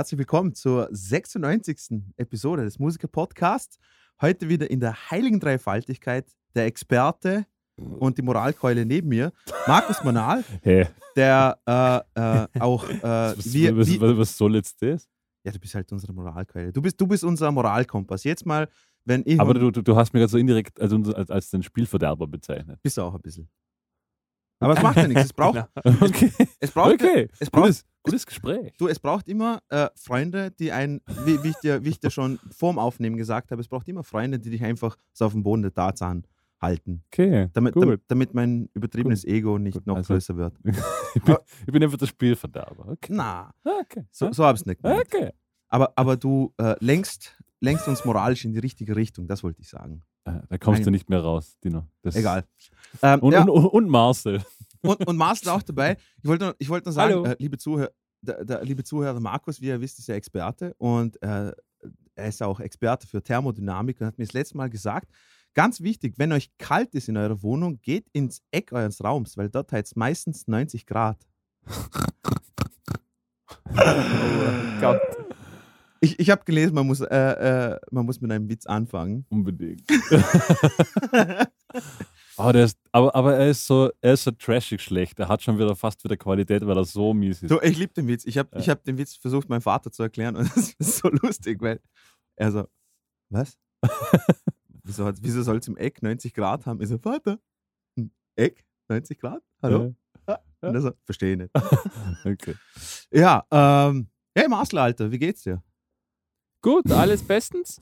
Herzlich willkommen zur 96. Episode des Musiker-Podcasts. Heute wieder in der heiligen Dreifaltigkeit der Experte und die Moralkeule neben mir, Markus Manal, Hä? der äh, äh, auch äh, Was, wir, was, was, was soll jetzt das? ja, du bist halt unsere Moralkeule. Du bist, du bist unser Moralkompass. Jetzt mal, wenn ich Aber du, du, du hast mich gerade so indirekt als, als, als den Spielverderber bezeichnet. bist du auch ein bisschen. Aber es macht ja nichts. Es braucht, Okay. es braucht, okay. es braucht Gutes, gutes Gespräch. Du, es braucht immer äh, Freunde, die ein, wie, wie, ich dir, wie ich dir schon vorm Aufnehmen gesagt habe, es braucht immer Freunde, die dich einfach so auf dem Boden der Tatsachen halten. Okay. Damit, gut. damit, damit mein übertriebenes Ego nicht Gut, noch also- größer wird. ich, bin, ich bin einfach der Spielverderber. Okay. Na, Okay. so, so habe ich es nicht gemeint. okay. Aber, aber du äh, lenkst, lenkst uns moralisch in die richtige Richtung, das wollte ich sagen. Äh, Da kommst du Nein. nicht mehr raus, Dino. Das Egal. Ähm, Und, ja, und, und, und Marcel. Und, und Marcel ist auch dabei. Ich wollte nur, ich wollte nur sagen, äh, liebe Zuhörer, der, der liebe Zuhörer Markus, wie ihr wisst, ist ja Experte und äh, er ist auch Experte für Thermodynamik und hat mir das letzte Mal gesagt, ganz wichtig, wenn euch kalt ist in eurer Wohnung, geht ins Eck eures Raums, weil dort heizt es meistens 90 Grad. Oh Gott. Ich, ich habe gelesen, man muss, äh, äh, man muss mit einem Witz anfangen. Unbedingt. Aber, der ist, aber, aber er ist so, er ist so trashig schlecht. Er hat schon wieder fast wieder Qualität, weil er so mies ist. Du, ich liebe den Witz. Ich habe Ja. ich hab den Witz versucht, meinem Vater zu erklären und das ist so lustig, weil er so, was? wieso hat- wieso soll es im Eck 90 Grad haben? Ich so, Vater, ein Eck 90 Grad? Hallo? Und er so, verstehe nicht. Okay. Ja, ähm, hey Marcel, Alter, wie geht's dir? Gut, alles bestens.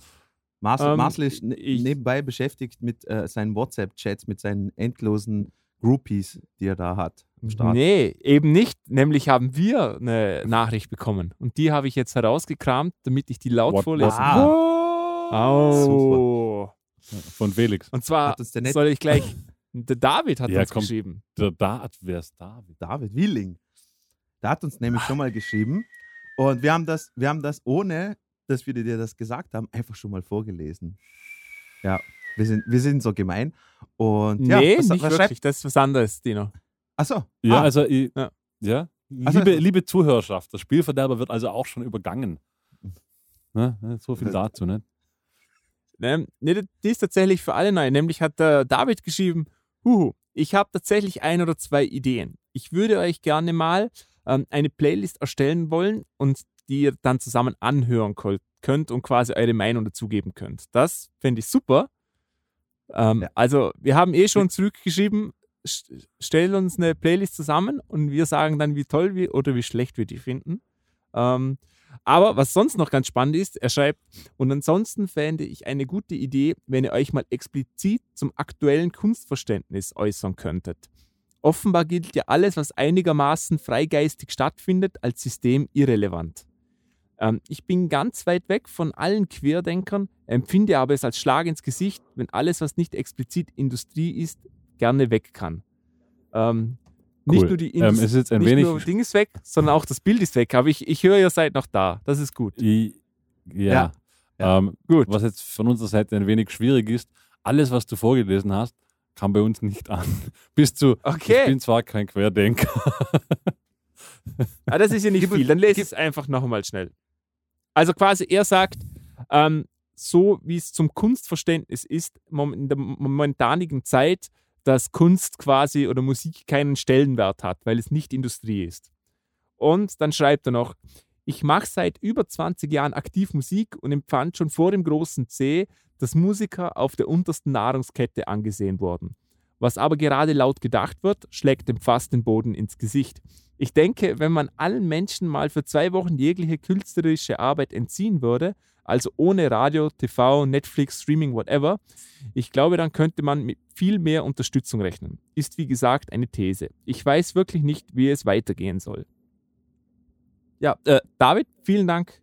Marcel, Ähm, Marcel ist ne ich- nebenbei beschäftigt mit äh, seinen WhatsApp-Chats, mit seinen endlosen Groupies, die er da hat am Start. Nee, eben nicht. Nämlich haben wir eine Nachricht bekommen. Und die habe ich jetzt herausgekramt, damit ich die laut What- vorlesen kann. Wow. Au. Von Felix. Und zwar soll ich gleich. Der David hat Ja, uns komm. geschrieben. Der Dart, wer ist David? David Willing. Der hat uns nämlich schon mal geschrieben und wir haben das, wir haben das ohne, dass wir dir das gesagt haben, einfach schon mal vorgelesen. Ja, wir sind, wir sind so gemein. Und ja, nee, was, nicht was wirklich. Das ist was anderes, Dino. Achso, Ja, ah, also, ich, Ja. ja. Also- Liebe, liebe Zuhörerschaft, der Spielverderber wird also auch schon übergangen. Ne? So viel Das- dazu, ne? Ne, nee, die ist tatsächlich für alle neu. Nämlich hat der David geschrieben: Huhu, ich habe tatsächlich ein oder zwei Ideen. Ich würde euch gerne mal ähm, eine Playlist erstellen wollen und die ihr dann zusammen anhören könnt und quasi eure Meinung dazugeben könnt. Das fände ich super. Ähm, Ja. Also, wir haben eh schon zurückgeschrieben, st- stellt uns eine Playlist zusammen und wir sagen dann, wie toll wir oder wie schlecht wir die finden. Ähm, aber was sonst noch ganz spannend ist, er schreibt, und ansonsten fände ich eine gute Idee, wenn ihr euch mal explizit zum aktuellen Kunstverständnis äußern könntet. Offenbar gilt ja alles, was einigermaßen freigeistig stattfindet, als System irrelevant. Ähm, ich bin ganz weit weg von allen Querdenkern, empfinde aber es als Schlag ins Gesicht, wenn alles, was nicht explizit Industrie ist, gerne weg kann. Ähm, Nicht Cool. nur die ähm, Industrie. es ist jetzt ein nicht wenig. nur Ding ist weg, sondern auch das Bild ist weg. Aber ich, ich höre, ihr seid noch da. Das ist gut. I- ja. Ja. Ähm, Gut. Was jetzt von unserer Seite ein wenig schwierig ist, alles, was du vorgelesen hast, kam bei uns nicht an. Bis zu, ich Okay. bin zwar kein Querdenker. Ah, das ist ja nicht viel. Dann lese ich es einfach nochmal schnell. Also quasi, er sagt, ähm, so wie es zum Kunstverständnis ist, in der momentanigen Zeit, dass Kunst quasi oder Musik keinen Stellenwert hat, weil es nicht Industrie ist. Und dann schreibt er noch, ich mache seit über 20 Jahren aktiv Musik und empfand schon vor dem großen C, dass Musiker auf der untersten Nahrungskette angesehen wurden. Was aber gerade laut gedacht wird, schlägt dem fast den Boden ins Gesicht. Ich denke, wenn man allen Menschen mal für zwei Wochen jegliche künstlerische Arbeit entziehen würde, also ohne Radio, TV, Netflix, Streaming, whatever, ich glaube, dann könnte man mit viel mehr Unterstützung rechnen. Ist wie gesagt eine These. Ich weiß wirklich nicht, wie es weitergehen soll. Ja, äh, David, vielen Dank,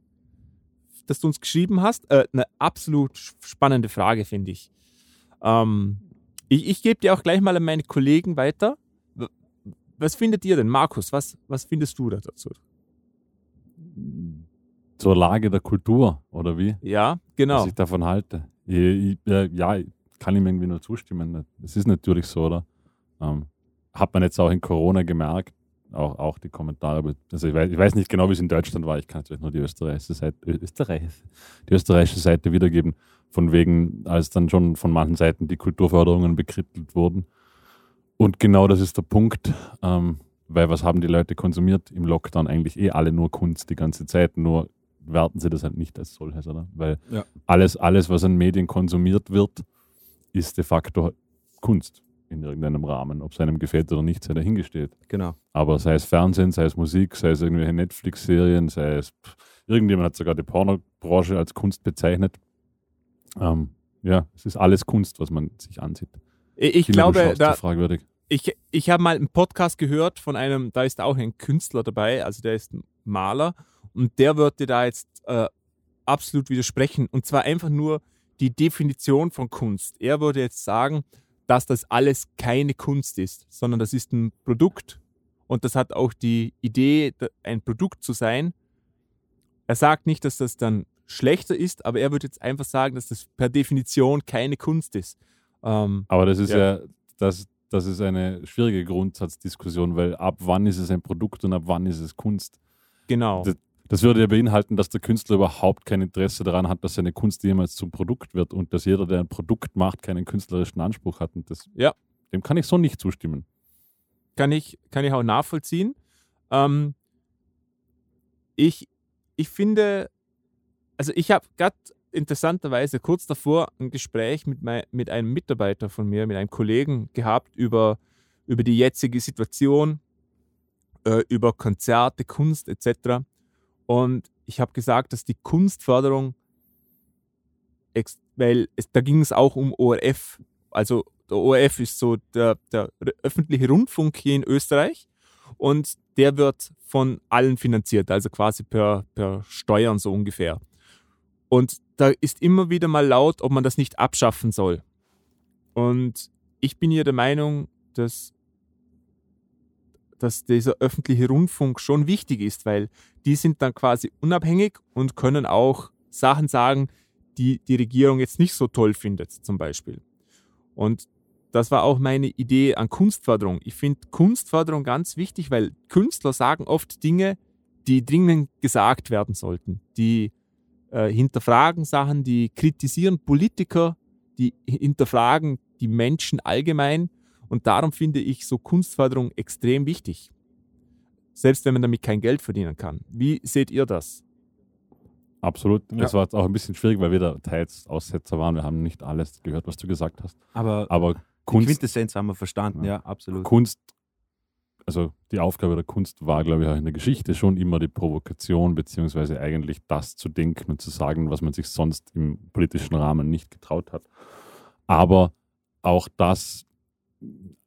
dass du uns geschrieben hast. Äh, eine absolut spannende Frage, finde ich. Ähm, ich. Ich gebe dir auch gleich mal an meine Kollegen weiter. Was findet ihr denn? Markus, was, was findest du da dazu? Zur Lage der Kultur, oder wie? Ja, genau. Was ich davon halte. Ich, ich, äh, ja, ich kann ihm irgendwie nur zustimmen. Es ist natürlich so, oder? Ähm, hat man jetzt auch in Corona gemerkt, auch, auch die Kommentare. Also ich weiß, ich weiß nicht genau, wie es in Deutschland war. Ich kann jetzt nur die österreichische Seite, Österreich, die österreichische Seite wiedergeben, von wegen, als dann schon von manchen Seiten die Kulturförderungen bekrittelt wurden. Und genau das ist der Punkt, ähm, weil was haben die Leute konsumiert im Lockdown? Eigentlich eh alle nur Kunst die ganze Zeit, nur werten sie das halt nicht als solches, oder? Weil Ja. alles, alles, was an Medien konsumiert wird, ist de facto Kunst in irgendeinem Rahmen. Ob es einem gefällt oder nicht, sei dahingestellt. Genau. Aber sei es Fernsehen, sei es Musik, sei es irgendwelche Netflix-Serien, sei es. Pff, irgendjemand hat sogar die Pornobranche als Kunst bezeichnet. Ähm, ja, es ist alles Kunst, was man sich ansieht. Ich, ich glaube, da, ich, ich habe mal einen Podcast gehört von einem, da ist auch ein Künstler dabei, also der ist ein Maler und der würde da jetzt äh, absolut widersprechen und zwar einfach nur die Definition von Kunst. Er würde jetzt sagen, dass das alles keine Kunst ist, sondern das ist ein Produkt und das hat auch die Idee, ein Produkt zu sein. Er sagt nicht, dass das dann schlechter ist, aber er würde jetzt einfach sagen, dass das per Definition keine Kunst ist. Ähm, Aber das ist Ja. ja, das, das ist eine schwierige Grundsatzdiskussion, weil ab wann ist es ein Produkt und ab wann ist es Kunst? genau. Das- Das würde ja beinhalten, dass der Künstler überhaupt kein Interesse daran hat, dass seine Kunst jemals zum Produkt wird und dass jeder, der ein Produkt macht, keinen künstlerischen Anspruch hat. Und das, Ja. dem kann ich so nicht zustimmen. kann ich, kann ich auch nachvollziehen. Ähm, ich, ich finde, also ich habe gerade interessanterweise kurz davor ein Gespräch mit, mei- mit einem Mitarbeiter von mir, mit einem Kollegen gehabt über, über die jetzige Situation, äh, über Konzerte, Kunst etc. Und ich habe gesagt, dass die Kunstförderung, weil es, da ging es auch um ORF, also der ORF ist so der, der öffentliche Rundfunk hier in Österreich und der wird von allen finanziert, also quasi per, per Steuern so ungefähr. Und da ist immer wieder mal laut, ob man das nicht abschaffen soll. Und ich bin hier der Meinung, dass, dass dieser öffentliche Rundfunk schon wichtig ist, weil die sind dann quasi unabhängig und können auch Sachen sagen, die die Regierung jetzt nicht so toll findet, zum Beispiel. Und das war auch meine Idee an Kunstförderung. Ich finde Kunstförderung ganz wichtig, weil Künstler sagen oft Dinge, die dringend gesagt werden sollten. Die äh, hinterfragen Sachen, die kritisieren Politiker, die hinterfragen die Menschen allgemein. Und darum finde ich so Kunstförderung extrem wichtig. Selbst wenn man damit kein Geld verdienen kann. Wie seht ihr das? Absolut. Ja. Das war jetzt auch ein bisschen schwierig, weil wir da teils Aussetzer waren. Wir haben nicht alles gehört, was du gesagt hast. Aber, Aber die Kunst, Quintessenz haben wir verstanden, Ja. ja, absolut. Kunst, also die Aufgabe der Kunst war, glaube ich, auch in der Geschichte schon immer die Provokation, beziehungsweise eigentlich das zu denken und zu sagen, was man sich sonst im politischen Rahmen nicht getraut hat. Aber auch das,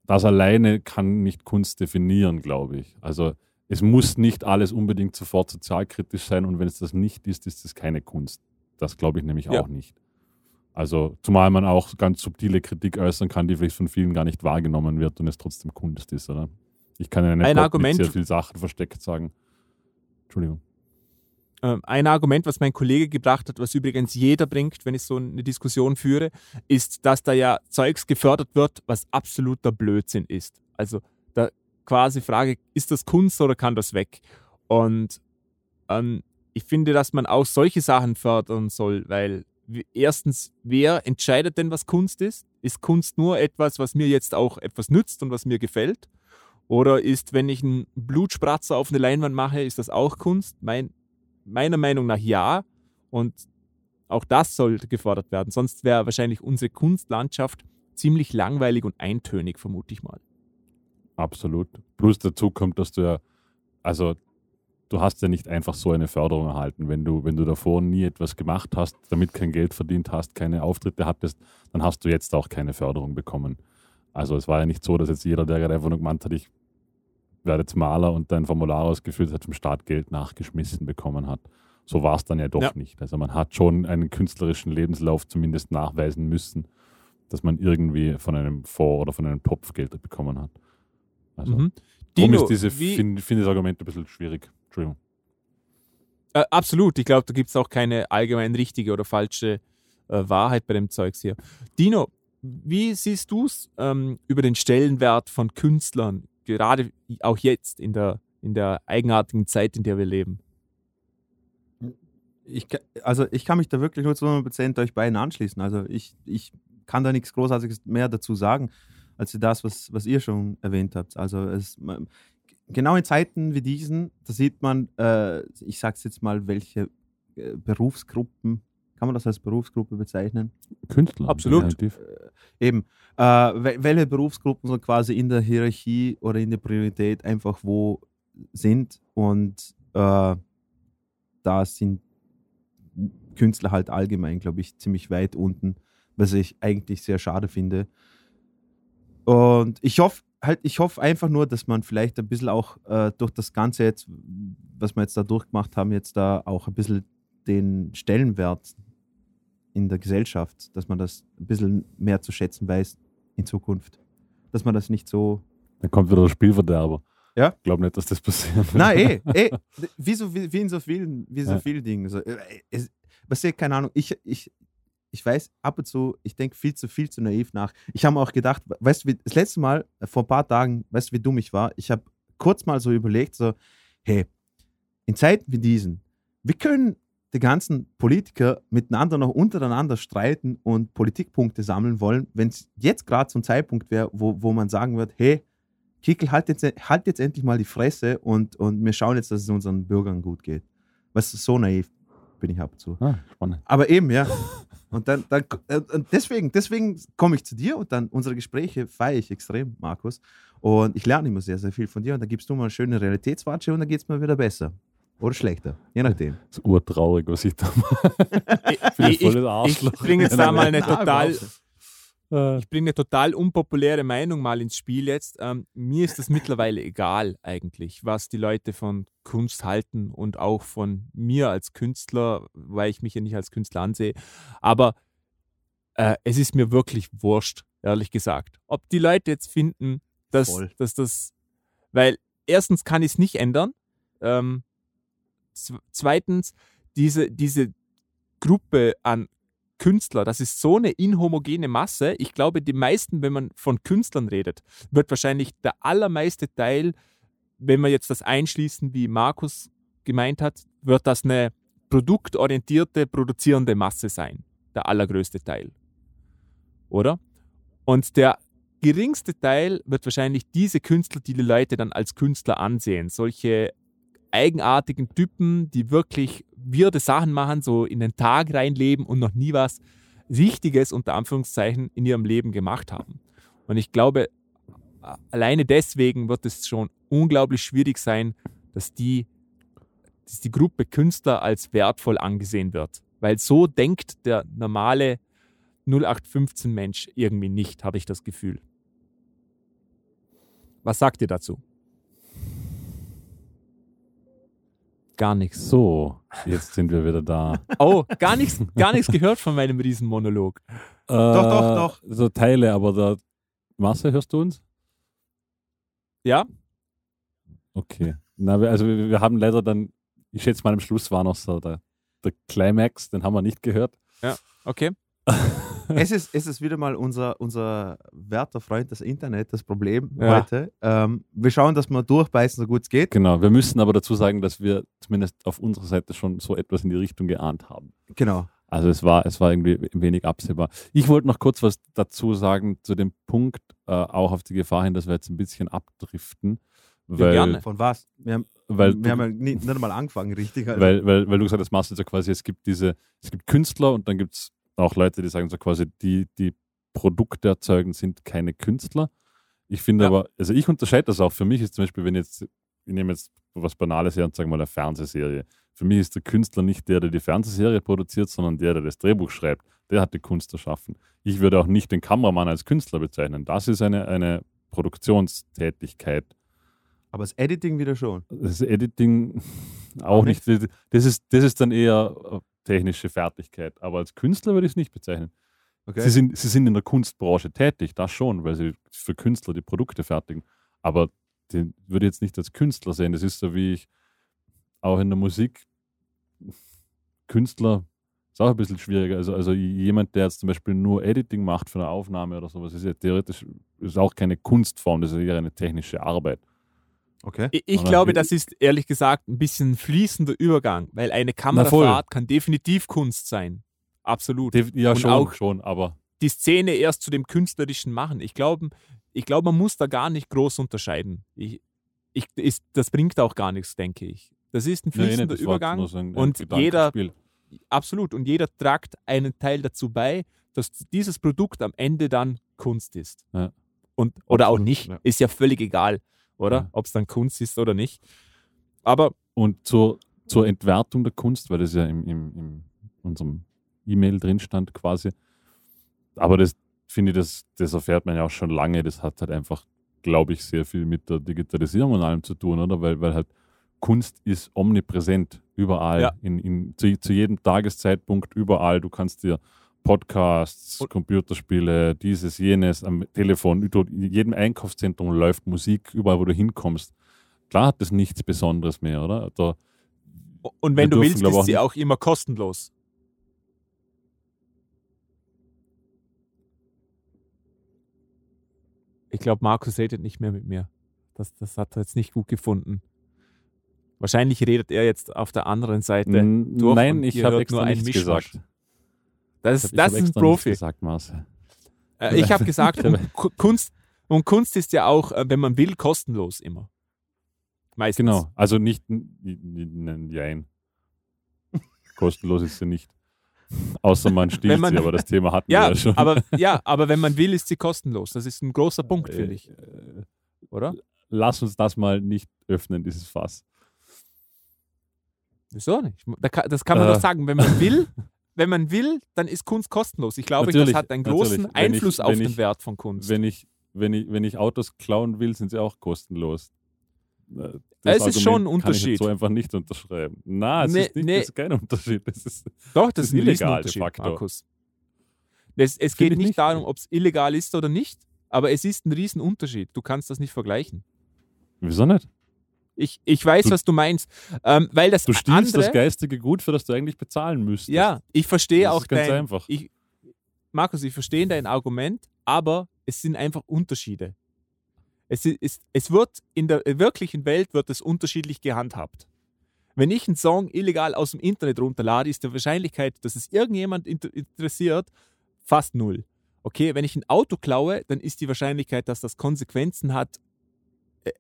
das alleine kann nicht Kunst definieren, glaube ich. Also es muss nicht alles unbedingt sofort sozialkritisch sein und wenn es das nicht ist, ist es keine Kunst. Das glaube ich nämlich Ja. auch nicht. Also zumal man auch ganz subtile Kritik äußern kann, die vielleicht von vielen gar nicht wahrgenommen wird und es trotzdem Kunst ist, oder? Ich kann in einem Ein Argument- sehr viel Sachen versteckt sagen. Entschuldigung. Ähm, ein Argument, was mein Kollege gebracht hat, was übrigens jeder bringt, wenn ich so eine Diskussion führe, ist, dass da ja Zeugs gefördert wird, was absoluter Blödsinn ist. Also da quasi Frage, ist das Kunst oder kann das weg? Und ähm, ich finde, dass man auch solche Sachen fördern soll, weil erstens, wer entscheidet denn, was Kunst ist? Ist Kunst nur etwas, was mir jetzt auch etwas nützt und was mir gefällt? Oder ist, wenn ich einen Blutspratzer auf eine Leinwand mache, ist das auch Kunst? Mein, meiner Meinung nach ja. Und auch das sollte gefordert werden. Sonst wäre wahrscheinlich unsere Kunstlandschaft ziemlich langweilig und eintönig, vermute ich mal. Absolut. Plus dazu kommt, dass du ja, also du hast ja nicht einfach so eine Förderung erhalten. Wenn du, wenn du davor nie etwas gemacht hast, damit kein Geld verdient hast, keine Auftritte hattest, dann hast du jetzt auch keine Förderung bekommen. Also es war ja nicht so, dass jetzt jeder, der gerade einfach nur gemeint hat, ich werde jetzt Maler und dein Formular ausgefüllt hat, vom Staat Geld nachgeschmissen bekommen hat. So war es dann ja doch Ja. nicht. Also man hat schon einen künstlerischen Lebenslauf zumindest nachweisen müssen, dass man irgendwie von einem Fonds oder von einem Topf Geld bekommen hat. Also Mhm. Dino, ist diese, finde find das Argument ein bisschen schwierig. Entschuldigung. Äh, absolut. Ich glaube, da gibt es auch keine allgemein richtige oder falsche äh, Wahrheit bei dem Zeugs hier. Dino, wie siehst du es ähm, über den Stellenwert von Künstlern gerade auch jetzt in der, in der eigenartigen Zeit, in der wir leben. Ich, also ich kann mich da wirklich nur zu 100% euch beiden anschließen. Also ich, ich kann da nichts Großartiges mehr dazu sagen, als das, was, was ihr schon erwähnt habt. Also es, genau in Zeiten wie diesen, da sieht man, äh, ich sage es jetzt mal, welche äh, Berufsgruppen, kann man das als Berufsgruppe bezeichnen? Künstler. Absolut. Äh, eben. Äh, welche Berufsgruppen so quasi in der Hierarchie oder in der Priorität einfach wo sind und äh, da sind Künstler halt allgemein, glaube ich, ziemlich weit unten, was ich eigentlich sehr schade finde. Und ich hoffe, halt, ich hoffe einfach nur, dass man vielleicht ein bisschen auch äh, durch das Ganze jetzt, was wir jetzt da durchgemacht haben, jetzt da auch ein bisschen den Stellenwert in der Gesellschaft, dass man das ein bisschen mehr zu schätzen weiß in Zukunft. Dass man das nicht so. Dann kommt wieder der Spielverderber. Ja? Ich glaube nicht, dass das passiert. Nein, eh, eh, wie, so, wie, wie in so vielen, wie so ja. vielen Dingen. Also, es, was ich, keine Ahnung, ich, ich, ich weiß ab und zu, ich denke viel zu viel zu naiv nach. Ich habe mir auch gedacht, weißt du, das letzte Mal äh, vor ein paar Tagen, weißt du, wie dumm ich war? Ich habe kurz mal so überlegt, so, hey, in Zeiten wie diesen, wir können die ganzen Politiker miteinander noch untereinander streiten und Politikpunkte sammeln wollen, wenn es jetzt gerade so ein Zeitpunkt wäre, wo, wo man sagen wird, hey, Kickel, halt jetzt, halt jetzt endlich mal die Fresse und, und wir schauen jetzt, dass es unseren Bürgern gut geht. Weißt du, so naiv bin ich ab und zu. Ah, spannend. Aber eben, ja. Und dann, dann äh, und deswegen, deswegen komme ich zu dir und dann unsere Gespräche feiere ich extrem, Markus. Und ich lerne immer sehr, sehr viel von dir. Und dann gibst du mal eine schöne Realitätswatsche und dann geht es mir wieder besser. Oder schlechter, je nachdem. Das ist urtraurig, was ich da mache. ich, ich, ich, ich bringe jetzt da mal eine total, äh. Ich bringe eine total unpopuläre Meinung mal ins Spiel jetzt. Ähm, mir ist das mittlerweile egal eigentlich, was die Leute von Kunst halten und auch von mir als Künstler, weil ich mich ja nicht als Künstler ansehe. Aber äh, es ist mir wirklich wurscht, ehrlich gesagt. Ob die Leute jetzt finden, dass, dass das, weil erstens kann ich es nicht ändern. Ähm, zweitens, diese, diese Gruppe an Künstler. Das ist so eine inhomogene Masse. Ich glaube, die meisten, wenn man von Künstlern redet, wird wahrscheinlich der allermeiste Teil, wenn wir jetzt das einschließen, wie Markus gemeint hat, wird das eine produktorientierte, produzierende Masse sein. Der allergrößte Teil. Oder? Und der geringste Teil wird wahrscheinlich diese Künstler, die die Leute dann als Künstler ansehen. Solche eigenartigen Typen, die wirklich wirde Sachen machen, so in den Tag reinleben und noch nie was Richtiges unter Anführungszeichen in ihrem Leben gemacht haben. Und ich glaube, alleine deswegen wird es schon unglaublich schwierig sein, dass die, dass die Gruppe Künstler als wertvoll angesehen wird. Weil so denkt der normale 0815 Mensch irgendwie nicht, habe ich das Gefühl. Was sagt ihr dazu? Gar nichts. So, jetzt sind wir wieder da. Oh, gar nichts, gar nichts gehört von meinem Riesenmonolog. Äh, doch, doch, doch. So Teile, aber der Masse, hörst du uns? Ja. Okay. Na, also wir, wir haben leider dann, ich schätze mal am Schluss war noch so der, der Climax, den haben wir nicht gehört. Ja, okay. es, ist, es ist wieder mal unser, unser werter Freund, das Internet, das Problem ja. heute. Ähm, wir schauen, dass wir durchbeißen, so gut es geht. Genau, wir müssen aber dazu sagen, dass wir zumindest auf unserer Seite schon so etwas in die Richtung geahnt haben. Genau. Also es war, es war irgendwie wenig absehbar. Ich wollte noch kurz was dazu sagen zu dem Punkt, äh, auch auf die Gefahr hin, dass wir jetzt ein bisschen abdriften. Weil, ja, gerne. Von was? Wir haben, weil wir haben ja nicht, nicht einmal angefangen, richtig. Also. Weil, weil, weil du gesagt hast, machst jetzt ja quasi, es gibt diese, es gibt Künstler und dann gibt es auch Leute, die sagen so quasi, die, die Produkte erzeugen, sind keine Künstler. Ich finde ja. aber, also ich unterscheide das auch. Für mich ist zum Beispiel, wenn jetzt, ich nehme jetzt was Banales her und sage mal eine Fernsehserie. Für mich ist der Künstler nicht der, der die Fernsehserie produziert, sondern der, der das Drehbuch schreibt. Der hat die Kunst erschaffen. Ich würde auch nicht den Kameramann als Künstler bezeichnen. Das ist eine, eine Produktionstätigkeit. Aber das Editing wieder schon. Das Editing auch, auch nicht. nicht. Das, ist, das ist dann eher technische Fertigkeit. Aber als Künstler würde ich es nicht bezeichnen. Okay. Sie, sind, sie sind in der Kunstbranche tätig, das schon, weil sie für Künstler die Produkte fertigen. Aber den würde ich jetzt nicht als Künstler sehen. Das ist so wie ich auch in der Musik Künstler Ist auch ein bisschen schwieriger. Also, also jemand, der jetzt zum Beispiel nur Editing macht für eine Aufnahme oder sowas, ist ja theoretisch ist auch keine Kunstform, das ist eher eine technische Arbeit. Okay. Ich, ich glaube, das ist ehrlich gesagt ein bisschen fließender Übergang, weil eine Kamerafahrt kann definitiv Kunst sein. Absolut. Def- Ja, Und schon, auch- schon, aber die Szene erst zu dem Künstlerischen machen. Ich glaube, ich glaube, man muss da gar nicht groß unterscheiden. Ich, ich, ist, das bringt auch gar nichts, denke ich. Das ist ein fließender das war Übergang. ein- ein und jeder-. Absolut. Und jeder tragt einen Teil dazu bei, dass dieses Produkt am Ende dann Kunst ist. Ja. Und, oder auch nicht. ja. Ist ja völlig egal, oder? Ja. Ob es dann Kunst ist oder nicht. Aber Und zur, zur Entwertung der Kunst, weil das ja in im, im unserem E-Mail drin stand quasi. Aber das finde ich, das, das erfährt man ja auch schon lange. Das hat halt einfach, glaube ich, sehr viel mit der Digitalisierung und allem zu tun, oder? Weil, weil halt Kunst ist omnipräsent, überall, Ja. in, in, zu, zu jedem Tageszeitpunkt, überall. Du kannst dir Podcasts, Und- Computerspiele, dieses, jenes, am Telefon, in jedem Einkaufszentrum läuft Musik, überall, wo du hinkommst. Klar hat das nichts Besonderes mehr, oder? Da, und Wir wenn du willst, ist auch sie auch immer kostenlos. Ich glaube, Markus redet nicht mehr mit mir. Das, das hat er jetzt nicht gut gefunden. Wahrscheinlich redet er jetzt auf der anderen Seite. N- durch Nein, und ich habe extra nur nichts gesagt. Das, Ich hab- ich das ist ein Profi. gesagt, Marcel. Äh, ich habe gesagt, und Ku- Kunst, und Kunst ist ja auch, äh, wenn man will, kostenlos immer. Meistens. Genau, also nicht, n- n- n- jein. Kostenlos ist sie nicht. Außer man stiehlt man- sie, aber das Thema hatten Ja, wir ja schon. aber, ja, aber wenn man will, ist sie kostenlos. Das ist ein großer Punkt, finde ich. Äh, Oder? Lass uns das mal nicht öffnen, dieses Fass. Wieso nicht? Das kann man Äh. doch sagen. Wenn man will, wenn man will, dann ist Kunst kostenlos. Ich glaube, das hat einen großen natürlich. Wenn ich- Einfluss auf den ich- Wert von Kunst. Wenn ich, wenn, ich, wenn ich Autos klauen will, sind sie auch kostenlos. Äh, Es Das ist schon ein Argument kann ich Unterschied. so einfach nicht unterschreiben. Na, es Nee, ist, nicht, nee. das ist kein Unterschied. Das ist, Doch, das, das ist ein illegal, de facto. Markus. Es, es geht ich nicht, nicht. darum, ob es illegal ist oder nicht, aber es ist ein Riesenunterschied. Du kannst das nicht vergleichen. wieso nicht? Ich, ich weiß, Du- was du meinst. Ähm, weil das Du stiehlst andere, das geistige Gut, für das du eigentlich bezahlen müsstest. Ja, ich verstehe auch ist ganz dein, einfach. Ich, Markus, ich verstehe dein Argument, aber es sind einfach Unterschiede. Es, ist, es, wird in der wirklichen Welt wird es unterschiedlich gehandhabt. Wenn ich einen Song illegal aus dem Internet runterlade, ist die Wahrscheinlichkeit, dass es irgendjemand inter interessiert, fast null. Okay, wenn ich ein Auto klaue, dann ist die Wahrscheinlichkeit, dass das Konsequenzen hat, äh,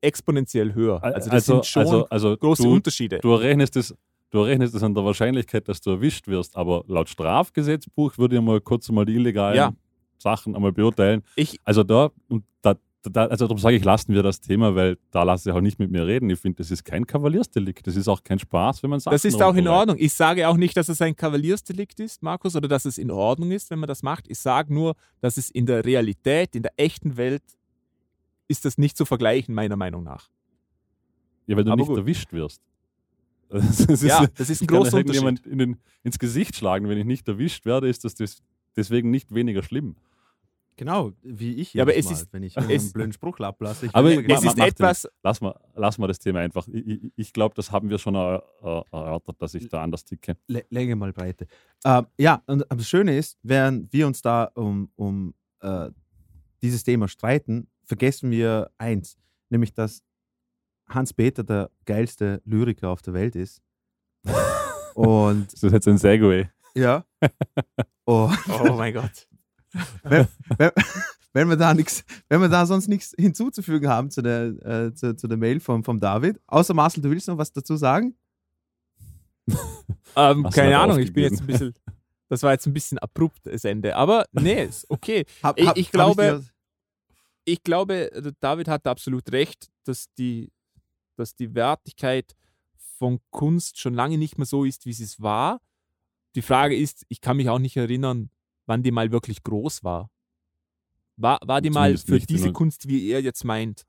exponentiell höher. Also das sind schon also, also große du, Unterschiede. du rechnest es. Du rechnest es an der Wahrscheinlichkeit, dass du erwischt wirst, aber laut Strafgesetzbuch würde ich mal kurz mal die illegalen Ja. Sachen einmal beurteilen. Ich, Also da, und da, da also darum sage ich, lassen wir das Thema, weil da lasse ich auch nicht mit mir reden. Ich finde, das ist kein Kavaliersdelikt. Das ist auch kein Spaß, wenn man sagt. Das ist auch in Ordnung. Ich sage auch nicht, dass es ein Kavaliersdelikt ist, Markus, oder dass es in Ordnung ist, wenn man das macht. Ich sage nur, dass es in der Realität, in der echten Welt, ist das nicht zu vergleichen, meiner Meinung nach. Ja, weil du Aber nicht gut. erwischt wirst. Das ist, Ja, das ist ein großer Unterschied. in den, ins Gesicht schlagen, wenn ich nicht erwischt werde, ist das des, deswegen nicht weniger schlimm. Genau, wie ich Ja, aber es Mal, ist- wenn ich es- einen blöden Spruch ablasse. Ich Aber es Ma- ist etwas, Lass mal, lass mal das Thema einfach. Ich, ich, ich glaube, das haben wir schon er, er, erörtert, dass ich da anders ticke. Lä- Länge mal Breite. Ähm, ja, und das Schöne ist, während wir uns da um, um äh, dieses Thema streiten, vergessen wir eins, nämlich dass Hans-Peter der geilste Lyriker auf der Welt ist. und Das ist jetzt ein Segway. ja. Und oh mein Gott. wenn, wenn, wenn wir da nichts, wenn wir da sonst nichts hinzuzufügen haben zu der, äh, zu, zu der Mail vom, vom David, außer Marcel, du willst noch was dazu sagen? Ähm, keine Ahnung, ich bin jetzt ein bisschen, das war jetzt ein bisschen abrupt, das Ende. Aber nee, ist okay. Hab, Ich- ich glaube- dir- ich glaube, der David hat absolut recht, dass die, dass die Wertigkeit von Kunst schon lange nicht mehr so ist, wie sie es war. Die Frage ist, ich kann mich auch nicht erinnern, wann die mal wirklich groß war. War, war die mal Zumindest für nicht in diese un- Kunst, wie er jetzt meint?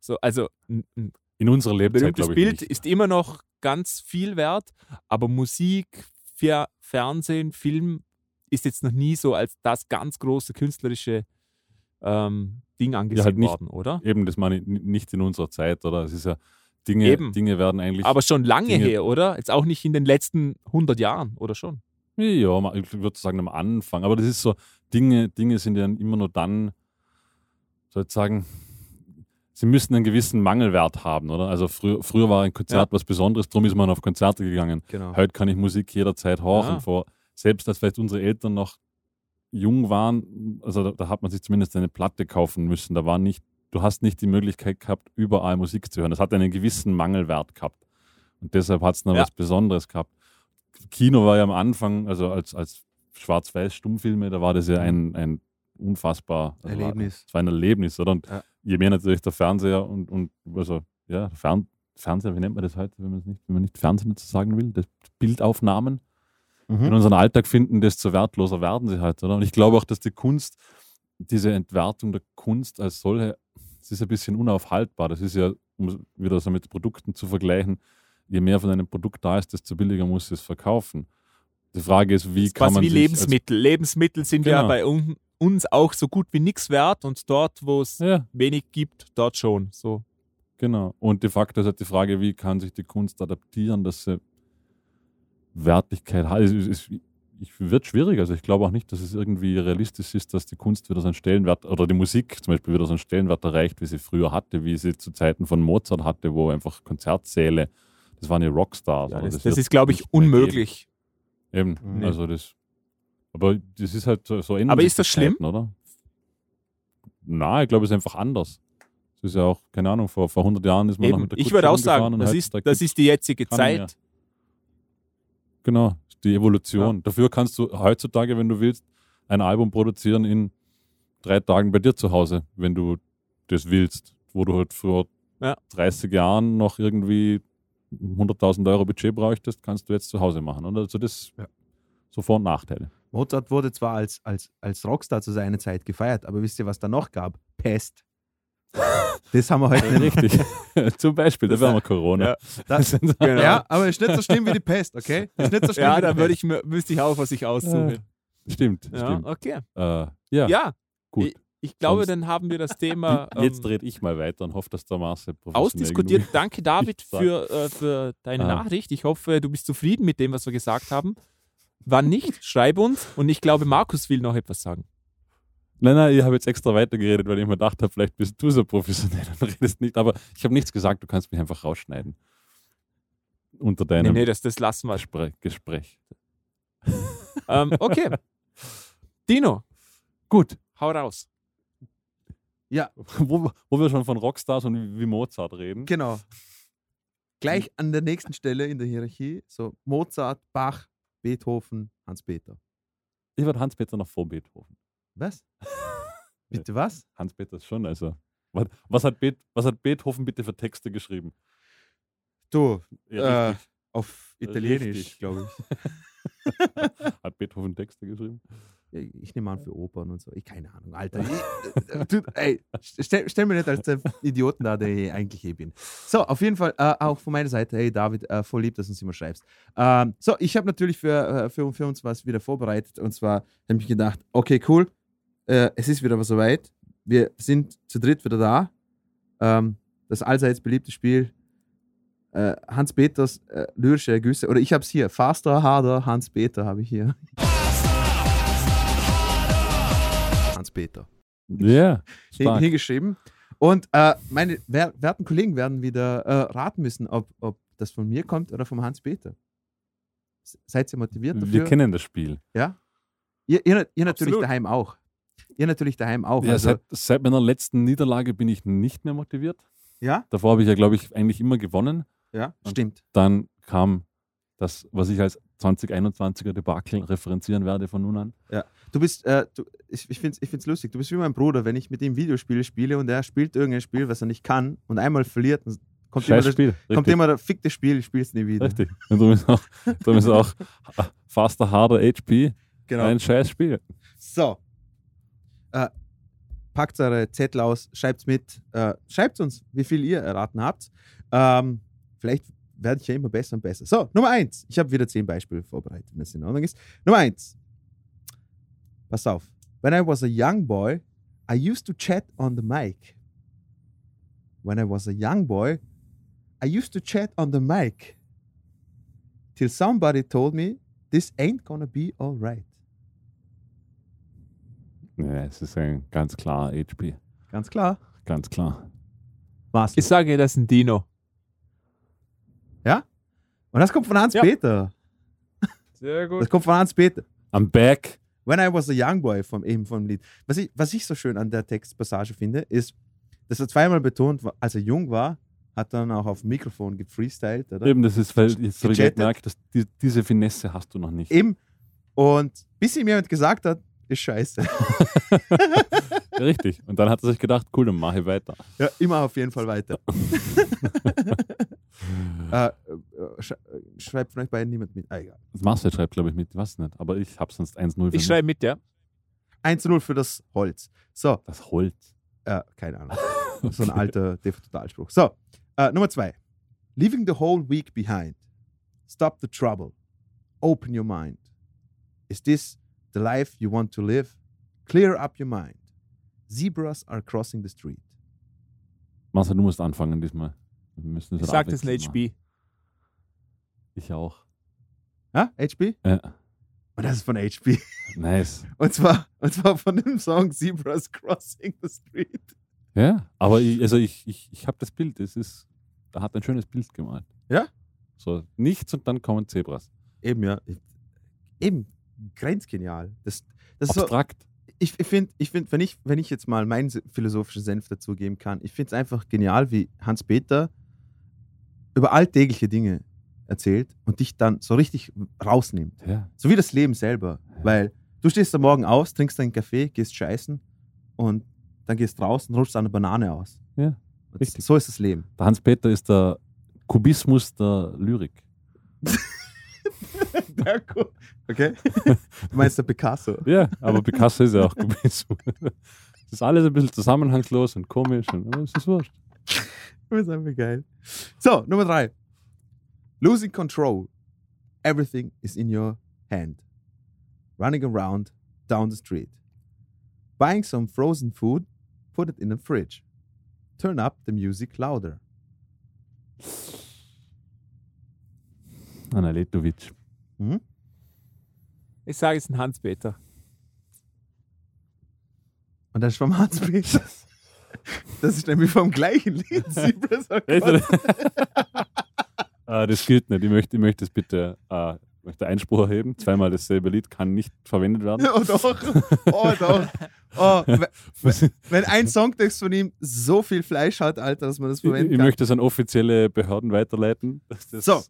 So, also ein, ein In unserer berühmtes glaube ich. Bild nicht. ist immer noch ganz viel wert, aber Musik, Fer Fernsehen, Film ist jetzt noch nie so als das ganz große künstlerische ähm, Ding angesehen halt nicht- worden, oder? Eben, das meine ich nicht in unserer Zeit, oder? Es ist ja, Dinge, Eben. Dinge werden eigentlich. Aber schon lange Dinge- her, oder? Jetzt auch nicht in den letzten 100 Jahren, oder schon? Ja, ich würde sagen am Anfang. Aber das ist so, Dinge, Dinge sind ja immer nur dann, sozusagen, sie müssen einen gewissen Mangelwert haben, oder? Also früher, früher war ein Konzert was Besonderes, darum ist man auf Konzerte gegangen. Genau. Heute kann ich Musik jederzeit horchen. Ah. Vor, selbst als vielleicht unsere Eltern noch jung waren, also da, da hat man sich zumindest eine Platte kaufen müssen. Da war nicht, du hast nicht die Möglichkeit gehabt, überall Musik zu hören. Das hat einen gewissen Mangelwert gehabt. Und deshalb hat es noch Ja. was Besonderes gehabt. Kino war ja am Anfang, also als, als Schwarz-Weiß-Stummfilme, da war das ja ein, ein unfassbar also Erlebnis. War, es war ein Erlebnis, oder? Und Ja. je mehr natürlich der Fernseher und, und also, ja, Fern, Fernseher, wie nennt man das heute, wenn man es nicht, wenn man nicht Fernsehen dazu sagen will, das Bildaufnahmen in Mhm. unseren Alltag finden, desto wertloser werden sie halt, oder? Und ich glaube auch, dass die Kunst, diese Entwertung der Kunst als solche, es ist ein bisschen unaufhaltbar. Das ist ja, um es wieder so mit Produkten zu vergleichen, je mehr von einem Produkt da ist, desto billiger muss es verkaufen. Die Frage ist, wie Das kann quasi man wie Lebensmittel. Lebensmittel sind ja Genau. bei un uns auch so gut wie nichts wert und dort, wo es ja, wenig gibt, dort schon. So. genau. Und de facto ist halt die Frage, wie kann sich die Kunst adaptieren, dass sie Wertigkeit hat. Es, es, es ich, wird schwierig. Also ich glaube auch nicht, dass es irgendwie realistisch ist, dass die Kunst wieder so einen Stellenwert oder die Musik zum Beispiel wieder so einen Stellenwert erreicht, wie sie früher hatte, wie sie zu Zeiten von Mozart hatte, wo einfach Konzertsäle, das waren ja Rockstars. Ja, das, das wird ist, glaube ich, unmöglich. Eben, Mhm. also das. Aber das ist halt so, so ändern Aber ist das die schlimm? Zeiten, oder? Na, ich glaube, es ist einfach anders. Es ist ja auch, keine Ahnung, vor, vor 100 Jahren ist man noch Eben. mit der Ich Kutsche würde auch sagen, das heutzutage ist, das ist die jetzige keiner mehr. Genau, die Evolution. Dafür kannst du heutzutage, wenn du willst, ein Album produzieren in drei Tagen bei dir zu Hause, wenn du das willst. Wo du halt vor Ja. 30 Jahren noch irgendwie 100.000 Euro Budget bräuchtest, kannst du jetzt zu Hause machen. Und also das Ja. so Vor- und Nachteile. Mozart wurde zwar als, als, als Rockstar zu seiner Zeit gefeiert, aber wisst ihr, was da noch gab? Pest. Das haben wir heute nicht. Richtig. Zum Beispiel, da wären wir Corona. Ja. Das, Genau. Ja, aber ist nicht so schlimm wie die Pest, okay? Ist nicht so schlimm Ja, wie die da würde ich, mir- wüsste ich auch, was ich aussuche. Stimmt, Ja, stimmt. okay. Äh, ja, Ja, gut. Ich, ich glaube, Sonst- dann haben wir das Thema ähm, Jetzt drehe ich mal weiter und hoffe, dass der Marcel professionell ausdiskutiert. genug- Danke, David, für, äh, für deine Ah. Nachricht. Ich hoffe, du bist zufrieden mit dem, was wir gesagt haben. Wann nicht, schreib uns. Und ich glaube, Markus will noch etwas sagen. Nein, nein, ich habe jetzt extra weitergeredet, weil ich mir gedacht habe, vielleicht bist du so professionell und redest nicht. Aber ich habe nichts gesagt, du kannst mich einfach rausschneiden. Unter Nee, deinem nee, das, das lassen wir. Gespräch. Gespräch. Ähm, okay. Dino, Gut. hau raus. Ja, Wo, wo wir schon von Rockstars und wie, wie Mozart reden. genau. Gleich an der nächsten Stelle in der Hierarchie, so Mozart, Bach, Beethoven, Hans-Peter. Ich würde Hans-Peter noch vor Beethoven. Was? Bitte was? Hans-Peter ist schon, also. Was, hat was hat Beethoven bitte für Texte geschrieben? Du, Ja, Äh, auf Italienisch, Richtig. glaube Hat Beethoven Texte geschrieben? ich. Ich nehme an für Opern und so. Ich keine Ahnung, Alter. Ich, äh, du, ey, stell, stell mir nicht als der Idioten da, der ich eigentlich eh bin. So, auf jeden Fall äh, auch von meiner Seite, hey David, äh, voll lieb, dass du uns immer schreibst. Ähm, so, ich habe natürlich für, äh, für, für uns was wieder vorbereitet und zwar habe ich gedacht, okay, cool, äh, es ist wieder was soweit. Wir sind zu dritt wieder da. Ähm, das allseits beliebte Spiel äh, Hans-Peters äh, lyrische Ergüsse, oder ich habe es hier, Faster, Harder, Hans-Peter habe ich hier. Hans-Peter. Ja, Hin, stark. hingeschrieben. Und äh, meine wer, werten Kollegen werden wieder äh, raten müssen, ob, ob das von mir kommt oder vom Hans-Peter. S- Seid ihr motiviert dafür? Wir kennen das Spiel. ja? Ihr, ihr, ihr natürlich daheim auch. Ihr natürlich daheim auch. Ja, also, seit, seit meiner letzten Niederlage bin ich nicht mehr motiviert. ja? Davor habe ich ja, glaube ich, eigentlich immer gewonnen. ja, Und- stimmt. Dann kam das, was ich als 2021er Debakel referenzieren werde von nun an. Du bist, äh, du, ich, ich finde es ich find's lustig, du bist wie mein Bruder, wenn ich mit ihm Videospiele spiele und er spielt irgendein Spiel, was er nicht kann und einmal verliert, dann kommt, immer Scheiß das, Spiel. kommt immer der fickte Spiel, ich spiel's nie wieder. Richtig. Und darum ist auch, darum ist auch Faster, Harder, HP Genau. ein scheiß Spiel. So. Äh, packt eure Zettel aus, schreibt's mit. Äh, schreibt uns, wie viel ihr erraten habt. Ähm, vielleicht werde ich ja immer besser und besser. So, Nummer eins. Ich habe wieder zehn Beispiele vorbereitet, wenn das in Ordnung ist. Nummer eins. Pass auf. When I was a young boy, I used to chat on the mic. When I was a young boy, I used to chat on the mic. Till somebody told me This ain't gonna be alright. Ja, es ist ein ganz klar HP. Ganz klar. Ganz klar. Was? Ich sage, das ist ein Dino. Und das kommt von Hans Ja. Peter. Sehr Das kommt von Hans Peter. I'm back. When I was a young boy vom eben vom Lied. Was ich, was ich so schön an der Textpassage finde, ist, dass er zweimal betont, als er jung war, hat dann auch auf dem Mikrofon gefreestylt, oder? Eben, das ist, weil jetzt habe ich gemerkt, dass die, diese Finesse hast du noch nicht. Eben. Und bis ihm jemand gesagt hat, ist scheiße. Richtig. Und dann hat er sich gedacht, cool, dann mache ich weiter. ja, immer auf jeden Fall weiter. äh, äh, sch schreibt von euch beiden niemand mit. Ah, egal. Das Marcel schreibt, glaube ich, mit, ich weiß nicht, aber ich habe sonst 1-0 für Ich schreibe mit, ja. 1 zu 0 für das Holz. So, Das Holz. äh, keine Ahnung. So ein alter DV-Totalspruch. So, äh, Nummer zwei. Leaving the whole week behind. Stop the trouble. Open your mind. Is this the life you want to live? Clear up your mind. Zebras are crossing the street. Marcel, du musst anfangen diesmal. Wir müssen Ich das sage das machen. HB. Ich auch. Ja, HB? Ja, Und das ist von HB. nice. Und zwar, und zwar von dem Song Zebras Crossing the Street. Ja, aber ich, also ich, ich, ich habe das Bild. Es ist, da hat ein schönes Bild gemalt. Ja? So, nichts und dann kommen Zebras. Eben, ja. Eben, grenzgenial. Das, das ist so, Abstrakt. ich, ich finde, ich find, wenn, ich, wenn ich jetzt mal meinen philosophischen Senf dazugeben kann, ich finde es einfach genial, wie Hans-Peter über alltägliche Dinge erzählt und dich dann so richtig rausnimmt. Ja. So wie das Leben selber. Ja. Weil du stehst am Morgen auf, trinkst deinen Kaffee, gehst scheißen und dann gehst raus und rutschst eine Banane aus. Ja, richtig. So ist das Leben. Der Hans-Peter ist der Kubismus der Lyrik. okay? Du meinst der Picasso. Ja, aber Picasso ist ja auch Kubismus. Das ist alles ein bisschen zusammenhangslos und komisch, und, aber es ist wurscht. Das ist einfach geil. So, Nummer drei. Losing control. Everything is in your hand. Running around down the street. Buying some frozen food, put it in the fridge. Turn up the music louder. Analetovic. Mhm. Ich sage es ist ein Hans-Peter. Und das ist vom Hans Peter. Das ist nämlich vom gleichen Lied. Ah, das gilt nicht. Ich möchte, ich möchte es bitte ich möchte Einspruch erheben. Zweimal dasselbe Lied kann nicht verwendet werden. Oh doch. Oh doch. Oh, wenn- wenn ein Songtext von ihm so viel Fleisch hat, Alter, dass man das Ich, verwenden ich kann. möchte es an offizielle Behörden weiterleiten. das- So.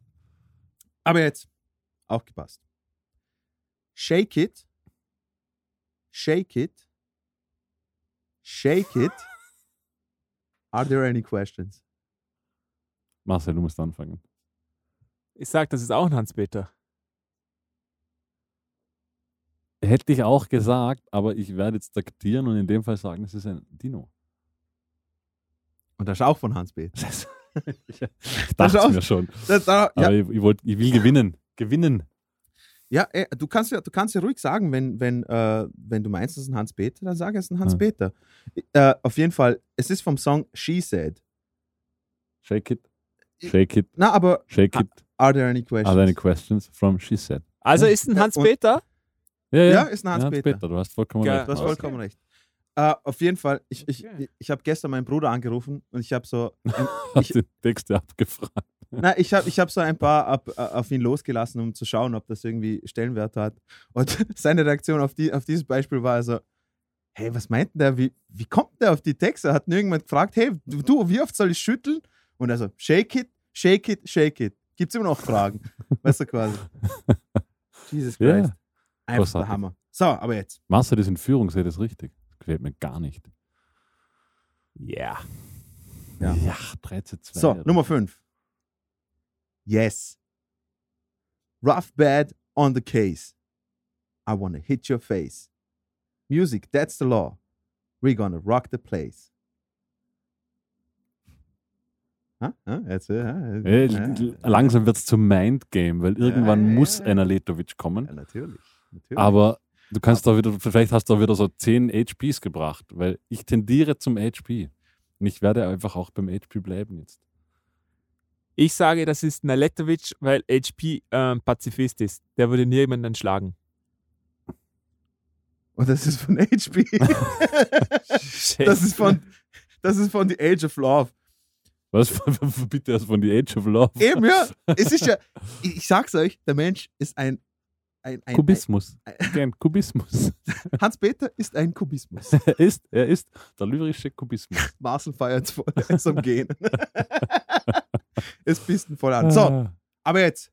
Aber jetzt, aufgepasst. Shake it. Shake it. Shake it. Are there any questions? Marcel, du musst anfangen. Ich sage, das ist auch ein Hans-Peter. Hätte ich auch gesagt, aber ich werde jetzt taktieren und in dem Fall sagen, es ist ein Dino. Und das ist auch von Hans B. ich dachte auch- es mir schon. Das, da, ja, Aber ich, ich, wollt, ich will gewinnen. Gewinnen. ja äh, du, kannst ja, du kannst ja ruhig sagen, wenn, wenn, äh, wenn du meinst, es ist ein Hans Peter, dann sag es ist ein Hans Ja. Peter. Äh, auf jeden Fall, es ist vom Song She Said. Shake it. Shake it. Na, aber Shake it. are there any questions? Are there any questions from She Said? Also Ja. ist ein Ja, Hans-Peter? Ja, Ja, ist ein Ja, Hans-Peter. Du hast vollkommen Geil. recht. Du hast Okay. Vollkommen recht. Äh, auf jeden Fall, ich, ich, Okay. ich, ich habe gestern meinen Bruder angerufen und ich habe so, ein, Hast ich, den Texte abgefragt. Na, ich habe ich hab so ein paar ab, auf ihn losgelassen, um zu schauen, ob das irgendwie Stellenwert hat. Und seine Reaktion auf, die, auf dieses Beispiel war also, hey, was meint denn der, wie, wie kommt der auf die Texte? Hat ihn irgendjemand gefragt, hey, du, du, wie oft soll ich schütteln? Und er so, shake it, shake it, shake it. Gibt es immer noch Fragen? weißt du quasi. Jesus Ja, Christ. Einfach großartig. der Hammer. So, aber jetzt. Marcel ist in Führung, seht das richtig. Das gefällt mir gar nicht. Ja. Ja. ja 13 2. So, Nummer 5. Yes. Rough bad on the case. I wanna hit your face. Music, that's the law. We're gonna rock the place. Ha? Jetzt, äh, Äh, ja, langsam wird es zum Mindgame, weil irgendwann Ja, muss ja, ein ja. Analetovic kommen. Ja, natürlich. natürlich. Aber du kannst da wieder, vielleicht hast du da wieder so 10 HPs gebracht, weil ich tendiere zum HP. Und ich werde einfach auch beim HP bleiben jetzt. Ich sage, das ist Naletovic, weil HP ähm, Pazifist ist. Der würde niemanden schlagen. Und das ist von HP. das ist von, das ist von The Age of Love. Was bitte das von The Age of Love? Eben, ja. Es ist ja, ich ich sag's euch, der Mensch ist ein, ein, ein, Kubismus. ein Gern Kubismus. Hans-Peter ist ein Kubismus. er ist, er ist der lyrische Kubismus. Marcel feiert's voll, er ist am Gehen. es pisst voll an. So, Ah. aber jetzt.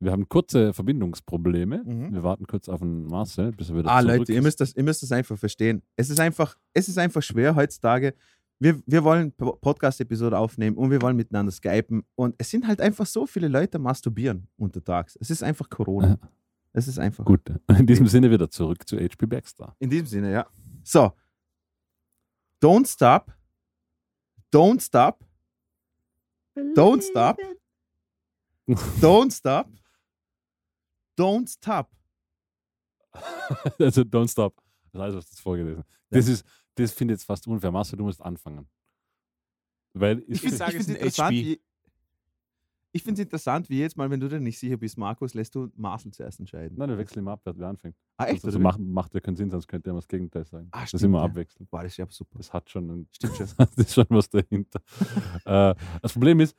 Wir haben kurze Verbindungsprobleme. Mhm. Wir warten kurz auf den Marcel, bis er wieder Ah, zurück Leute, ihr ist. müsst, das, ihr müsst das einfach verstehen. Es ist einfach, es ist einfach schwer heutzutage. Wir, wir wollen Po- Podcast-Episode aufnehmen und wir wollen miteinander skypen. Und es sind halt einfach so viele Leute masturbieren untertags. Es ist einfach Corona. Es ist einfach. Gut, in diesem Sinne wieder zurück zu HP Baxter. In diesem Sinne, ja. So. Don't stop. Don't stop. Don't stop. Don't stop. Don't stop. also don't stop. Das ist alles, was du jetzt vorgelesen hast. Das, ist, das finde ich jetzt fast unfair. Marcel, du musst anfangen. Weil Ich finde es sage, es ist ein interessant, HP. Ich find's interessant, wie jedes Mal, wenn du dir nicht sicher bist, Markus, lässt du Marcel zuerst entscheiden. Nein, wir wechseln immer ab, wer wer anfängt. Ah, echt? Also macht, macht ja keinen Sinn, sonst könnte er immer das Gegenteil sagen. Ah, das stimmt, immer ja. abwechseln. Boah, das ist ja super. Das hat schon ein, Stimmt schon. das ist schon was dahinter. äh, das Problem ist,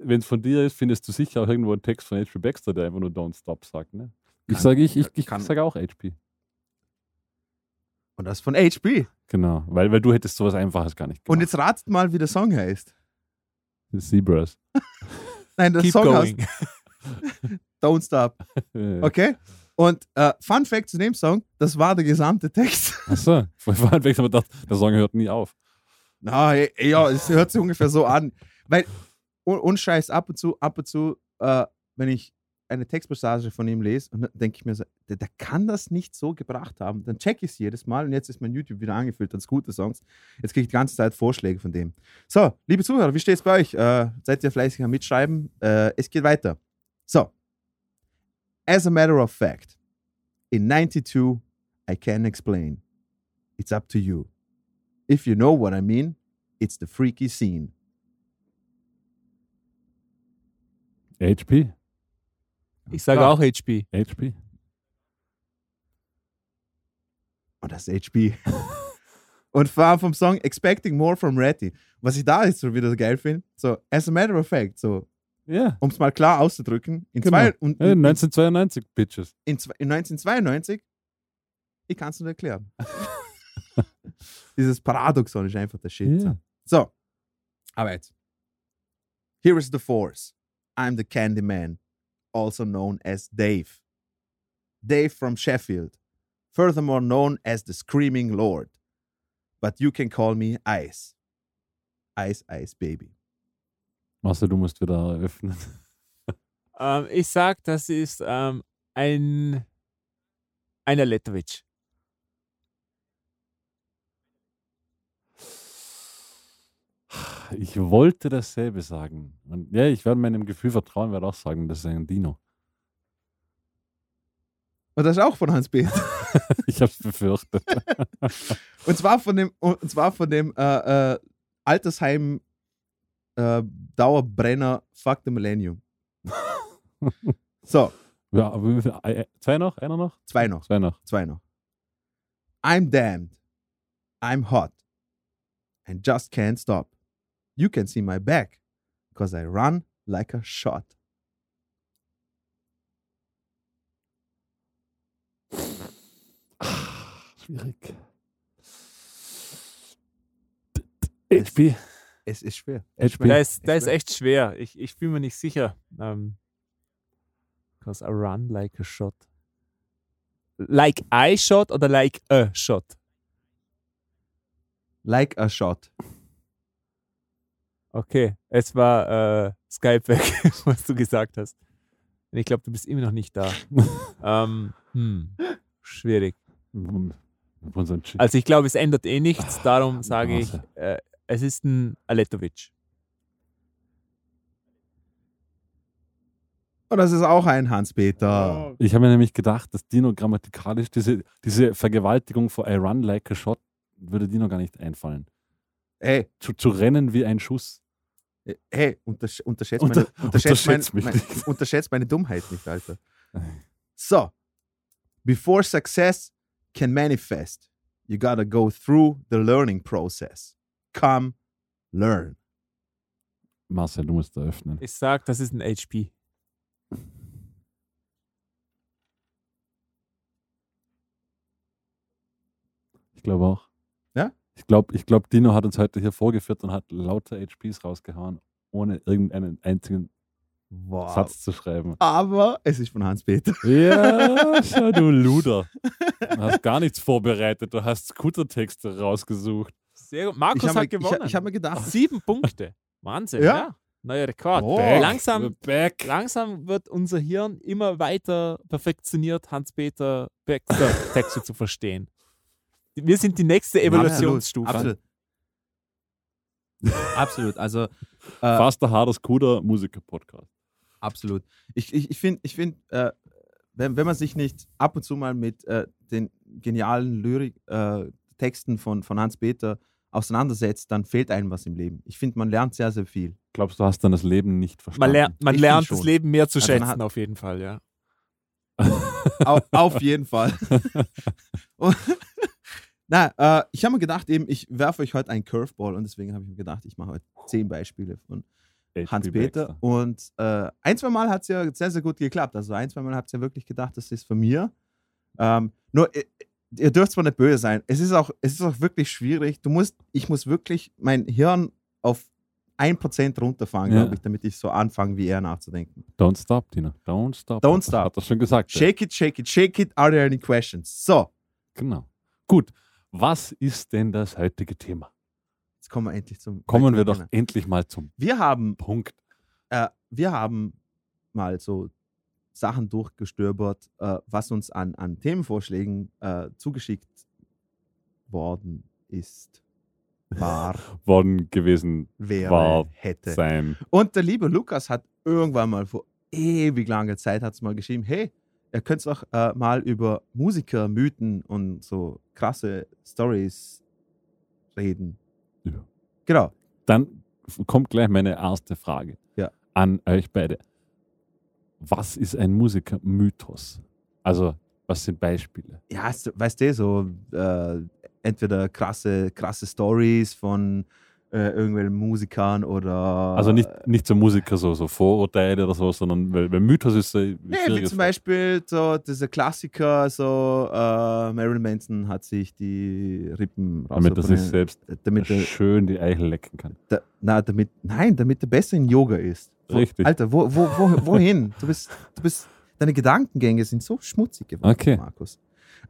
wenn es von dir ist, findest du sicher auch irgendwo einen Text von HP Baxter, der einfach nur Don't Stop sagt. Ne? Ich sage ich, ich, ich sage auch HP. Und das von HP. Genau, weil, weil du hättest sowas Einfaches gar nicht Und gemacht. jetzt ratet mal, wie der Song heißt. Zebras. Nein, der Keep Song heißt going. Don't Stop. Okay? Und äh, Fun Fact zu dem Song, das war der gesamte Text. Achso, war weg, aber dachte, der Song hört nie auf. Na, ja, es hört sich ungefähr so an. Weil, un- und Scheiß, ab und zu, ab und zu, äh, wenn ich eine Textpassage von ihm lese, und dann denke ich mir so, der, der kann das nicht so gebracht haben. Dann check ich es jedes Mal und jetzt ist mein YouTube wieder angefüllt als gute Songs. Jetzt kriege ich die ganze Zeit Vorschläge von dem. So, liebe Zuhörer, wie steht es bei euch? Äh, seid ihr fleißig am Mitschreiben? Äh, es geht weiter. So. As a matter of fact, in 92, I can explain. It's up to you. If you know what I mean, it's the freaky scene. HP? Ich sage Ja. auch HP. HP? Und das ist HP. Und vor allem vom Song Expecting More from Ratty. Was ich da jetzt so wieder geil finde, so, as a matter of fact, so, Ja. um es mal klar auszudrücken, in, Genau. zwei, und, Äh, in, 1992, Bitches. in, in 1992, ich kann es nicht erklären. Dieses Paradoxon ist einfach der Shit. Ja. So, aber jetzt. Here is the force. I'm the Candy Man, also known as Dave. Dave from Sheffield, furthermore known as the Screaming Lord. But you can call me Ice. Ice, Ice Baby. Marcel, du musst wieder eröffnen. Ähm, ich sage, das ist ähm, ein einer Letovic. Ich wollte dasselbe sagen. Und ja, ich werde meinem Gefühl vertrauen, werde auch sagen, das ist ein Dino. Und das ist auch von Hans Peter. Ich habe es befürchtet. Und zwar von dem, und zwar von dem äh, äh, Altersheim äh, Dauerbrenner Fuck the Millennium. So, Ja, aber? Äh, Zwei noch? Einer noch? zwei noch. Zwei noch. Zwei noch. I'm damned. I'm hot. And just can't stop. You can see my back. Because I run like a shot. Schwierig. HP. Es ist schwer. HP. Der ist, Ich ist echt schwer. Ich, ich bin mir nicht sicher. Ähm, Because I run like a shot. Like I shot oder like a shot? Like a shot. Okay, es war äh, Skype weg, was du gesagt hast. Und Ich glaube, du bist immer noch nicht da. ähm, hm, schwierig. Also ich glaube, es ändert eh nichts. Darum Ah, sage ich, äh, es ist ein Aletovic. Und das ist auch ein Hans-Peter. Ich habe mir nämlich gedacht, dass Dino grammatikalisch diese, diese Vergewaltigung vor I run like a shot würde Dino gar nicht einfallen. Ey, Zu, zu rennen wie ein Schuss. Äh, Hey, untersch unterschätzt, Unter- meine, unterschätzt, mein, unterschätzt mich mein, nicht. unterschätzt meine Dummheit nicht, Alter. So, before success can manifest, you gotta go through the learning process. Come, learn. Marcel, du musst da öffnen. Ich sag, das ist ein HP. Ich glaube auch. Ich glaube, ich glaub, Dino hat uns heute hier vorgeführt und hat lauter HPs rausgehauen, ohne irgendeinen einzigen Wow. Satz zu schreiben. Aber es ist von Hans-Peter. Ja, schau, du Luder. Du hast gar nichts vorbereitet. Du hast Scooter-Texte rausgesucht. Sehr gut. Markus Ich habe hat mir, ich, gewonnen. ich hab mir gedacht, Sieben Punkte. Wahnsinn, Ja. ja. Neuer Rekord. Oh. Langsam, langsam wird unser Hirn immer weiter perfektioniert, Hans-Peter Texte zu verstehen. Wir sind die nächste Evaluationsstufe. Absolut. Absolut. Also, äh, Faster, harder Scooter, Musiker-Podcast. absolut. Ich, ich, ich finde, ich find, äh, wenn, wenn man sich nicht ab und zu mal mit äh, den genialen Lyrik-Texten von, von Hans-Peter auseinandersetzt, dann fehlt einem was im Leben. Ich finde, man lernt sehr, sehr viel. Glaubst du, hast dann das Leben nicht verstanden? Man, lernt, man lernt das. Leben mehr zu Also schätzen, hat- auf jeden Fall, ja. Au, auf jeden Fall. Und- Na, äh, ich habe mir gedacht, eben, ich werfe euch heute einen Curveball und deswegen habe ich mir gedacht, ich mache heute zehn Beispiele von Hans-Peter. Und äh, ein, zwei Mal hat es ja sehr, sehr gut geklappt. Also ein, zwei Mal habt ihr ja wirklich gedacht, das ist von mir. Ähm, nur, ihr, ihr dürft zwar nicht böse sein. Es ist, auch, es ist auch wirklich schwierig. Du musst, ich muss wirklich mein Hirn auf 1% runterfahren, Ja. glaube ich, damit ich so anfange, wie er nachzudenken. Don't stop, Dino. Don't stop. Don't stop. Hat er schon gesagt. Shake it, shake it, shake it. Are there any questions? So, Genau. Gut. Was ist denn das heutige Thema? jetzt kommen wir endlich zum. Kommen wir doch endlich mal zum Wir haben Punkt. äh, wir haben mal so Sachen durchgestöbert, äh, was uns an, an Themenvorschlägen äh, zugeschickt worden ist, war, Worden gewesen wäre, War hätte. sein. Und der liebe Lukas hat irgendwann mal vor ewig langer Zeit hat's mal geschrieben, hey, ihr könnt doch äh, mal über Musiker, Mythen und so krasse Stories reden. Ja. Genau. Dann kommt gleich meine erste Frage Ja. an euch beide. Was ist ein Musiker-Mythos? Also, was sind Beispiele? ja, weißt du, so äh, entweder krasse, krasse Stories von äh, irgendwelchen Musikern oder. Also nicht, nicht so Musiker, so, so Vorurteile oder so, sondern weil, weil Mythos ist so. ein Nee, wie zum Beispiel so dieser Klassiker, so äh, Marilyn Manson hat sich die Rippen damit er sich selbst damit er, schön die Eichel lecken kann. da, na, damit, nein, damit er besser in Yoga ist. Richtig. Alter, wo, wo, wo, wohin? Du bist, du bist, deine Gedankengänge sind so schmutzig geworden, Okay. Markus.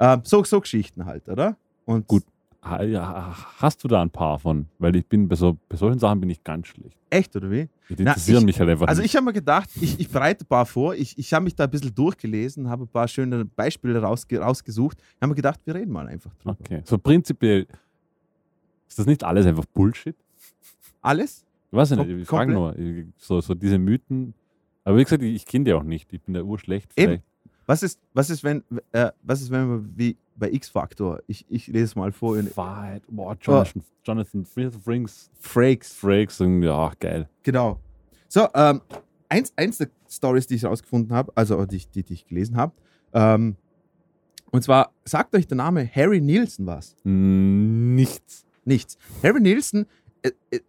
Ähm, so, so Geschichten halt, oder? Und Gut. Hast du da ein paar von? Weil ich bin bei, so, bei solchen Sachen bin ich ganz schlecht. Echt, oder wie? Die Na, interessieren ich- mich halt einfach Also nicht. ich habe mir gedacht, ich, ich bereite ein paar vor. Ich, ich habe mich da ein bisschen durchgelesen, habe ein paar schöne Beispiele rausge rausgesucht. Ich habe mir gedacht, wir reden mal einfach drüber. Okay. So prinzipiell ist das nicht alles einfach Bullshit? Alles? Ich weiß nicht, ich frage nur. So, so diese Mythen. Aber wie gesagt, ich, ich kenne die auch nicht. Ich bin der urschlecht. Eben. Vielleicht. Was ist, was ist, wenn, äh, was ist, wenn wir wie bei X-Factor, ich, ich lese es mal vor, Wahrheit. Boah, Jonathan, Jonathan Frakes. Frakes. Frakes. Ja, geil. Genau. So, ähm, eins, eins der Stories, die ich rausgefunden habe, also die, ich- die, die ich gelesen habe, ähm, und zwar sagt euch der Name Harry Nielsen was? Mm, Nichts. Nichts. Harry Nielsen äh, äh,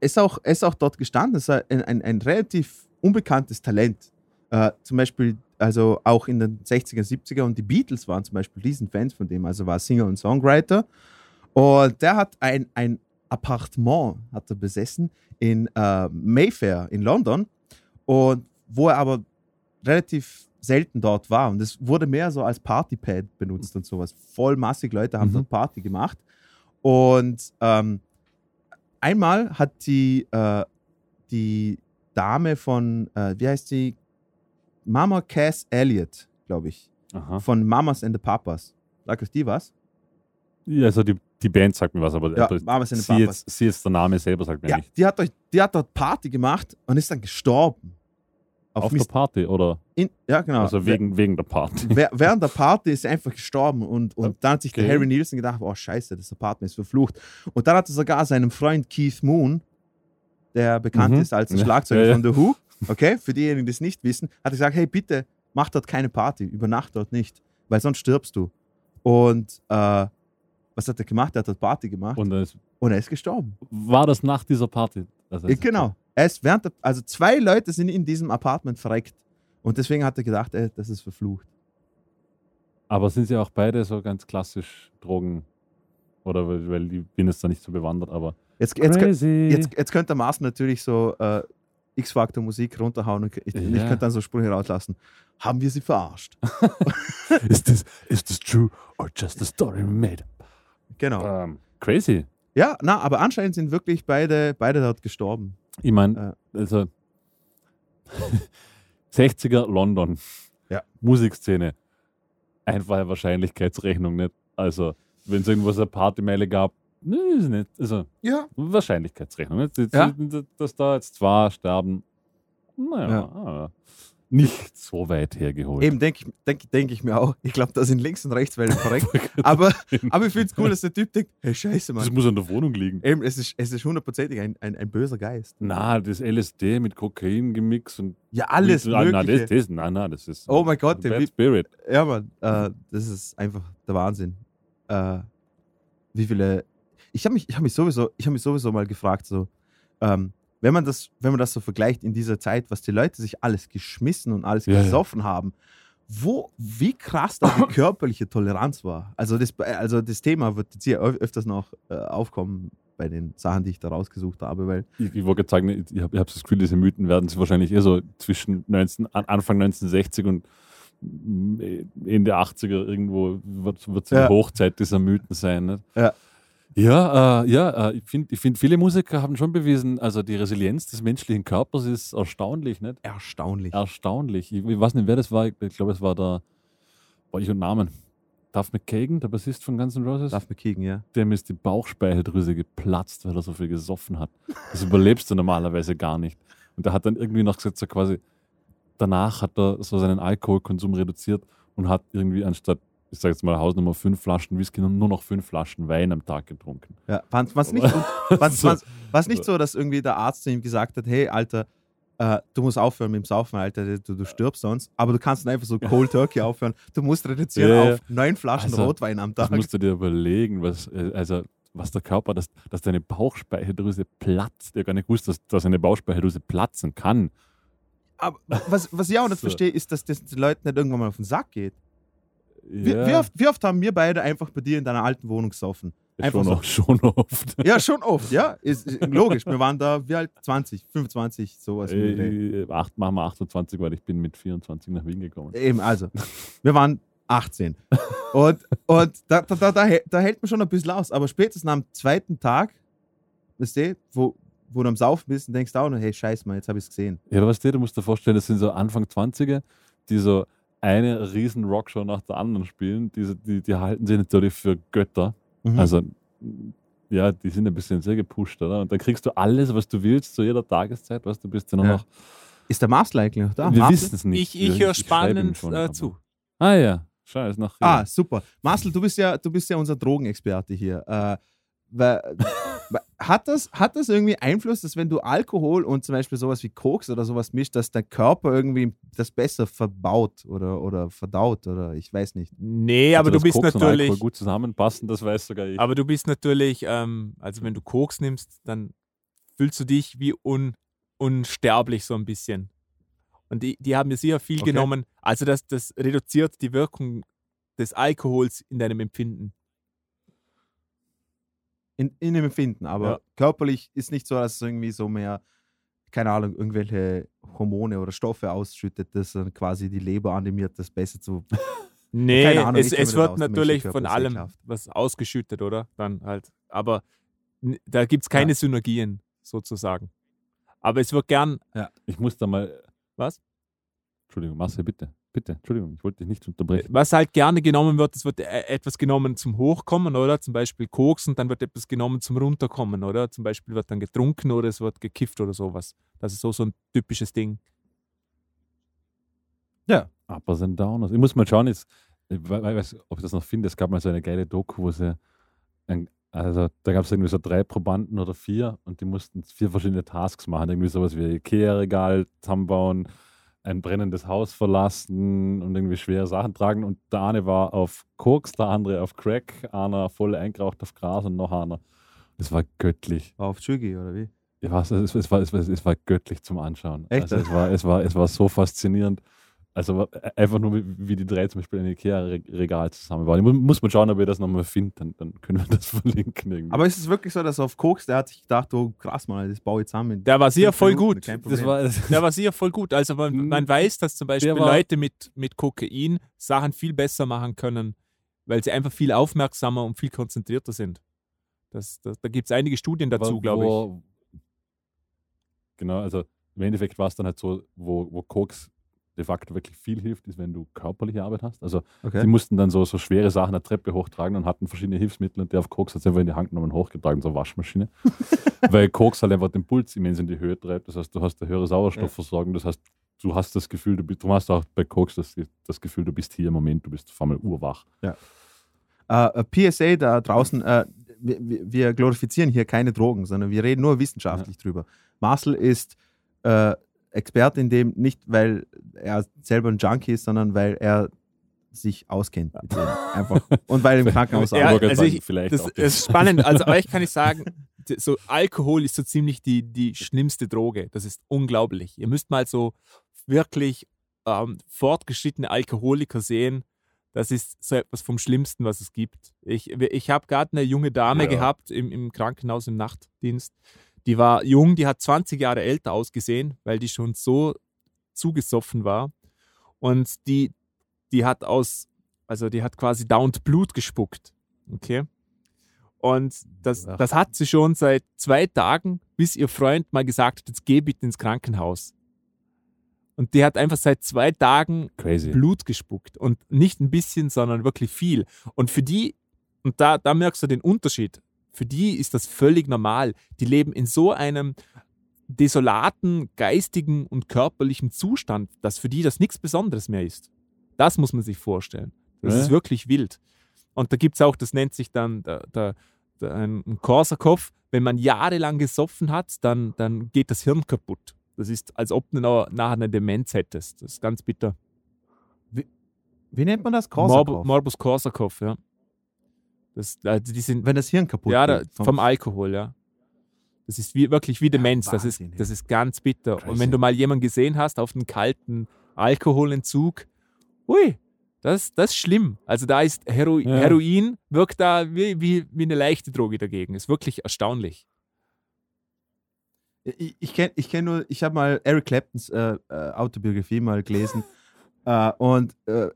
ist, auch, ist auch dort gestanden, ist ein, ein, ein relativ unbekanntes Talent. Äh, zum Beispiel, also auch in den 60er, 70er und die Beatles waren zum Beispiel Riesenfans von dem, also war Singer und Songwriter. Und der hat ein, ein Appartement hat er besessen in äh, Mayfair in London und wo er aber relativ selten dort war und es wurde mehr so als Partypad benutzt und sowas. Voll massig Leute haben Mhm. dort Party gemacht und ähm, einmal hat die, äh, die Dame von, äh, wie heißt sie? Mama Cass Elliott, glaube ich, Aha. von Mamas and the Papas. Sagt euch die was? Ja, also die, die Band sagt mir was, aber, Ja, Mamas and the sie, Papas. jetzt, sie jetzt der Name selber sagt mir Ja, nicht. die hat, euch, die hat dort Party gemacht und ist dann gestorben. Auf, Auf, der Party oder in, ja, genau. also wegen, wegen der Party. Wäh- Während der Party ist er einfach gestorben und, und dann hat sich der Okay. Harry Nielsen gedacht, oh scheiße, das Apartment ist verflucht. Und dann hat er sogar seinem Freund Keith Moon der bekannt Mhm. ist als. Schlagzeuger Ja, ja. von The Who, okay, für diejenigen, die es nicht wissen, hat gesagt, hey, bitte, mach dort keine Party, übernacht dort nicht, weil sonst stirbst du. Und äh, was hat er gemacht? Er hat dort Party gemacht und, Und es er ist gestorben. war das nach dieser Party. Also Äh, genau. Er ist während der, also zwei Leute sind in diesem Apartment verreckt. Und deswegen hat er gedacht, ey, das ist verflucht. Aber sind sie auch beide so ganz klassisch Drogen? Oder weil, weil ich bin jetzt da nicht so bewandert, aber. Jetzt, jetzt, jetzt, jetzt könnte der Mars natürlich so äh, X-Factor Musik runterhauen und ich, ich Ja. könnte dann so Sprüche rauslassen. Haben wir sie verarscht? is, this, is this true or just a story we made? Genau. Ähm, crazy. Ja, na, aber anscheinend sind wirklich beide, beide dort gestorben. Ich meine, also 60er London. Ja. Musikszene. Einfache Wahrscheinlichkeitsrechnung nicht. Also, wenn es irgendwo so eine Partymeile gab, nicht. Also, Ja. Wahrscheinlichkeitsrechnung. Nicht? Dass, Ja. dass da jetzt zwei sterben, naja, Ja. ah, nicht so weit hergeholt. Eben denke ich, denk, denk ich mir auch. Ich glaube, da sind links und rechts welche verreckt. aber, aber ich finde es cool, dass der Typ denkt, hey, scheiße, Das Mann. muss an der Wohnung liegen. Eben, es ist, es ist hundertprozentig ein, ein, ein böser Geist. Na, das LSD mit Kokain gemixt und Ja, alles Ah, na, das, das, nein, nein, das ist Oh mein Gott, der Spirit. Ja, Mann, äh, das ist einfach der Wahnsinn. Äh, wie viele. Ich habe mich, ich hab mich, sowieso, ich hab mich sowieso mal gefragt, so, ähm, wenn, man das, wenn man das so vergleicht in dieser Zeit, was die Leute sich alles geschmissen und alles Ja, ja. gesoffen haben, wo, wie krass da die körperliche Toleranz war. Also das, also das Thema wird jetzt hier öf- öfters noch äh, aufkommen bei den Sachen, die ich da rausgesucht habe, weil Ich, ich wollte gerade sagen, ich habe hab das Gefühl, diese Mythen werden sich wahrscheinlich eher so zwischen 19, an- Anfang 1960 und mm, Ende 80er irgendwo wird es Ja. die Hochzeit dieser Mythen sein. Nicht? Ja. Ja, äh, ja äh, ich finde, ich find, viele Musiker haben schon bewiesen, also die Resilienz des menschlichen Körpers ist erstaunlich, nicht? erstaunlich. Erstaunlich. Ich, ich weiß nicht, wer das war. Ich glaube, es war der, boah, ich und Namen. Duff McKagan, der Bassist von Guns N' Roses. Man kicken, ja. dem ist die Bauchspeicheldrüse geplatzt, weil er so viel gesoffen hat. Das überlebst du normalerweise gar nicht. Und er hat dann irgendwie noch gesagt, so quasi, danach hat er so seinen Alkoholkonsum reduziert und hat irgendwie anstatt, ich sage jetzt mal Hausnummer, fünf Flaschen Whisky nur noch fünf Flaschen Wein am Tag getrunken. ja. War es nicht, So. nicht so, dass irgendwie der Arzt zu ihm gesagt hat, hey, Alter, äh, du musst aufhören mit dem Saufen, Alter, du, du stirbst sonst. Aber du kannst nicht einfach so Cold Turkey aufhören. Du musst reduzieren Ja, auf neun Flaschen Also, Rotwein am Das Tag. musst du dir überlegen, was, äh, also, was der Körper, dass, dass deine Bauchspeicheldrüse platzt. Ich habe gar nicht gewusst, dass, dass eine Bauchspeicheldrüse platzen kann. Aber was, was ich auch nicht So. verstehe, ist, dass das den Leuten nicht irgendwann mal auf den Sack geht. Wie, Ja, wie, oft, wie oft haben wir beide einfach bei dir in deiner alten Wohnung gesoffen? einfach schon, so. schon oft. Ja, schon oft, ja. Ist, ist logisch. Wir waren da, wie alt? 20, 25, sowas. Dreh. Äh, acht, machen wir 28, weil ich bin mit 24 nach Wien gekommen. Eben, also. Wir waren 18. Und, und da, da, da, da, hält- da hält man schon ein bisschen aus. Aber spätestens am zweiten Tag, weißt du, wo, wo du am Saufen bist und denkst du auch noch, hey, scheiß mal, jetzt habe ich es gesehen. Ja, aber weißt du, du musst dir vorstellen, das sind so Anfang 20er, die so eine riesen Rockshow nach der anderen spielen. Die, die, die halten sich natürlich für Götter. Mhm. Also, ja, die sind ein bisschen sehr gepusht, oder? Und dann kriegst du alles, was du willst, zu jeder Tageszeit, weißt du, bist Ja. noch. ist der Marcel eigentlich noch da? wir wissen es nicht. Ich, ich höre spannend schon, äh, zu. Ah ja, scheiße, nach. Ah, super. Marcel, du bist ja, du bist ja unser Drogenexperte hier. Äh, hat, das, hat das irgendwie Einfluss, dass wenn du Alkohol und zum Beispiel sowas wie Koks oder sowas mischt, dass der Körper irgendwie das besser verbaut oder, oder verdaut oder ich weiß nicht. Nee, aber Also, du dass bist Koks und natürlich. gut zusammenpassen, das weiß sogar ich. Aber du bist natürlich, ähm, also wenn du Koks nimmst, dann fühlst du dich wie un, unsterblich so ein bisschen. Und die, die haben ja sicher viel Okay. genommen. Also das, das reduziert die Wirkung des Alkohols in deinem Empfinden. In, in dem Empfinden, aber Ja. körperlich ist nicht so, dass es irgendwie so mehr, keine Ahnung, irgendwelche Hormone oder Stoffe ausschüttet, das dann quasi die Leber animiert, das besser zu. Nee, Keine Ahnung, es, es wird natürlich von allem was ausgeschüttet, oder? Dann halt. Aber da gibt es keine Synergien sozusagen. Aber es wird gern. ich muss da mal. Was? Entschuldigung, Marcel, bitte. Bitte, Entschuldigung, ich wollte dich nicht unterbrechen. Was halt gerne genommen wird, es wird äh, etwas genommen zum Hochkommen, oder? Zum Beispiel Koks und dann wird etwas genommen zum Runterkommen, oder? Zum Beispiel wird dann getrunken oder es wird gekifft oder sowas. Das ist so, so ein typisches Ding. Uppers and Downers. Ich muss mal schauen, jetzt, ich we- we- weiß, ob ich das noch finde. Es gab mal so eine geile Doku, wo sie Also da gab es irgendwie so drei Probanden oder vier und die mussten vier verschiedene Tasks machen. Irgendwie sowas wie Ikea-Regal zusammenbauen, ein brennendes Haus verlassen und irgendwie schwere Sachen tragen. Und der eine war auf Koks, der andere auf Crack, einer voll eingeraucht auf Gras und noch einer. Es war göttlich. Auf Chügi, oder wie? Ja, was, es, es, war, es, war, es war göttlich zum Anschauen. Echt? Also es, war, es, war, es war so faszinierend. Also einfach nur, wie, die drei zum Beispiel in Ikea-Regal zusammenbauen. Muss, muss man schauen, ob ihr das nochmal findet, dann, dann können wir das verlinken. Irgendwie. Aber ist es wirklich so, dass auf Koks, der hat sich gedacht, oh krass, Mann, das baue ich zusammen. Der war fünf voll Minuten, gut. das war, Der war sicher voll gut. Also man, man weiß, dass zum Beispiel war- Leute mit, mit Kokain Sachen viel besser machen können, weil sie einfach viel aufmerksamer und viel konzentrierter sind. Das, das, da gibt es einige Studien dazu, glaube ich. Genau, also im Endeffekt war es dann halt so, wo, wo Koks de facto wirklich viel hilft, ist, wenn du körperliche Arbeit hast. Also Okay. sie mussten dann so, so schwere Sachen eine Treppe hochtragen und hatten verschiedene Hilfsmittel und der auf Koks hat es einfach in die Hand genommen und hochgetragen, so eine Waschmaschine. Weil Koks halt einfach den Puls immens in die Höhe treibt. Das heißt, du hast eine höhere Sauerstoffversorgung. Das heißt, du hast das Gefühl, du, bist, du hast auch bei Koks das, das Gefühl, du bist hier im Moment, du bist auf einmal urwach. Äh, PSA da draußen, äh, wir, wir- glorifizieren hier keine Drogen, sondern wir reden nur wissenschaftlich drüber. Marcel ist äh, Experte in dem, nicht weil er selber ein Junkie ist, sondern weil er sich auskennt mit dem. Einfach. Und weil er im Krankenhaus Ja, arbeitet. wollte also ich, vielleicht das auch die- ist spannend. Also euch kann ich sagen, so Alkohol ist so ziemlich die, die schlimmste Droge. Das ist unglaublich. Ihr müsst mal so wirklich ähm, fortgeschrittene Alkoholiker sehen. Das ist so etwas vom Schlimmsten, was es gibt. Ich, ich habe gerade eine junge Dame Ja. gehabt im, im Krankenhaus im Nachtdienst. Die war jung, die hat 20 Jahre älter ausgesehen, weil die schon so zugesoffen war. Und die, die hat aus, also die hat quasi dauernd Blut gespuckt. Okay. Und das, das hat sie schon seit zwei Tagen, bis ihr Freund mal gesagt hat, jetzt geh bitte ins Krankenhaus. Und die hat einfach seit zwei Tagen Crazy. Blut gespuckt. Und nicht ein bisschen, sondern wirklich viel. Und für die, und da, da merkst du den Unterschied, für die ist das völlig normal. Die leben in so einem desolaten geistigen und körperlichen Zustand, dass für die das nichts Besonderes mehr ist. Das muss man sich vorstellen. Das Ja. ist wirklich wild. Und da gibt es auch, das nennt sich dann der, der, der, ein Korsakow. Wenn man jahrelang gesoffen hat, dann, dann geht das Hirn kaputt. Das ist, als ob du nachher eine Demenz hättest. Das ist ganz bitter. Wie nennt man das? Korsakow? Morbus Korsakow, ja. Das, also die sind, Wenn das Hirn kaputt ja, da, geht. vom Alkohol, ja. Das ist wie, wirklich wie Demenz. das, ist, ja. das ist ganz bitter. Und Crazy. wenn du mal jemanden gesehen hast auf einen kalten Alkoholentzug, ui, das, das ist schlimm. Also da ist Hero Ja. Heroin, wirkt da wie, wie, wie eine leichte Droge dagegen. Ist wirklich erstaunlich. Ich, ich kenne ich kenn nur, ich habe mal Eric Claptons äh, äh, Autobiografie mal gelesen. äh, und äh,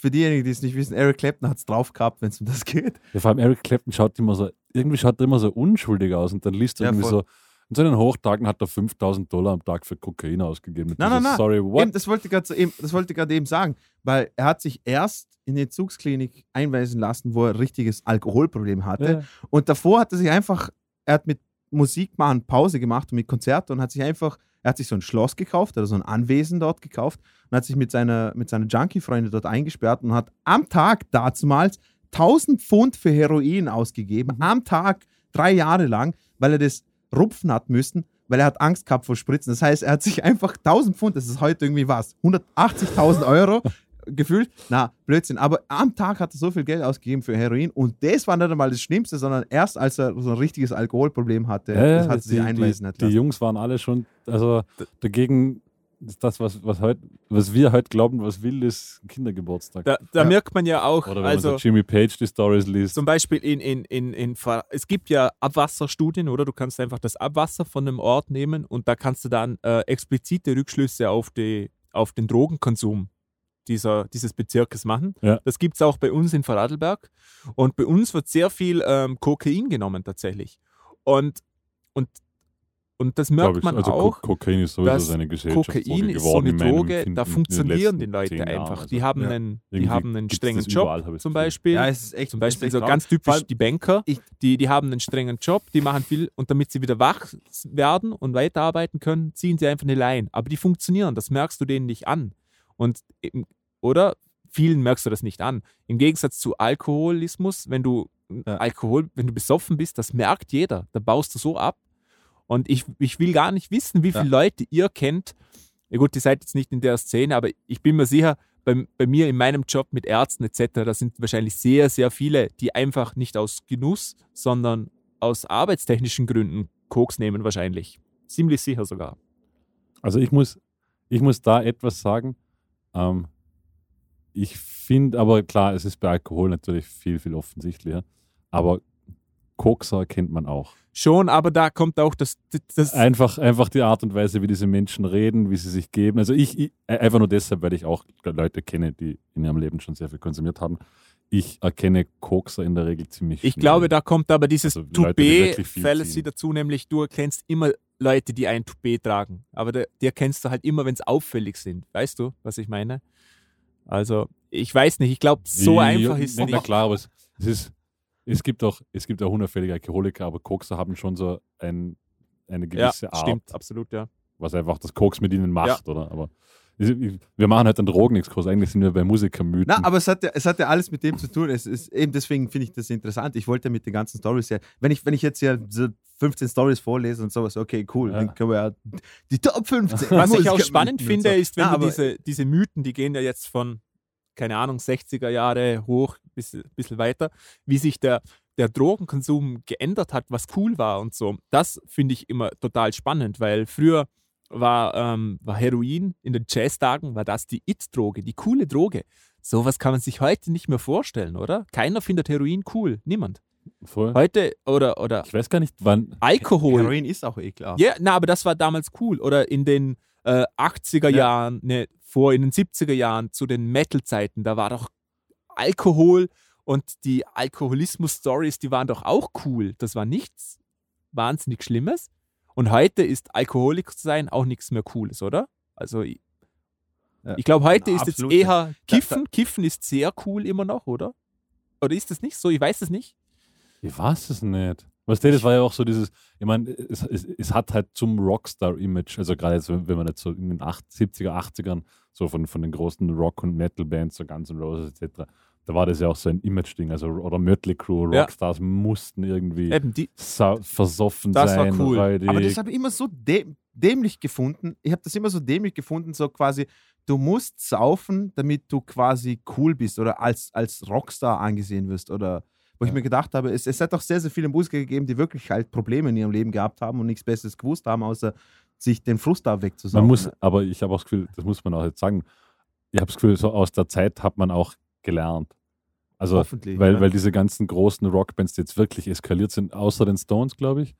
für diejenigen, die es nicht wissen, Eric Clapton hat es drauf gehabt, wenn es um das geht. Ja, vor allem Eric Clapton schaut immer so, irgendwie schaut er immer so unschuldig aus und dann liest er Ja, irgendwie voll. so, in seinen Hochtagen hat er 5000 Dollar am Tag für Kokain ausgegeben. Nein, nein, nein. Sorry, what? Eben, das wollte ich gerade eben, das wollte ich gerade eben sagen, weil er hat sich erst in die Entzugsklinik einweisen lassen, wo er ein richtiges Alkoholproblem hatte. Ja. Und davor hat er sich einfach, er hat mit Musik machen Pause gemacht und mit Konzerten und hat sich einfach, er hat sich so ein Schloss gekauft oder so ein Anwesen dort gekauft und hat sich mit seiner, mit seiner Junkie-Freunde dort eingesperrt und hat am Tag dazumals 1000 Pfund für Heroin ausgegeben, am Tag, drei Jahre lang, weil er das rupfen hat müssen, weil er hat Angst gehabt vor Spritzen. Das heißt, er hat sich einfach 1000 Pfund, das ist heute irgendwie was, 180.000 Euro gefühlt, na, Blödsinn, aber am Tag hat er so viel Geld ausgegeben für Heroin und das war nicht einmal das Schlimmste, sondern erst als er so ein richtiges Alkoholproblem hatte, Ja, das hat er sich die, einweisen die, hat die. Jungs waren alle schon, also dagegen ist das, was, was, heut, was wir heute glauben, was wild ist, Kindergeburtstag. Da, da Ja. merkt man ja auch, Oder wenn also man so Jimmy Page die Stories liest. zum Beispiel in, in, in, in, es gibt ja Abwasserstudien, oder? Du kannst einfach das Abwasser von einem Ort nehmen und da kannst du dann äh, explizite Rückschlüsse auf, die, auf den Drogenkonsum dieser, dieses Bezirkes machen. Ja. Das gibt es auch bei uns in Vorarlberg. Und bei uns wird sehr viel ähm, Kokain genommen tatsächlich. Und, und, und das merkt ich. man also auch. Ko Kokain ist sowieso dass seine Gesellschaftsdroge Kokain ist so eine Droge, da funktionieren die Leute Jahren. einfach. Also, die haben ja. einen, die Irgendwie haben einen strengen Job überall, ich zum. Beispiel. Ja, es ist echt, Zum es ist Beispiel echt so ganz typisch die Banker, Ich- die, die haben einen strengen Job, die machen viel und damit sie wieder wach werden und weiterarbeiten können, ziehen sie einfach eine Line. Aber die funktionieren, das merkst du denen nicht an. Und eben, oder vielen merkst du das nicht an. Im Gegensatz zu Alkoholismus, wenn du Ja. Alkohol, wenn du besoffen bist, das merkt jeder. Da baust du so ab. Und ich, ich will gar nicht wissen, wie viele Ja. Leute ihr kennt. Ja gut, ihr seid jetzt nicht in der Szene, aber ich bin mir sicher, bei, bei mir in meinem Job mit Ärzten etc., da sind wahrscheinlich sehr, sehr viele, die einfach nicht aus Genuss, sondern aus arbeitstechnischen Gründen Koks nehmen wahrscheinlich. Ziemlich sicher sogar. Also ich muss, ich muss da etwas sagen. Ähm, ich finde aber, klar, es ist bei Alkohol natürlich viel, viel offensichtlicher. Aber Kokser kennt man auch. Schon, aber da kommt auch das, das Einfach, einfach die Art und Weise, wie diese Menschen reden, wie sie sich geben. Also ich, ich einfach nur deshalb, weil ich auch Leute kenne, die in ihrem Leben schon sehr viel konsumiert haben. Ich erkenne Kokser in der Regel ziemlich Ich schnell. glaube, da kommt aber dieses Also die Toupet-Fallacy dazu, nämlich du erkennst immer Leute, die ein Toupet tragen. Aber die erkennst du halt immer, wenn es auffällig sind. Weißt du, was ich meine? Also, ich weiß nicht, ich glaube, so Ja, einfach ist es na, na nicht. klar, aber es ist, es gibt auch, es gibt auch unauffällige Alkoholiker, aber Kokser haben schon so ein, eine Ja, gewisse Art, stimmt, absolut, ja. was einfach das Koks mit ihnen macht, oder? Aber wir machen halt einen Drogenexkurs. Eigentlich sind wir bei Musikermythen. Na, aber es hat, ja, es hat ja alles mit dem zu tun. Es ist eben deswegen finde ich das interessant. Ich wollte mit den ganzen Stories ja, wenn ich, wenn ich jetzt ja so 15 Stories vorlese und sowas, okay, cool, Ja. dann können wir ja die Top 15. Was ich auch spannend finde, so. ist, wenn Na, du diese, diese Mythen, die gehen ja jetzt von, keine Ahnung, 60er Jahre hoch bis bisschen weiter, wie sich der, der Drogenkonsum geändert hat, was cool war und so. Das finde ich immer total spannend, weil früher war, ähm, war Heroin in den Jazztagen, war das die It-Droge, die coole Droge. Sowas kann man sich heute nicht mehr vorstellen, oder? Keiner findet Heroin cool. Niemand. Voll. Heute oder, oder Ich weiß gar nicht, wann. Alkohol. Heroin ist auch ekelhaft. Ja, na, aber das war damals cool. Oder in den äh, 80er Ja. Jahren, ne, vor in den 70er Jahren zu den Metal-Zeiten, da war doch Alkohol und die Alkoholismus-Stories, die waren doch auch cool. Das war nichts wahnsinnig Schlimmes. Und heute ist Alkoholiker zu sein auch nichts mehr Cooles, oder? Also ich, Ja. ich glaube, heute ist jetzt eher Kiffen. Kiffen ist sehr cool immer noch, oder? Oder ist das nicht so? Ich weiß es nicht. Ich weiß es nicht. Weißt du, das war ja auch so dieses, ich meine, es, es, es hat halt zum Rockstar-Image, also gerade jetzt, wenn man jetzt so in den 80, 70er, 80ern, so von, von den großen Rock- und Metal-Bands, so Guns N' Roses etc., da war das ja auch so ein Image-Ding, also oder Mötley Crew, Ja. Rockstars mussten irgendwie Eben, die, versoffen Das war sein, cool. räudig. Aber das habe ich immer so dä dämlich gefunden. Ich habe das immer so dämlich gefunden, so quasi, du musst saufen, damit du quasi cool bist oder als, als Rockstar angesehen wirst. Oder wo ich Ja. mir gedacht habe, es, es hat auch sehr, sehr viele Musiker gegeben, die wirklich halt Probleme in ihrem Leben gehabt haben und nichts Besseres gewusst haben, außer sich den Frust da wegzusaugen. Man muss, aber ich habe auch das Gefühl, das muss man auch jetzt sagen, ich habe das Gefühl, so aus der Zeit hat man auch gelernt. Also, weil, ja. weil diese ganzen großen Rockbands die jetzt wirklich eskaliert sind, außer den Stones, glaube ich.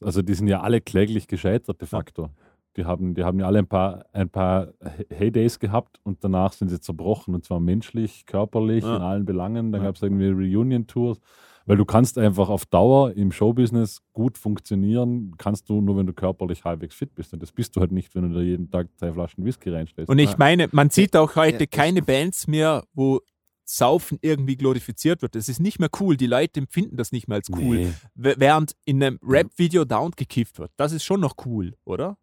Also die sind ja alle kläglich gescheitert de facto. Die, haben, die haben ja alle ein paar, ein paar Heydays gehabt und danach sind sie zerbrochen und zwar menschlich, körperlich, Ja. in allen Belangen. Dann Ja. gab es irgendwie Reunion-Tours. Weil du kannst einfach auf Dauer im Showbusiness gut funktionieren, kannst du nur, wenn du körperlich halbwegs fit bist. Und das bist du halt nicht, wenn du da jeden Tag zwei Flaschen Whisky reinstellst. Und ich meine, man sieht auch heute Ja, keine Bands mehr, wo Saufen irgendwie glorifiziert wird. Das ist nicht mehr cool. Die Leute empfinden das nicht mehr als cool. Nee. Während in einem Rap-Video down gekifft wird. Das ist schon noch cool, oder?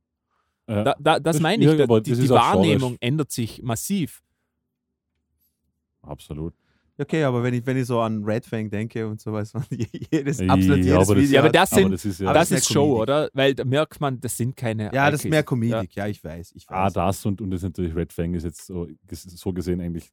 Da, da, das Das- meine ja, ich. Da, aber die die ist Wahrnehmung ändert sich massiv. absolut. Okay, aber wenn ich, wenn ich so an Red Fang denke und sowas, und jedes, Ja, absolut jedes aber das- Video. Ja, aber das sind, das ist ja aber das ist ist Show, Comedic. oder? Weil da merkt man, das sind keine. ja, das ist mehr. Comedic, ja. ich weiß. Ich Ah, weiß. das und, und das ist natürlich Red Fang ist jetzt so, so gesehen eigentlich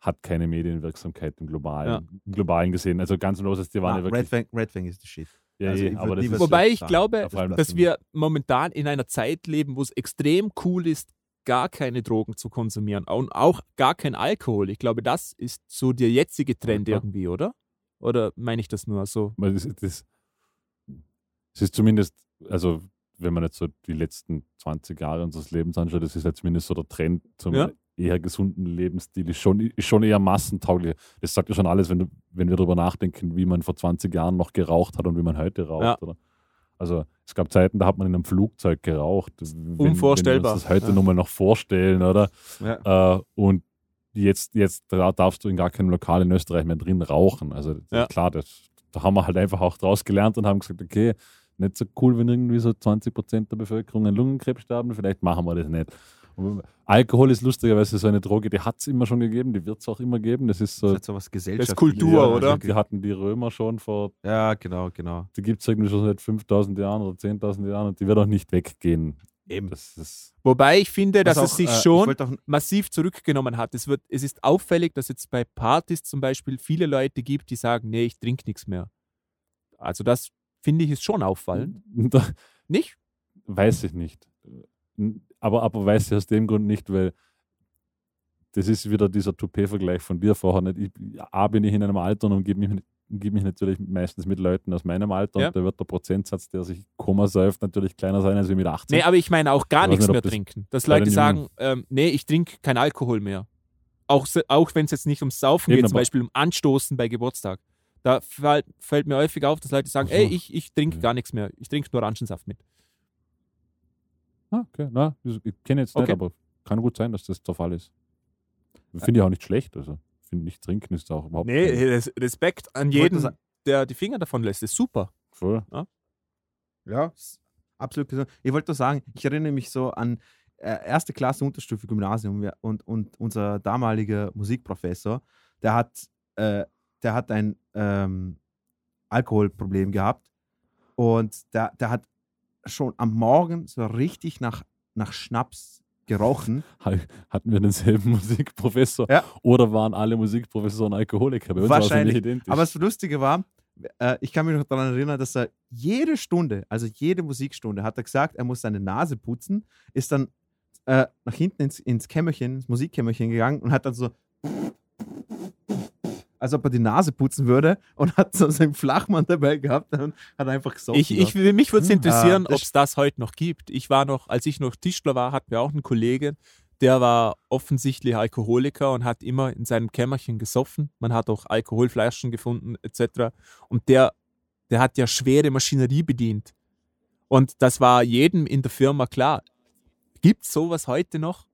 hat keine Medienwirksamkeit im globalen, im globalen gesehen. Also ganz und Roses, die waren Ah, ja wirklich. Red, Fang, Red Fang ist the shit. Ja, also eh, ich aber das ist, Wobei ich glaube, Ja, allem dass wir momentan in einer Zeit leben, wo es extrem cool ist, gar keine Drogen zu konsumieren und auch gar kein Alkohol. Ich glaube, das ist so der jetzige Trend klar. irgendwie, oder? Oder meine ich das nur so? das, das, es ist zumindest, also wenn man jetzt so die letzten 20 Jahre unseres Lebens anschaut, das ist halt zumindest so der Trend zum Ja. Eher gesunden Lebensstil, ist schon, ist schon eher massentauglich. Das sagt ja schon alles, wenn, wenn wir darüber nachdenken, wie man vor 20 Jahren noch geraucht hat und wie man heute raucht. Ja. Also es gab Zeiten, da hat man in einem Flugzeug geraucht. Wenn, Unvorstellbar. Wenn wir uns das heute Ja. nochmal noch vorstellen, oder? Ja. Äh, und jetzt, jetzt da darfst du in gar keinem Lokal in Österreich mehr drin rauchen. Also Ja. klar, das, da haben wir halt einfach auch draus gelernt und haben gesagt, okay, nicht so cool, wenn irgendwie so 20 Prozent der Bevölkerung an Lungenkrebs sterben, vielleicht machen wir das nicht. Und Alkohol ist lustigerweise so eine Droge, die hat es immer schon gegeben, die wird es auch immer geben. Das ist Das so, ist so was Gesellschaftliches. Das ist Kultur, Ja, oder? die hatten die Römer schon vor, Ja, genau, genau. die gibt es irgendwie schon seit 5000 Jahren oder 10.000 Jahren und die wird auch nicht weggehen. Eben. Das ist, Wobei ich finde, dass Was es auch, sich äh, schon auch- massiv zurückgenommen hat. Es, wird, es ist auffällig, dass jetzt bei Partys zum Beispiel viele Leute gibt, die sagen, nee, ich trinke nichts mehr. Also das finde ich ist schon auffallend. Nicht? weiß ich nicht. Aber, aber weiß ich aus dem Grund nicht, weil das ist wieder dieser Toupet-Vergleich von dir vorher. Nicht? Ich, A, bin ich in einem Alter und umgebe mich, umgebe mich natürlich meistens mit Leuten aus meinem Alter Ja. und da wird der Prozentsatz, der sich Koma säuft, natürlich kleiner sein als mit 18. Nee, aber ich meine auch gar nichts nicht, mehr das trinken. Dass Leute sagen, ähm, nee, ich trinke kein Alkohol mehr. Auch, auch wenn es jetzt nicht ums Saufen Eben, geht, zum Beispiel um Anstoßen bei Geburtstag. Da fällt, fällt mir häufig auf, dass Leute sagen, ey, ich, ich trinke Ja. gar nichts mehr. Ich trinke nur Orangensaft mit. Ah, okay. Na, ich kenne jetzt Okay. nicht, aber kann gut sein, dass das der Fall ist. Finde ich auch nicht schlecht. Also, finde nicht trinken ist auch überhaupt Nee, kein- Res- Respekt an jeden, der die Finger davon lässt. ist super. voll. Ja, ist absolut gesund. Ich wollte nur sagen, ich erinnere mich so an äh, erste Klasse Unterstufe Gymnasium und, und unser damaliger Musikprofessor, der hat, äh, der hat ein ähm, Alkoholproblem gehabt und der, der hat schon am Morgen so richtig nach, nach Schnaps gerochen. Hatten wir denselben Musikprofessor? Ja. Oder waren alle Musikprofessoren Alkoholiker? Bei uns war Wahrscheinlich. identisch. Aber das Lustige war, äh, ich kann mich noch daran erinnern, dass er jede Stunde, also jede Musikstunde, hat er gesagt, er muss seine Nase putzen, ist dann äh, nach hinten ins, ins Kämmerchen, ins Musikkämmerchen gegangen und hat dann so, als ob er die Nase putzen würde und hat so seinen Flachmann dabei gehabt und hat einfach gesoffen. Ich, ich, mich würde es Hm. interessieren, ob es das heute noch gibt. Ich war noch, als ich noch Tischler war, hatten wir auch einen Kollegen, der war offensichtlich Alkoholiker und hat immer in seinem Kämmerchen gesoffen. Man hat auch Alkoholflaschen gefunden, etc. Und der, der hat ja schwere Maschinerie bedient. Und das war jedem in der Firma klar. Gibt es sowas heute noch?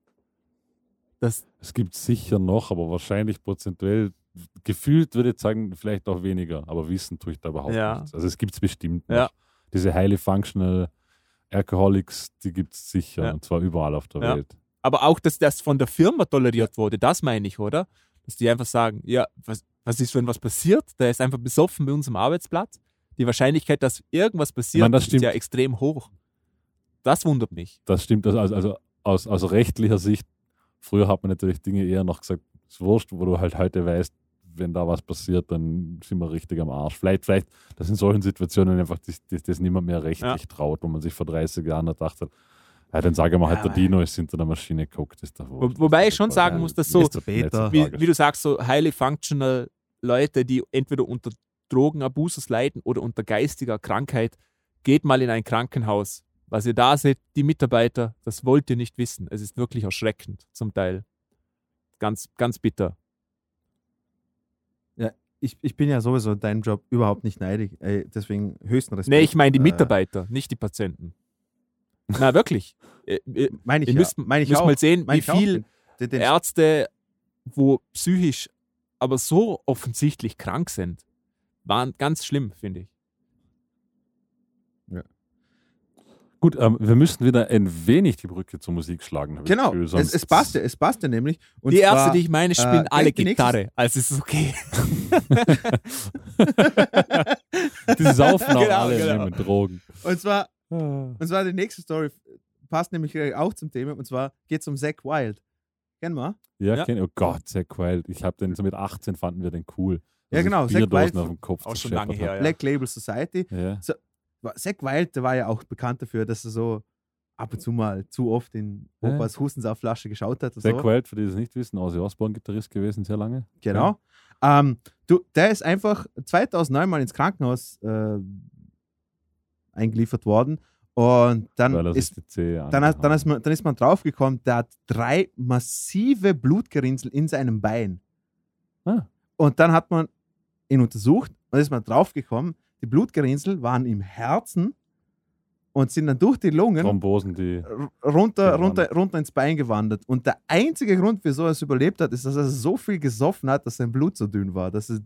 Das, Es gibt sicher noch, aber wahrscheinlich prozentuell gefühlt würde ich sagen, vielleicht auch weniger, aber wissen tue ich da überhaupt Ja. nichts. Also es gibt es bestimmt noch. Ja. Diese highly functional Alcoholics, die gibt es sicher Ja. und zwar überall auf der. Welt. aber auch, dass das von der Firma toleriert wurde, das meine ich, oder? Dass die einfach sagen, ja, was, was ist, wenn was passiert? Der ist einfach besoffen bei uns am Arbeitsplatz. Die Wahrscheinlichkeit, dass irgendwas passiert, meine, ist ja extrem hoch. Das wundert mich. Das stimmt, also, also, also aus, aus rechtlicher Sicht, früher hat man natürlich Dinge eher noch gesagt, ist wurscht, wo du halt heute weißt, wenn da was passiert, dann sind wir richtig am Arsch. Vielleicht, vielleicht, das in solchen Situationen einfach, das, das, das niemand mehr rechtlich traut, wo man sich vor 30 Jahren gedacht hat, ja, dann sagen wir halt, der Ja, Dino ist hinter der Maschine geguckt, ist Wo, wobei ich schon sagen muss, dass so, wie, wie du sagst, so highly functional Leute, die entweder unter Drogenabusus leiden oder unter geistiger Krankheit, geht mal in ein Krankenhaus. Was ihr da seht, die Mitarbeiter, das wollt ihr nicht wissen. Es ist wirklich erschreckend zum Teil. Ganz, ganz bitter. Ich, ich bin ja sowieso deinem Job überhaupt nicht neidig, ey, deswegen höchsten Respekt. Nee, ich meine die Äh, Mitarbeiter, nicht die Patienten. Na, wirklich. Äh, äh, Meine ich, ja. müsst, meine ich müsst auch. mal sehen, Meine wie ich auch. viel Den, den, Ärzte, wo psychisch aber so offensichtlich krank sind, waren ganz schlimm, finde ich. Gut, ähm, wir müssen wieder ein wenig die Brücke zur Musik schlagen. ich Genau, Gefühl, es, es passt ja, es passt ja nämlich. Und die Ärzte, die ich meine, spielen äh, alle Gitarre. Also es ist okay. Die saufen auch Genau, alle genau. nehmen Drogen. Und zwar, Ah. und zwar die nächste Story passt nämlich auch zum Thema. Und zwar geht es um Zack Wild. Kennen wir? Ja, Ja. kenn- oh Gott, Zack Wild. Ich habe den so mit 18 fanden wir den cool. Ja, ich genau, Zack Bierdosen Wild- auf dem Kopf Auch schon lange her, ja. Black Label Society. Ja. Zack Wild, der war ja auch bekannt dafür, dass er so ab und zu mal zu oft in Ja. Opas Hustensaftflasche geschaut hat. Zack so. Wild, für die das nicht wissen, Ozzy Osbourne-Gitarrist gewesen, sehr lange. Genau. Ähm, du, der ist einfach 2009 mal ins Krankenhaus äh, eingeliefert worden. Und dann ist, dann, hat, dann, ist man, dann ist man draufgekommen, der hat drei massive Blutgerinnsel in seinem Bein. Ah. Und dann hat man ihn untersucht und ist man draufgekommen, die Blutgerinnsel waren im Herzen und sind dann durch die Lungen Thrombosen, die. runter, runter, runter ins Bein gewandert. Und der einzige Grund, wieso er es überlebt hat, ist, dass er so viel gesoffen hat, dass sein Blut so dünn war, dass er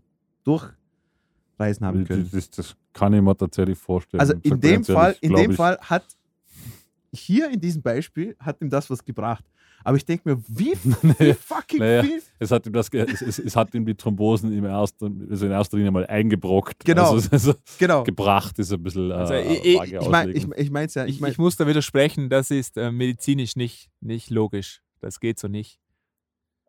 durchreisen haben können. Das, das kann ich mir tatsächlich vorstellen. Also in dem Fall, in dem Fall hat hier in diesem Beispiel hat ihm das was gebracht. Aber ich denke mir, wie, wie fucking Naja, viel. Es hat ihm, das, es, es, es hat ihm die Thrombosen im ersten, also in erster Linie mal eingebrockt. Genau. Also, also Genau. gebracht ist ein bisschen äh, Also, ich- vage Ich meine, ich, ich mein's ja. Ich Ich, mein, ich muss da widersprechen, das ist äh, medizinisch nicht, nicht logisch. Das geht so nicht.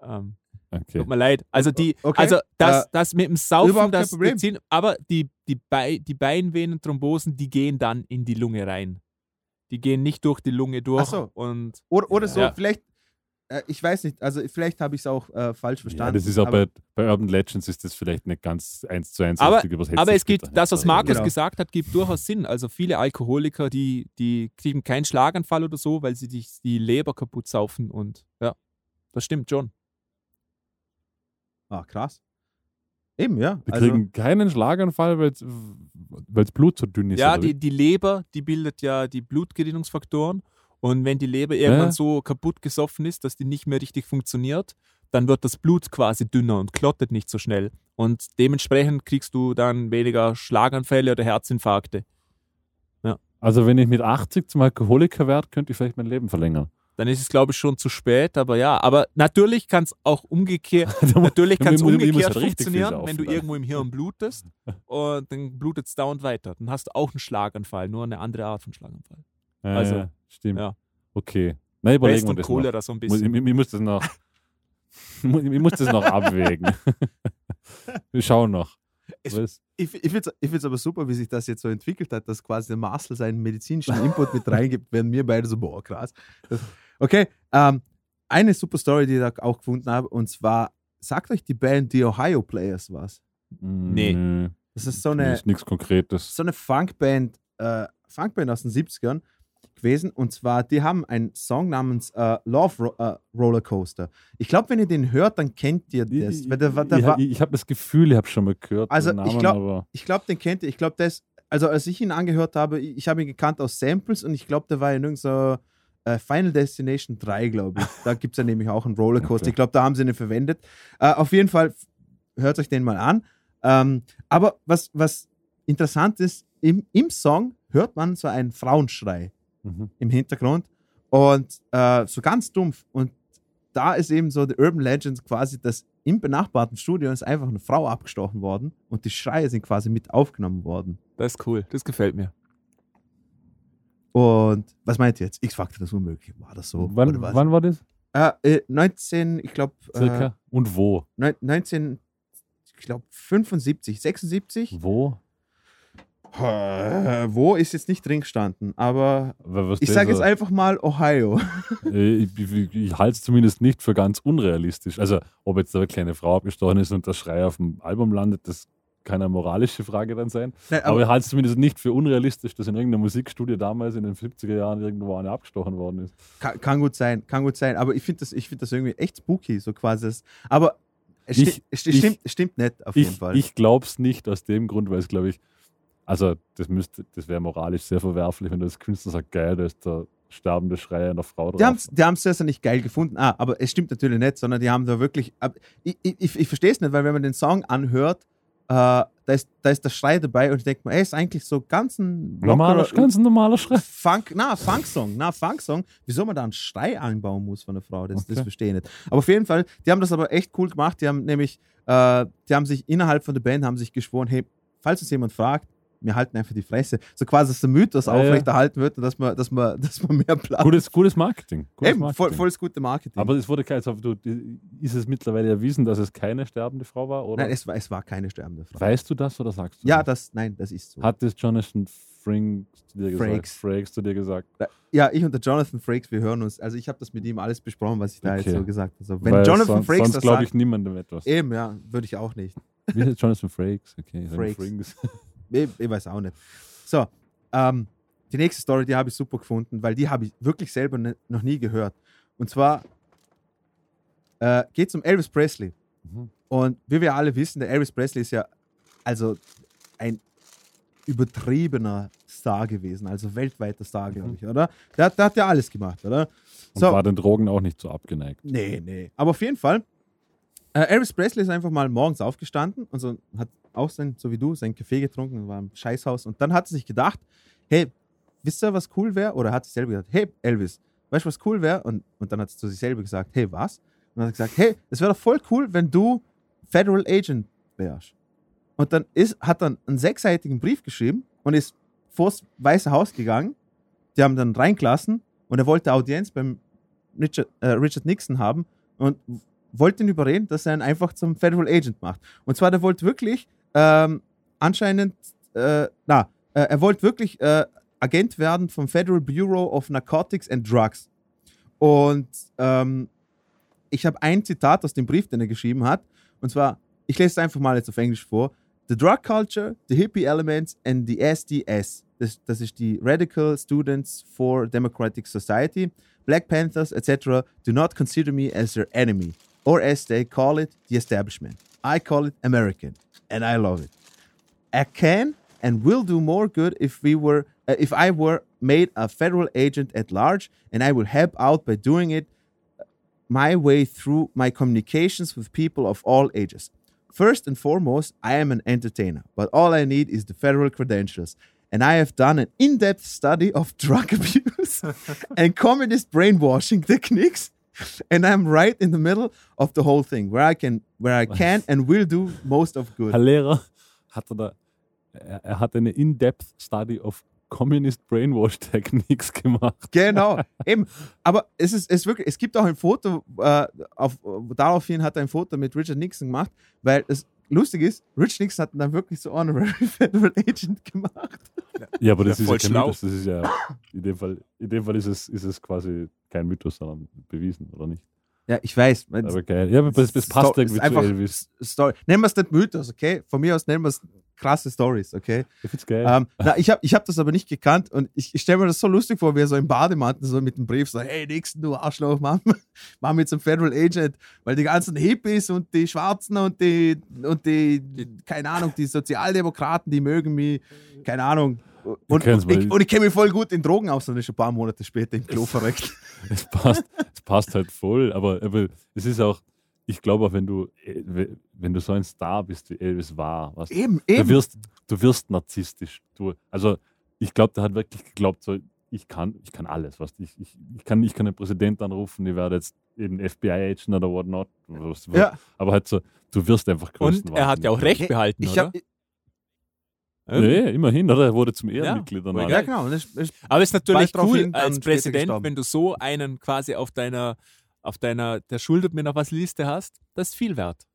Ähm, okay. Tut mir leid. Also die, Okay, also das, äh, das mit dem Saufen, das Problem. beziehen, aber die, die, Bei, die Beinvenenthrombosen, die gehen dann in die Lunge rein. Die gehen nicht durch die Lunge durch Ach so. und oder, oder so, Ja. vielleicht, äh, ich weiß nicht, also vielleicht habe ich es auch äh, falsch Ja, verstanden. das ist auch aber, bei, bei Urban Legends ist das vielleicht nicht ganz eins zu eins Aber- richtig übersetzt. aber es gibt, das, was Markus Genau. gesagt hat, gibt durchaus Sinn. Also viele Alkoholiker, die, die kriegen keinen Schlaganfall oder so, weil sie die, die Leber kaputt saufen und ja, das stimmt schon. ah, krass. Eben, ja. Die Also, kriegen keinen Schlaganfall, weil das Blut so dünn ist. Ja, die, die Leber, die bildet ja die Blutgerinnungsfaktoren. Und wenn die Leber irgendwann Ja. so kaputt gesoffen ist, dass die nicht mehr richtig funktioniert, dann wird das Blut quasi dünner und klottet nicht so schnell. Und dementsprechend kriegst du dann weniger Schlaganfälle oder Herzinfarkte. Also wenn ich mit 80 zum Alkoholiker werde, könnte ich vielleicht mein Leben verlängern. Dann ist es, glaube ich, schon zu spät, aber ja. Aber natürlich kann es auch umgekehrt, natürlich kann es umgekehrt funktionieren, wenn du irgendwo im Hirn blutest und dann blutet es dauernd weiter. Dann hast du auch einen Schlaganfall, nur eine andere Art von Schlaganfall. Ja, Also, ja, stimmt. ja. Okay. Na, überlegen Pest wir das Cholera noch. so ein Muss- Ich, bisschen. ich, ich muss das noch. ich muss das noch abwägen. wir schauen noch. Es- ich ich finde es aber super, wie sich das jetzt so entwickelt hat, dass quasi der Marcel seinen medizinischen Input mit reingibt, während wir beide so, boah, krass. Das, okay, ähm, eine super Story, die ich da auch gefunden habe, und zwar, sagt euch die Band The Ohio Players was? Nee. Nö, Das ist so das eine, ist nichts Konkretes. so eine Funkband, äh, Funkband aus den 70ern gewesen. Und zwar, die haben einen Song namens äh, Love Ro äh, Roller Coaster. Ich glaube, wenn ihr den hört, dann kennt ihr das. Ich ich, ich habe das Gefühl, ich habe schon mal gehört. Also, ich Namen, glaub- ich glaube, den kennt ihr. Ich glaube, das, also als ich ihn angehört habe, ich, ich habe ihn gekannt aus Samples und ich glaube, der war in irgendeiner äh, Final Destination 3, glaube ich. Da gibt es ja nämlich auch einen Rollercoaster. Okay. Ich glaube, da haben sie ihn verwendet. Äh, auf jeden Fall, hört euch den mal an. Ähm, aber was, was interessant ist, im, im Song hört man so einen Frauenschrei mhm. im Hintergrund und äh, so ganz dumpf. Und da ist eben so die Urban Legend quasi, dass im benachbarten Studio ist einfach eine Frau abgestochen worden und die Schreie sind quasi mit aufgenommen worden. Das ist cool, das gefällt mir. Und was meint ihr jetzt? X-Factor, das unmöglich. War das so? wann, wann war das? Äh, äh, 19, ich glaube, Circa? äh, Und wo? neun- 19, ich glaube, 75, 76. Wo? Wo ist jetzt nicht drin gestanden, aber was ich sage jetzt einfach mal Ohio. Äh, Ich, ich, ich halte es zumindest nicht für ganz unrealistisch. Also, ob jetzt da eine kleine Frau abgestochen ist und der Schrei auf dem Album landet, das kann eine moralische Frage dann sein. Nein, Aber, ich halte es zumindest nicht für unrealistisch, dass in irgendeiner Musikstudie damals in den 70er Jahren irgendwo eine abgestochen worden ist. Kann, kann gut sein, kann gut sein. Aber ich finde das, ich find das irgendwie echt spooky, so quasi. Das, aber es, sti sti- stimmt, stimmt nicht, auf jeden Ich, Fall. ich glaube es nicht aus dem Grund, weil es, glaube ich, also das müsste, das wäre moralisch sehr verwerflich, wenn das Künstler sagt, geil, da ist der sterbende Schrei einer Frau die haben drauf. es die haben's sehr nicht geil gefunden. Ah, aber es stimmt natürlich nicht, sondern die haben da wirklich. Ich, ich, ich, verstehe es nicht, weil wenn man den Song anhört, äh, da, ist, da ist der Schrei dabei und ich denke mir, ey, ist eigentlich so ganz ein Normaler, ganz ein normaler Schrei. Funk, na, Funk-Song, na, Funk-Song. Wieso man da einen Schrei einbauen muss von der Frau, das, das Okay. verstehe ich nicht. Aber auf jeden Fall, die haben das aber echt cool gemacht. Die haben nämlich, äh, die haben sich innerhalb von der Band haben sich geschworen, hey, falls uns jemand fragt, wir halten einfach die Fresse. So quasi, dass der Mythos ja. aufrechterhalten wird und dass man, dass man, dass man mehr Platz Gutes, gutes Marketing. Gutes Eben, Marketing. voll, volles gute Marketing. Aber es wurde kein, also, du, ist es mittlerweile erwiesen, dass es keine sterbende Frau war? Oder? nein, es war, es war keine sterbende Frau. weißt du das oder sagst du Ja, das? das, nein, das ist so. Hat das Jonathan Frakes zu dir gesagt? Frakes. Frakes zu dir gesagt? ja, ich und der Jonathan Frakes, wir hören uns. Also ich habe das mit ihm alles besprochen, was ich da jetzt Okay. so gesagt habe. Also, wenn Weil Jonathan sonst, Frakes sonst das glaube ich niemandem etwas. eben, ja, würde ich auch nicht. Wie heißt Jonathan Frakes? Okay, Frakes. Frakes. Ich, ich weiß auch nicht. So, ähm, die nächste Story, die habe ich super gefunden, weil die habe ich wirklich selber ne, noch nie gehört. Und zwar äh, geht es um Elvis Presley. Mhm. Und wie wir alle wissen, der Elvis Presley ist ja also ein übertriebener Star gewesen, also weltweiter Star, glaube Mhm. ich, oder? Der, hat- der hat ja alles gemacht, oder? Und So. war den Drogen auch nicht so abgeneigt. Nee, nee. Aber auf jeden Fall, äh, Elvis Presley ist einfach mal morgens aufgestanden und so hat auch sein, so wie du, sein Kaffee getrunken und war im Scheißhaus. Und dann hat er sich gedacht, hey, wisst ihr, was cool wäre? Oder hat sich selber gedacht, hey, Elvis, weißt du, was cool wäre? Und, und dann hat sie zu sich selber gesagt, hey, was? Und dann hat gesagt, hey, es wäre doch voll cool, wenn du Federal Agent wärst. Und dann ist, hat dann einen sechsseitigen Brief geschrieben und ist vors Weiße Haus gegangen. Die haben dann reingelassen und er wollte Audienz beim Richard, äh, Richard Nixon haben und wollte ihn überreden, dass er ihn einfach zum Federal Agent macht. Und zwar, der wollte wirklich ähm, anscheinend, äh, na, äh, er wollte wirklich äh, Agent werden vom Federal Bureau of Narcotics and Drugs. Und ähm, ich habe ein Zitat aus dem Brief, den er geschrieben hat. Und zwar, ich lese es einfach mal jetzt auf Englisch vor. The drug culture, the hippie elements and the SDS. Das, das ist die Radical Students for Democratic Society. Black Panthers, etc., do not consider me as their enemy, or as they call it, the establishment. I call it American, and I love it. I can and will do more good if we were, uh, if I were made a federal agent at large, and I will help out by doing it my way through my communications with people of all ages. First and foremost, I am an entertainer, but all I need is the federal credentials. And I have done an in depth study of drug abuse and communist brainwashing techniques. And I'm right in the middle of the whole thing, where I can, where I can and will do most of good. Herr Lehrer, hat er, da, er, er hat eine In-Depth Study of Communist Brainwash Techniques gemacht. Genau, eben. Aber es ist, es ist wirklich, es gibt auch ein Foto, äh, auf, daraufhin hat er ein Foto mit Richard Nixon gemacht, weil es lustig ist, Richard Nixon hat dann wirklich so Honorary Federal Agent gemacht. Ja, aber das Ja, ist ja kein schlau. Mythos. Das ist ja, in dem Fall, in dem Fall ist, es, ist es quasi kein Mythos, sondern bewiesen, oder nicht? Ja, ich weiß. Aber geil. Ja, aber das, das passt Sto- irgendwie zu Elvis. Story. Nennen wir es nicht Mythos, okay? Von mir aus nennen wir es krasse Stories, okay? Ich find's geil. Ähm, na, ich habe ich hab das aber nicht gekannt und ich, ich stelle mir das so lustig vor, wie er so im Bademantel so mit dem Brief so, hey Nixon, du Arschloch, Mann, mach mich zum Federal Agent, weil die ganzen Hippies und die Schwarzen und die, und die, keine Ahnung, die Sozialdemokraten, die mögen mich, keine Ahnung. Und, kennen's und, ich, und ich kenne mich voll gut in Drogen aus, und ist ein paar Monate später im Klo verreckt. Es passt, passt halt voll, aber, aber es ist auch, ich glaube auch, wenn du, äh, wenn du so ein Star bist, wie Elvis war, was, Eben, du, eben. wirst, du wirst narzisstisch. Du, also ich glaube, der hat wirklich geglaubt, so, ich kann, ich kann alles. Was, ich, ich, ich, kann, ich kann den Präsidenten anrufen, ich werde jetzt eben FBI-Agent oder whatnot. Was, Ja. Aber halt so, du wirst einfach größten Und er hat ja auch recht behalten, Ich oder? Nee, immerhin, oder? Er wurde zum Ehrenmitglied. danach. ja, genau. Das, das, Aber es ist natürlich cool als Präsident, wenn du so einen quasi auf deiner, auf deiner, der schuldet mir noch was Liste hast, das ist viel wert.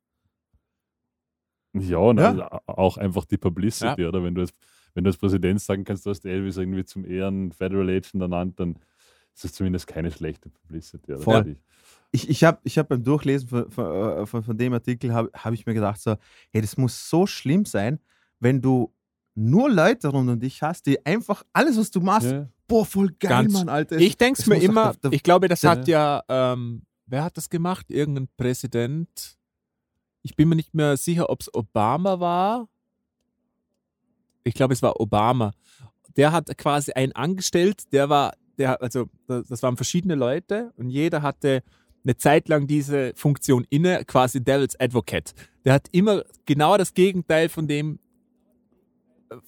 Ja, und Ja. also auch einfach die Publicity, oder? Wenn du, als, wenn du als Präsident sagen kannst, du hast Elvis irgendwie zum Ehren Federal Agent ernannt, dann ist das zumindest keine schlechte Publicity. Oder? Voll. Ich. ich, habe ich hab beim Durchlesen von, von, äh, von, von dem Artikel, habe hab ich mir gedacht, so, hey, das muss so schlimm sein, wenn du nur Leute rund um dich hast, die einfach alles, was du machst, Ja. boah, voll geil, Ganz- Mann, Alter. Ich denke es mir immer, der- der- ich glaube, das der- hat ja, ähm, wer hat das gemacht? Irgendein Präsident. Ich bin mir nicht mehr sicher, ob es Obama war. Ich glaube, es war Obama. Der hat quasi einen angestellt, der war, der, also das waren verschiedene Leute und jeder hatte eine Zeit lang diese Funktion inne, quasi Devil's Advocate. Der hat immer genau das Gegenteil von dem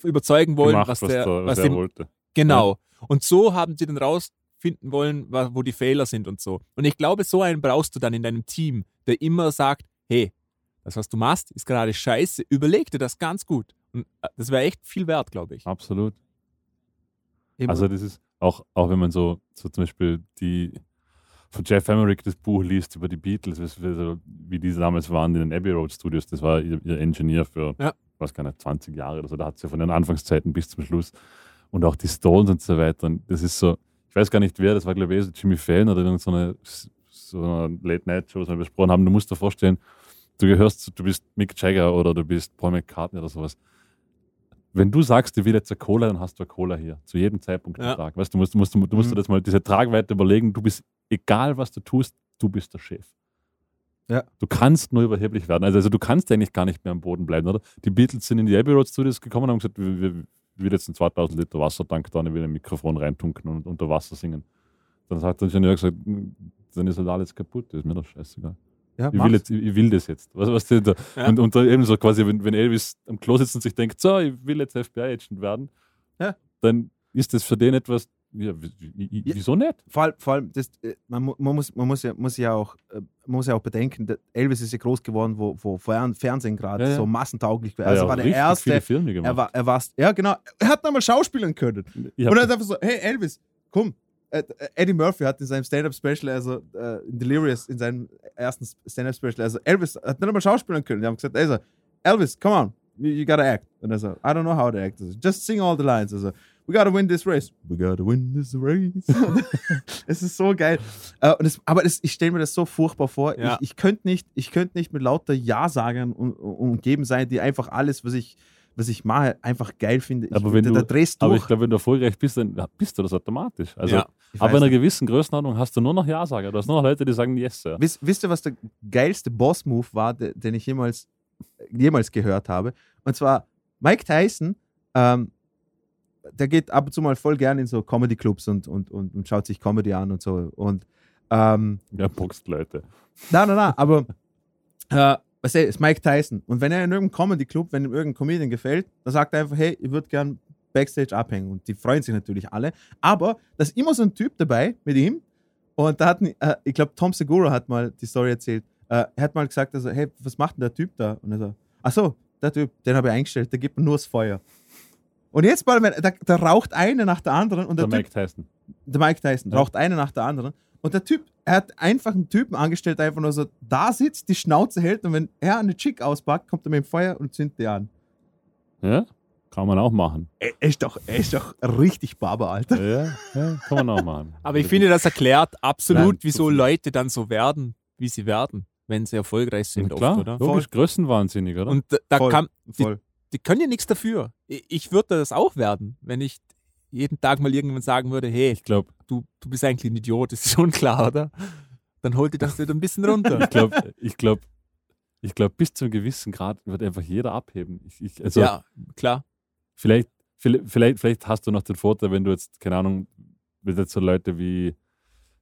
überzeugen wollen, Gemacht, was, was, der, was er dem wollte. Genau. Und so haben sie dann rausfinden wollen, wo die Fehler sind und so. Und ich glaube, so einen brauchst du dann in deinem Team, der immer sagt, hey, das, was du machst, ist gerade scheiße. Überleg dir das ganz gut. Und äh, das wäre echt viel wert, glaube ich. Absolut. Eben. Also das ist auch, auch wenn man so, so zum Beispiel die von Jeff Emmerich das Buch liest über die Beatles, wie wie die damals waren in den Abbey Road Studios, das war ihr, ihr Engineer für, Ja. Was keine 20 Jahre oder so, da hat sie von den Anfangszeiten bis zum Schluss und auch die Stones und so weiter. Und das ist so, ich weiß gar nicht wer, das war glaube ich so Jimmy Fallon oder so eine, so eine Late-Night-Show, was wir besprochen haben. Du musst dir vorstellen, du gehörst, du bist Mick Jagger oder du bist Paul McCartney oder sowas. Wenn du sagst, du willst eine Cola, dann hast du eine Cola hier. Zu jedem Zeitpunkt Ja. am Tag. Weißt, du, musst, du, musst, du musst Mhm. dir das mal, diese Tragweite überlegen. Du bist, egal was du tust, du bist der Chef. Ja. Du kannst nur überheblich werden. Also, also du kannst eigentlich gar nicht mehr am Boden bleiben, oder? Die Beatles sind in die Abbey Road Studios gekommen und haben gesagt, wir, will jetzt einen 2000 Liter Wassertank da und will ein Mikrofon reintunken und unter Wasser singen. Dann hat der Ingenieur gesagt, "Hm, dann ist halt alles kaputt, das ist mir doch scheißegal. ja, Ich will, jetzt, ich will das jetzt. Was, was denn da? Ja. Und, und eben so quasi, wenn, wenn Elvis am Klo sitzt und sich denkt, so, ich will jetzt FBI-Agent werden, Ja. dann ist das für den etwas, Ja, wie- wie- Ja. wieso nicht? Vor allem, vor allem das, äh, man, man, muss, man, muss ja, muss ja auch, äh, man muss ja auch bedenken, Elvis ist ja groß geworden, wo, wo Fern- Fernsehen gerade Ja, ja. so massentauglich war. Also ja, war der erste. Filme gemacht. Er war, er war, ja genau, er hat nochmal schauspielern können. Und er hat einfach so, hey Elvis, komm. Äh, Eddie Murphy hat in seinem Stand-Up-Special, also äh, in Delirious, in seinem ersten Stand-Up-Special, also Elvis hat nicht einmal schauspielern können. Die haben gesagt, also, Elvis, come on, you, you gotta act. Und er so, I don't know how to act. Also, Just sing all the lines. Also, we gotta win this race. We gotta win this race. es ist so geil. Äh, und es, aber es, ich stelle mir das so furchtbar vor. Ja. Ich, ich könnte nicht, ich könnt nicht mit lauter Ja-Sagern um, umgeben sein, die einfach alles, was ich, was ich mache, einfach geil finde. Ich, Aber wenn da, du- da drehst du aber ich glaube, wenn du erfolgreich bist, dann bist du das automatisch. Also, Ja. Aber in einer gewissen Größenordnung hast du nur noch Ja-Sager. Du hast nur noch Leute, die sagen Yes, Sir. Wisst, wisst ihr, was der geilste Boss-Move war, de, den ich jemals, jemals gehört habe? Und zwar Mike Tyson, ähm, der geht ab und zu mal voll gern in so Comedy-Clubs und, und, und, und schaut sich Comedy an und so. Und ähm, Ja, boxt Leute. Nein, nein, nein, aber äh, was ist Mike Tyson. Und wenn er in irgendeinem Comedy-Club, wenn ihm irgendein Comedian gefällt, dann sagt er einfach, hey, ich würde gern Backstage abhängen. Und die freuen sich natürlich alle. Aber da ist immer so ein Typ dabei mit ihm. Und da hat, äh, ich glaube, Tom Segura hat mal die Story erzählt. Äh, er hat mal gesagt, also, hey, was macht denn der Typ da? Und er so, ach so, der Typ, den habe ich eingestellt, der gibt mir nur das Feuer. Und jetzt mal, wenn, da, da raucht eine nach der anderen und Der der, Typ Mike Tyson. der Mike Tyson Ja. raucht eine nach der anderen. Und der Typ, er hat einfach einen Typen angestellt, der einfach nur so da sitzt, die Schnauze hält und wenn er eine Chick auspackt, kommt er mit dem Feuer und zündet die an. Ja, kann man auch machen. Er, ist, doch, er ist doch richtig Barber, Alter. Ja, ja kann man auch machen. Aber ich finde, das erklärt absolut, Nein, wieso. Leute dann so werden, wie sie werden, wenn sie erfolgreich sind, Ja, klar, oft, oder? logisch, größenwahnsinnig, oder? Und da, da Voll, kann, die, Voll. Die können ja nichts dafür. Ich, würde das auch werden, wenn ich jeden Tag mal irgendjemand sagen würde, hey, ich glaube, du, du bist eigentlich ein Idiot, das ist schon klar, oder? Dann holt dir das wieder ein bisschen runter. ich glaube, ich glaube, ich glaube, bis zu einem gewissen Grad wird einfach jeder abheben. Ich, ich, also ja, klar. vielleicht, vielleicht, vielleicht, vielleicht hast du noch den Vorteil, wenn du jetzt, keine Ahnung, wenn jetzt so Leute wie,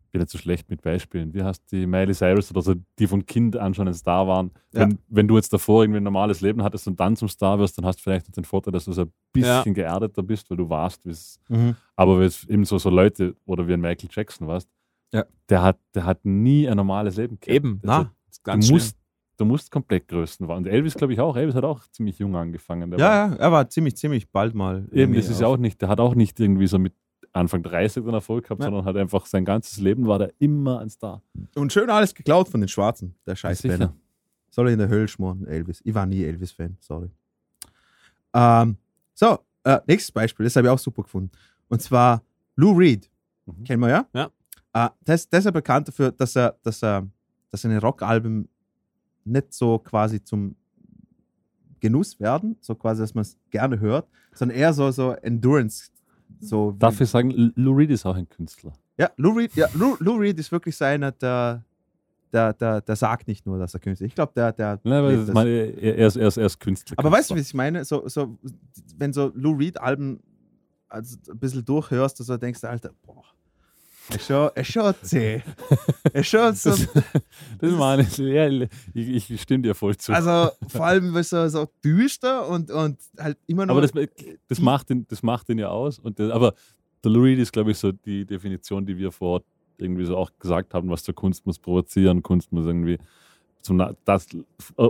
ich bin jetzt so schlecht mit Beispielen, wie heißt die Miley Cyrus oder so, die von Kind an schon ein Star waren. Ja. Wenn, wenn du jetzt davor irgendwie ein normales Leben hattest und dann zum Star wirst, dann hast du vielleicht noch den Vorteil, dass du so ein bisschen geerdeter bist, weil du warst, wie es Mhm. Aber wenn es eben so, so Leute oder wie ein Michael Jackson warst, Ja. der, hat, der hat nie ein normales Leben gehabt. Eben, Also, na, ganz du, schlimm. musst, du musst komplett größten waren. Und Elvis, glaube ich, auch. Elvis hat auch ziemlich jung angefangen. Der war, Ja, ja, er war ziemlich, ziemlich bald mal. Eben, das ist ja auch nicht, der hat auch nicht irgendwie so mit Anfang 30 den Erfolg gehabt, Ja. sondern hat einfach sein ganzes Leben war der immer ein Star. Und schön alles geklaut von den Schwarzen, der scheiß. Penner. Soll er in der Hölle schmoren, Elvis. Ich war nie Elvis-Fan, sorry. Ähm, so, äh, nächstes Beispiel, das habe ich auch super gefunden. Und zwar Lou Reed. Mhm. Kennen wir ja? Ja. Äh, das, das ist ja bekannt dafür, dass er, dass er, dass seine Rockalben nicht so quasi zum Genuss werden, so quasi, dass man es gerne hört, sondern eher so, so Endurance. So Darf ich sagen, Lou Reed ist auch ein Künstler. ja, Lou Reed, ja, Lou, Lou Reed ist wirklich so einer, der, der, der, der sagt nicht nur, dass er Künstler ist. Ich glaube, der, der. Nein, lebt das meine, er, ist, er, ist, er ist Künstler. Aber weißt du, was ich meine? So, so, wenn so Lou Reed-Alben also ein bisschen durchhörst, so denkst du, Alter, boah, ist schon, zäh. Ist schon so, Das, das meine ich. Ja, ich, ich stimme dir voll zu. also vor allem weil so, so düster und, und halt immer noch. aber das, das, macht ihn, das macht ihn ja aus. Und der, aber der Lou Reed ist, glaube ich, so die Definition, die wir vor Ort irgendwie so auch gesagt haben, was zur Kunst muss provozieren, Kunst muss irgendwie zum, das,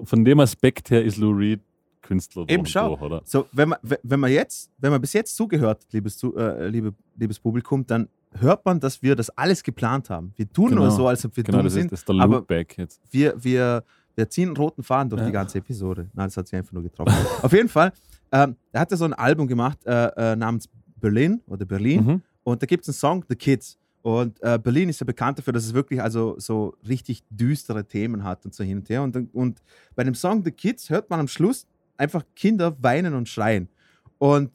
von dem Aspekt her ist Lou Reed Künstler Eben, schau. durch, oder? So, wenn man, wenn man jetzt, wenn man bis jetzt zugehört, liebes, äh, liebe, liebes Publikum, dann hört man, dass wir das alles geplant haben. Wir tun nur Genau. so, als ob wir Genau, dumm das ist, sind. das ist der aber- Loopback jetzt. wir, wir, wir ziehen einen roten Faden durch Ja. die ganze Episode. Nein, das hat sich einfach nur getroffen. Auf jeden Fall, ähm, er hat ja so ein Album gemacht äh, äh, namens Berlin oder Berlin. Mhm. Und da gibt es einen Song, The Kids. Und äh, Berlin ist ja bekannt dafür, dass es wirklich also so richtig düstere Themen hat und so hin und her. Und, und bei dem Song The Kids hört man am Schluss einfach Kinder weinen und schreien. Und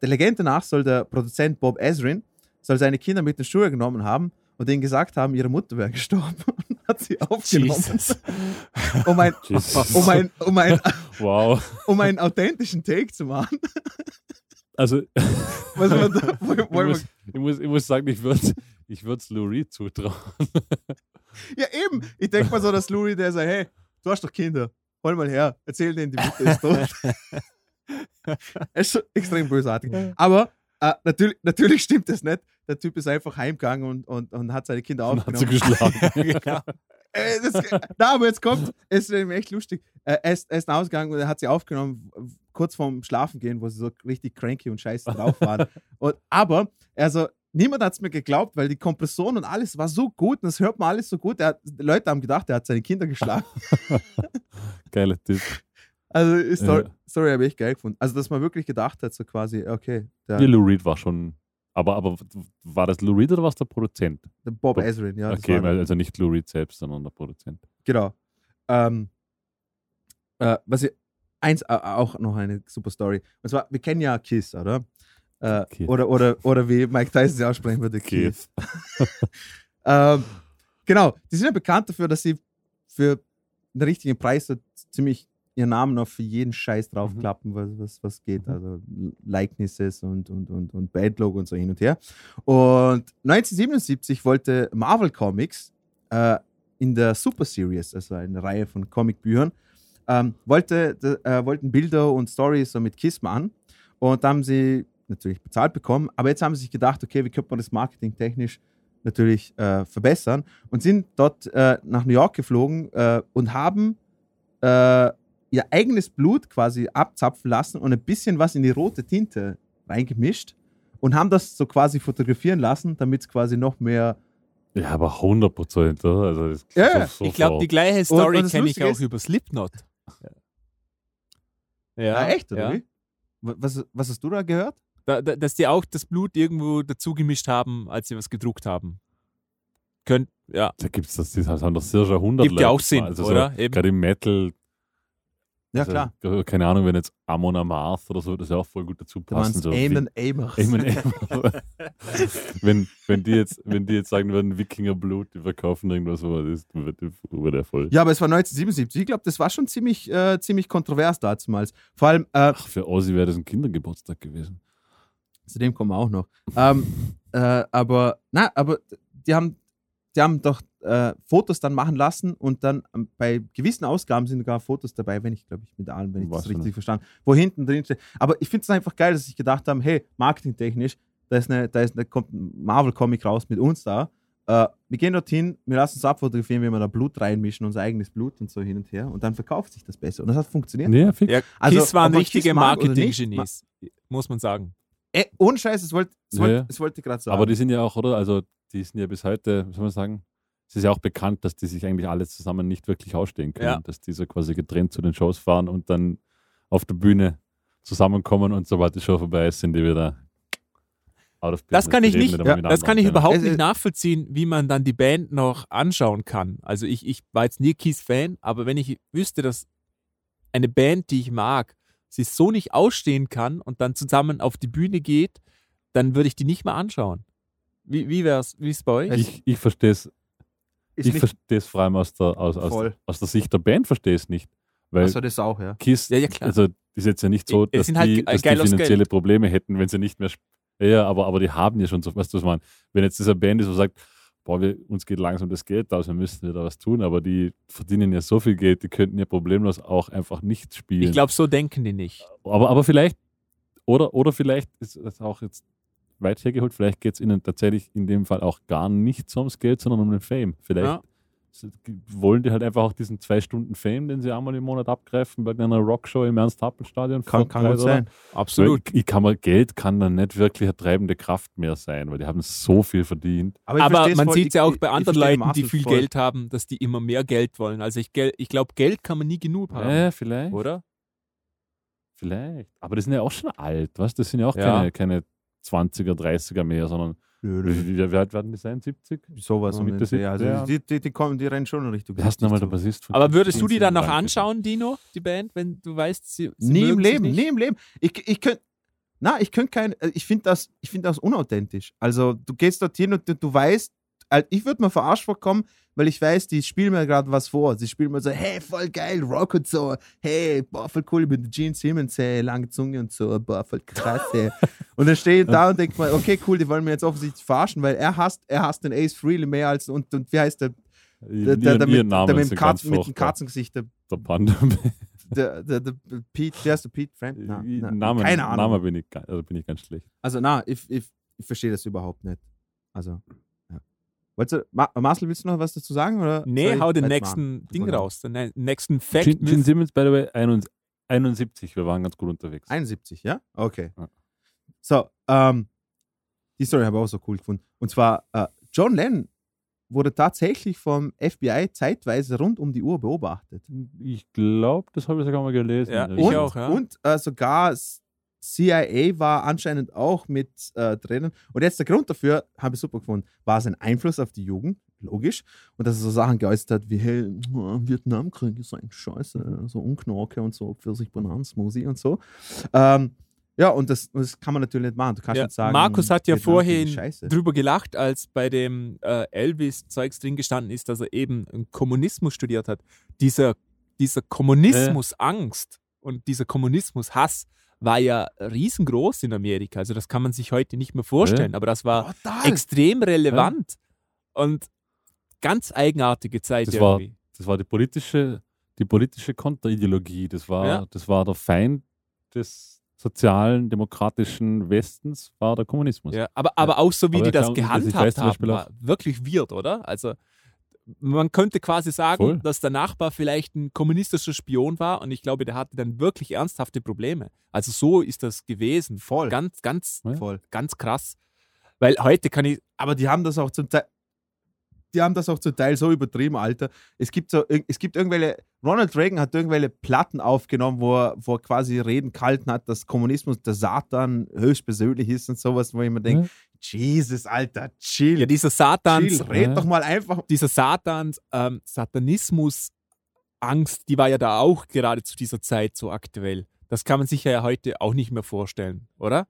der Legende nach soll der Produzent Bob Ezrin soll seine Kinder mit in die Schuhe genommen haben und denen gesagt haben, ihre Mutter wäre gestorben und hat sie aufgenommen, Jesus. um, ein, Jesus. um, ein, um, ein, Wow. um einen authentischen Take zu machen. Also, Was man da, wo, ich, wo man, muss, ich, muss, ich muss sagen, ich würde ich es Lou Reed zutrauen. ja, eben. Ich denke mal so, dass Louis, der sagt, hey, du hast doch Kinder, hol mal her, erzähl denen, die Mutter ist tot. er ist schon extrem bösartig. Aber äh, natürlich, natürlich stimmt das nicht. Der Typ ist einfach heimgegangen und, und, und hat seine Kinder Und hat sie aufgenommen. geschlagen. genau. Äh, das, na, aber jetzt kommt, es ist nämlich echt lustig. Äh, er, ist, er ist nach Hause gegangen und er hat sie aufgenommen, kurz vorm Schlafen gehen, wo sie so richtig cranky und scheiße drauf waren. und, aber, also, niemand hat es mir geglaubt, weil die Kompression und alles war so gut und das hört man alles so gut. Hat, die Leute haben gedacht, er hat seine Kinder geschlagen. Geiler Typ. Also, ist Story, Ja. Story habe ich geil gefunden. Also, dass man wirklich gedacht hat, so quasi, okay, der, Ja, Lou Reed war schon. Aber, aber war das Lou Reed oder war es der Produzent? der Bob Bob- Ezrin, ja. okay, also nicht Lou Reed selbst, sondern der Produzent. Genau. Ähm, äh, was ich, eins äh, auch noch eine super Story. Und zwar, wir kennen ja Kiss, oder? Äh, oder, oder, oder wie Mike Tyson sie aussprechen würde. Keith. Ähm, genau, die sind ja bekannt dafür, dass sie für den richtigen Preis so ziemlich ihren Namen auf jeden Scheiß draufklappen, was, was, was geht. Mhm. Also Likenesses und, und, und, und Bad-Logo und so hin und her. Und 1977 wollte Marvel Comics äh, in der Super Series, also eine Reihe von Comicbüchern, ähm, wollte, äh, wollten Bilder und Stories so mit Kiss machen. Und da haben sie natürlich bezahlt bekommen. Aber jetzt haben sie sich gedacht, okay, wie könnte man das marketingtechnisch natürlich äh, verbessern und sind dort äh, nach New York geflogen äh, und haben äh, ihr eigenes Blut quasi abzapfen lassen und ein bisschen was in die rote Tinte reingemischt und haben das so quasi fotografieren lassen, damit es quasi noch mehr. Ja, aber 100 Prozent, oder? Also das Ja, so, Ich glaube, die gleiche Story das kenne ich auch ist- über Slipknot. Ja, Ah, echt, oder ja. wie? Wa- Was, was hast du da gehört? Da, da, dass die auch das Blut irgendwo dazu gemischt haben, als sie was gedruckt haben. Könnt, ja. Da gibt es das, das haben doch sicher 100 Gibt ja auch Sinn, also oder? So. Gerade im Metal. Ja, also, klar. Keine Ahnung, wenn jetzt Amon Amarth oder so, das ja auch voll gut dazu Da passen. So Eamon Amers. Eamon wenn, wenn, die jetzt, wenn die jetzt sagen würden, Wikingerblut, die verkaufen irgendwas, aber das wird, wird ja voll. Ja, aber es war 1977. Ich glaube, das war schon ziemlich, äh, ziemlich kontrovers damals. Vor allem, äh, Ach, für Ozzy wäre das ein Kindergeburtstag gewesen. Zu dem kommen wir auch noch. ähm, äh, aber, na, aber die haben, die haben doch äh, Fotos dann machen lassen und dann ähm, bei gewissen Ausgaben sind sogar Fotos dabei, wenn ich, glaube ich, mit allen, wenn ich Weiß das ich richtig nicht. verstanden wo hinten drin steht. Aber ich finde es einfach geil, dass sie sich gedacht haben, hey, marketingtechnisch, da ist eine, da ist eine, kommt ein Marvel-Comic raus mit uns da. Äh, wir gehen dorthin, wir lassen uns abfotografieren, wie wir da Blut reinmischen, unser eigenes Blut und so hin und her. Und dann verkauft sich das besser. Und das hat funktioniert. Fix. Ja, Also, Kiss waren richtige Marketing-Genies, muss man sagen. Ey, ohne Scheiß, das wollte Ja, wollt, ja. das wollte ich gerade sagen. Aber die sind ja auch, oder? Also, die sind ja bis heute, soll man sagen, es ist ja auch bekannt, dass die sich eigentlich alle zusammen nicht wirklich ausstehen können. Ja. Dass die so quasi getrennt zu den Shows fahren und dann auf der Bühne zusammenkommen und sobald die Show vorbei ist, sind die wieder out of Das business. kann Die ich nicht- ja. Das kann ich überhaupt nicht nachvollziehen, wie man dann die Band noch anschauen kann. Also ich, ich war jetzt nie Kiss-Fan, aber wenn ich wüsste, dass eine Band, die ich mag, sich so nicht ausstehen kann und dann zusammen auf die Bühne geht, dann würde ich die nicht mal anschauen. Wie, wie wäre es wie bei euch? Ich, ich verstehe es ich verstehe es vor allem aus der, aus, aus, aus der Sicht der Band, verstehe es nicht. Weil also das auch, ja. Kiss, Ja, ja, klar. also ist jetzt ja nicht so, Die- die dass, halt die, ge- dass die finanzielle. Probleme hätten, wenn sie nicht mehr. Ja, Ja, aber, aber die haben ja schon so, weißt du, was meine? Wenn jetzt dieser Band ist, wo sagt, boah, wir, uns geht langsam das Geld aus, wir müssen wieder was tun, aber die verdienen ja so viel Geld, die könnten ja problemlos auch einfach nicht spielen. Ich glaube, so denken die nicht. aber, aber vielleicht, oder, oder vielleicht ist das auch jetzt weit hergeholt, vielleicht geht es ihnen tatsächlich in dem Fall auch gar nicht so ums Geld, sondern um den Fame. Vielleicht Ja. wollen die halt einfach auch diesen zwei Stunden Fame, den sie einmal im Monat abgreifen, bei einer Rockshow im Ernst-Happel-Stadion. Kann, kann gut sein. Absolut. Weil ich kann mal, Geld kann dann nicht wirklich eine treibende Kraft mehr sein, weil die haben so viel verdient. Aber versteh's man sieht ich- ja auch bei anderen Leuten, die viel voll. Geld haben, dass die immer mehr Geld wollen. Also ich, ich glaube, Geld kann man nie genug haben, Ja, vielleicht. oder? Vielleicht. Aber die sind ja auch schon alt, was? Das sind ja auch Ja. keine, keine 20er, 30er mehr, sondern Nö, nö. wie, alt werden die sein? 70? Sowas So um Mitte den Dreh. Also 70er. die, die, die, kommen, die rennen schon in Richtung. Wer hast nochmal der 70 Bassist von Aber würdest du die dann noch anschauen, Dino, die Band, wenn du weißt, sie, sie Nie im Leben, nicht? nie im Leben. Ich, ich könnte. Na, ich könnte kein. äh, Ich finde das, ich find das unauthentisch. Also, du gehst dorthin und du, du weißt, ich würde mir verarscht vorkommen, weil ich weiß, die spielen mir gerade was vor. Sie spielen mir so, hey, voll geil, Rock und so. Hey, boah, voll cool, ich bin der Gene Simmons, hey, lange Zunge und so, boah, voll krass, hey. Und dann stehe ich da und denke mal, okay, cool, die wollen mir jetzt offensichtlich verarschen, weil er hasst, er hasst den Ace Freely mehr als, und, und wie heißt der, der, der, der, mit, der mit, dem Katzen, mit dem. Katzengesicht, der Der Panda. der, der, der Pete, der ist der Pete Friend? Na, na, Name, keine Ahnung. Name bin ich, also bin ich ganz schlecht. Also, na, ich, ich, ich verstehe das überhaupt nicht. Also, Wolltest du, Ma Marcel, willst du noch was dazu sagen? Oder Nee, ich hau den nächsten Ding raus, den nächsten Fact. Gene, Gene. Simmons, by the way, 71, 71, wir waren ganz gut unterwegs. 71, ja? Okay. Ja. So, ähm, die Story habe ich auch so cool gefunden. Und zwar, äh, John Lennon wurde tatsächlich vom FBI zeitweise rund um die Uhr beobachtet. Ich glaube, das habe ich sogar mal gelesen. Ja, ich und, auch, ja. Und äh, sogar CIA war anscheinend auch mit äh, drinnen. Und jetzt der Grund dafür, habe ich super gefunden, war sein Einfluss auf die Jugend, logisch. Und dass er so Sachen geäußert hat wie, hey, oh, Vietnamkrieg ist ein Scheiße, so Unknorke und so, Pfirsich, Bananensmoothie und so. Ähm, ja, und das, das kann man natürlich nicht machen. Du kannst Ja, nicht sagen, Markus hat ja vorhin drüber gelacht, als bei dem äh, Elvis-Zeugs drin gestanden ist, dass er eben einen Kommunismus studiert hat. Dieser, dieser Kommunismus-Angst und dieser Kommunismus-Hass war ja riesengroß in Amerika. Also das kann man sich heute nicht mehr vorstellen, aber das war Total. extrem relevant und ganz eigenartige Zeit Das war- irgendwie. Das war die politische, die politische Konterideologie. Das war, Ja. das war der Feind des sozialen, demokratischen Westens, war der Kommunismus. Ja, aber, aber auch so, wie die das gehandhabt haben, war wirklich weird, oder? Also man könnte quasi sagen, Voll. dass der Nachbar vielleicht ein kommunistischer Spion war und ich glaube, der hatte dann wirklich ernsthafte Probleme. Also so ist das gewesen. Voll. Ganz, ganz, Ja. Voll. ganz krass. Weil heute kann ich, Aber die haben das auch zum Teil. Die haben das auch zum Teil so übertrieben, Alter. Es gibt so, es gibt irgendwelche. Ronald Reagan hat irgendwelche Platten aufgenommen, wo er, wo er quasi Reden gehalten hat, dass Kommunismus der Satan höchstpersönlich ist und sowas, wo ich mir denke, Jesus, Alter, chill. ja, dieser Satans, chill, red Ja. doch mal einfach. dieser Satans, ähm, Satanismus, Angst, die war ja da auch gerade zu dieser Zeit so aktuell. Das kann man sich ja heute auch nicht mehr vorstellen, oder?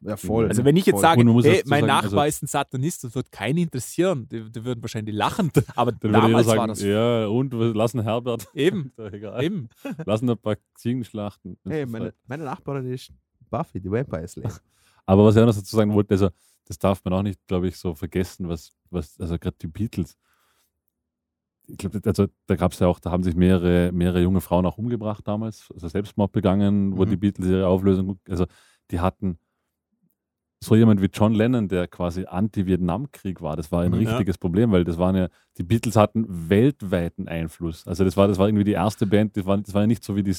Ja, voll. Also wenn ich jetzt voll. sage, hey, mein Nachbar also- ist ein Satanist, das wird keinen interessieren. Die, die würden wahrscheinlich lachen. Aber Dann würde jeder damals sagen, war das ja, und wir lassen Herbert. eben, eben. Lassen ein paar Ziegen schlachten. Hey, meine, meine Nachbarin ist Buffy, die Vampire Slayer. Aber was ich auch noch dazu sagen wollte, also das darf man auch nicht, glaube ich, so vergessen, was, was also gerade die Beatles. Ich glaube, also da gab es ja auch, da haben sich mehrere, mehrere junge Frauen auch umgebracht damals, also Selbstmord begangen, wo Mhm. die Beatles ihre Auflösung, also die hatten so jemand wie John Lennon, der quasi Anti-Vietnam-Krieg war, das war ein Mhm. Ja. richtiges Problem, weil das waren ja, die Beatles hatten weltweiten Einfluss. Also das war, das war irgendwie die erste Band, das war, das war ja nicht so wie die,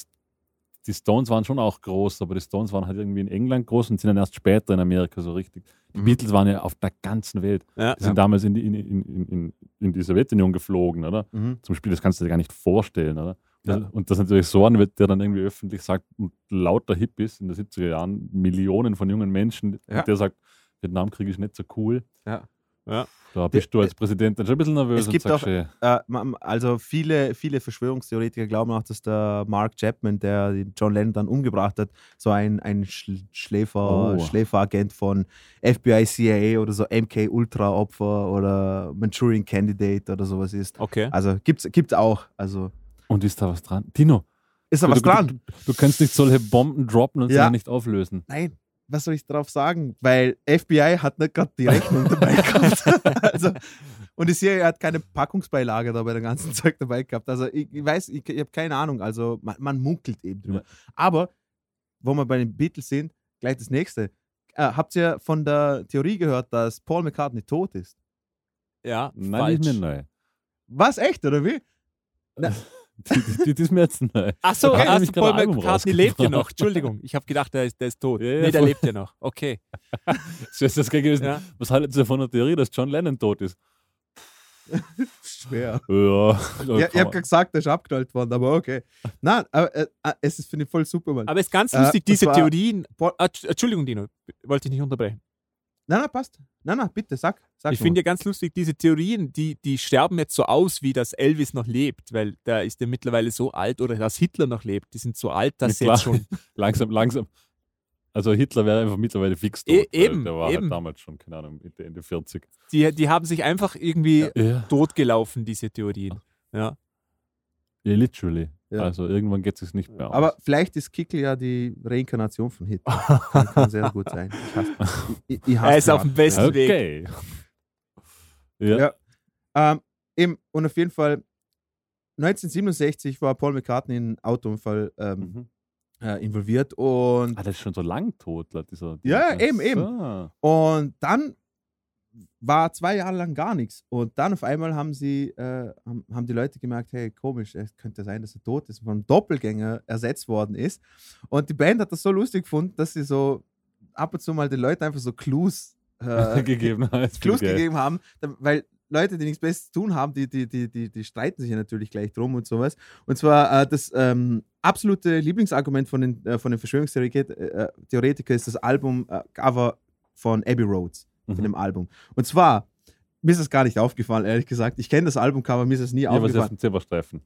die Stones waren schon auch groß, aber die Stones waren halt irgendwie in England groß und sind dann erst später in Amerika so richtig. Die Mhm. Beatles waren ja auf der ganzen Welt. Ja. Die sind damals in die, in, in, in, die Sowjetunion geflogen, oder? Mhm. Zum Spiel, das kannst du dir gar nicht vorstellen, oder? Ja. Und das natürlich so wird, der dann irgendwie öffentlich sagt, und lauter Hippies in den 70er Jahren, Millionen von jungen Menschen, Ja. der sagt, Vietnamkrieg ist nicht so cool. Ja. Ja. Da bist du als Präsident dann schon ein bisschen nervös Es und gibt sagst, auch- Äh, also viele, viele Verschwörungstheoretiker glauben auch, dass der Mark Chapman, der John Lennon dann umgebracht hat, so ein, ein Schl Schläfer, Oh. Schläferagent von FBI, CIA oder so MK Ultra Opfer oder Manchurian Candidate oder sowas ist. Okay. Also gibt's, gibt's auch. Also und ist da was dran? Tino, ist da was du, dran? Du, du kannst nicht solche Bomben droppen und sie Ja. dann nicht auflösen. Nein, was soll ich darauf sagen? Weil FBI hat nicht gerade die Rechnung dabei gehabt. also, und die CIA hat keine Packungsbeilage da bei dem ganzen Zeug dabei gehabt. Also ich, ich weiß, ich, ich habe keine Ahnung. Also man, man munkelt eben drüber. Aber, wo wir bei den Beatles sind, gleich das nächste. Äh, habt ihr von der Theorie gehört, dass Paul McCartney tot ist? Ja, Nein, die ist mir neu. Was, echt, oder wie? Die, die, die ist mir jetzt neu. Ach so, hat also Paul McCartney lebt ja noch. Entschuldigung, ich habe gedacht, der ist, der ist tot. Ja, ja, nee, der voll. lebt ja noch. Okay. Das ist das gewesen. Ja. Was haltet ihr von der Theorie, dass John Lennon tot ist? Schwer. Ja, Ja, ich habe gesagt, der ist abgeknallt worden, aber okay. Nein, aber äh, äh, es ist, finde ich, voll super, Mann. Aber es ist ganz Äh, lustig, und diese Theorien. Paul- Entsch- Entschuldigung, Dino, wollte ich nicht unterbrechen. Nein, nein, passt. Nein, nein, bitte, sag. sag ich finde ja ganz lustig, diese Theorien, die, die sterben jetzt so aus, wie dass Elvis noch lebt, weil der ist ja mittlerweile so alt oder dass Hitler noch lebt. Die sind so alt, dass Ja, jetzt schon. langsam, langsam. Also Hitler wäre einfach mittlerweile fix tot. E- eben, Der war eben. halt damals schon, keine Ahnung, Mitte, Ende 40. Die, die haben sich einfach irgendwie Ja, totgelaufen, diese Theorien. Ja. ja literally. Ja. Also irgendwann geht es sich nicht mehr aus. Aber vielleicht ist Kickel ja die Reinkarnation von Hitler. kann, kann sehr gut sein. Ich hasse, ich, ich hasse Er ist auf dem besten Weg. okay. Ja. Ja. Ähm, eben, und auf jeden Fall, 1967 war Paul McCartney in einen Autounfall ähm, Mhm. äh, involviert und Ah, der ist schon so lang tot, la- dieser. Ja, dieser- eben, eben. So. Und dann war zwei Jahre lang gar nichts. Und dann auf einmal haben sie, äh, haben, haben die Leute gemerkt, hey, komisch, es könnte sein, dass er tot ist, von einem Doppelgänger ersetzt worden ist. Und die Band hat das so lustig gefunden, dass sie so ab und zu mal den Leuten einfach so Clues, äh, gegeben. Clues gegeben haben, weil Leute, die nichts Besseres zu tun haben, die, die, die, die, die streiten sich ja natürlich gleich drum und sowas. Und zwar äh, das ähm, absolute Lieblingsargument von den, äh, von den Verschwörungstheoretiker äh, Theoretiker ist das Album-Cover von Abbey Roads, von Mhm. dem Album. Und zwar, mir ist das gar nicht aufgefallen, ehrlich gesagt. Ich kenne das Albumcover, mir ist es nie Ja, ist auf aufgefallen. dem Zebrastreifen?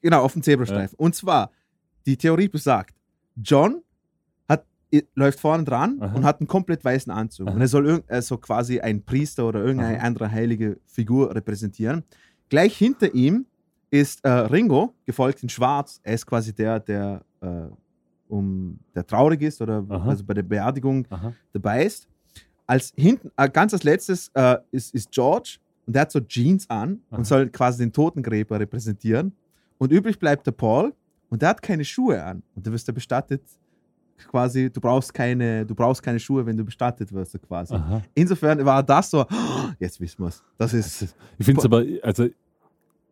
Genau, auf dem Zebrastreifen. Und zwar, die Theorie besagt, John hat, läuft vorne dran Aha. und hat einen komplett weißen Anzug. Aha. Und er soll irgend, äh, so quasi ein Priester oder irgendeine Aha. andere heilige Figur repräsentieren. Gleich hinter ihm ist äh, Ringo, gefolgt in Schwarz. Er ist quasi der, der, äh, um, der traurig ist oder also bei der Beerdigung dabei ist. Als hinten, äh, ganz als letztes äh, ist, ist George und der hat so Jeans an Aha. und soll quasi den Totengräber repräsentieren. Und übrig bleibt der Paul und der hat keine Schuhe an. Und du wirst ja bestattet quasi, du brauchst keine, du brauchst keine Schuhe, wenn du bestattet wirst, quasi. Aha. Insofern war das so, "Oh, jetzt wissen wir es. Das ist, Ich finde es aber, also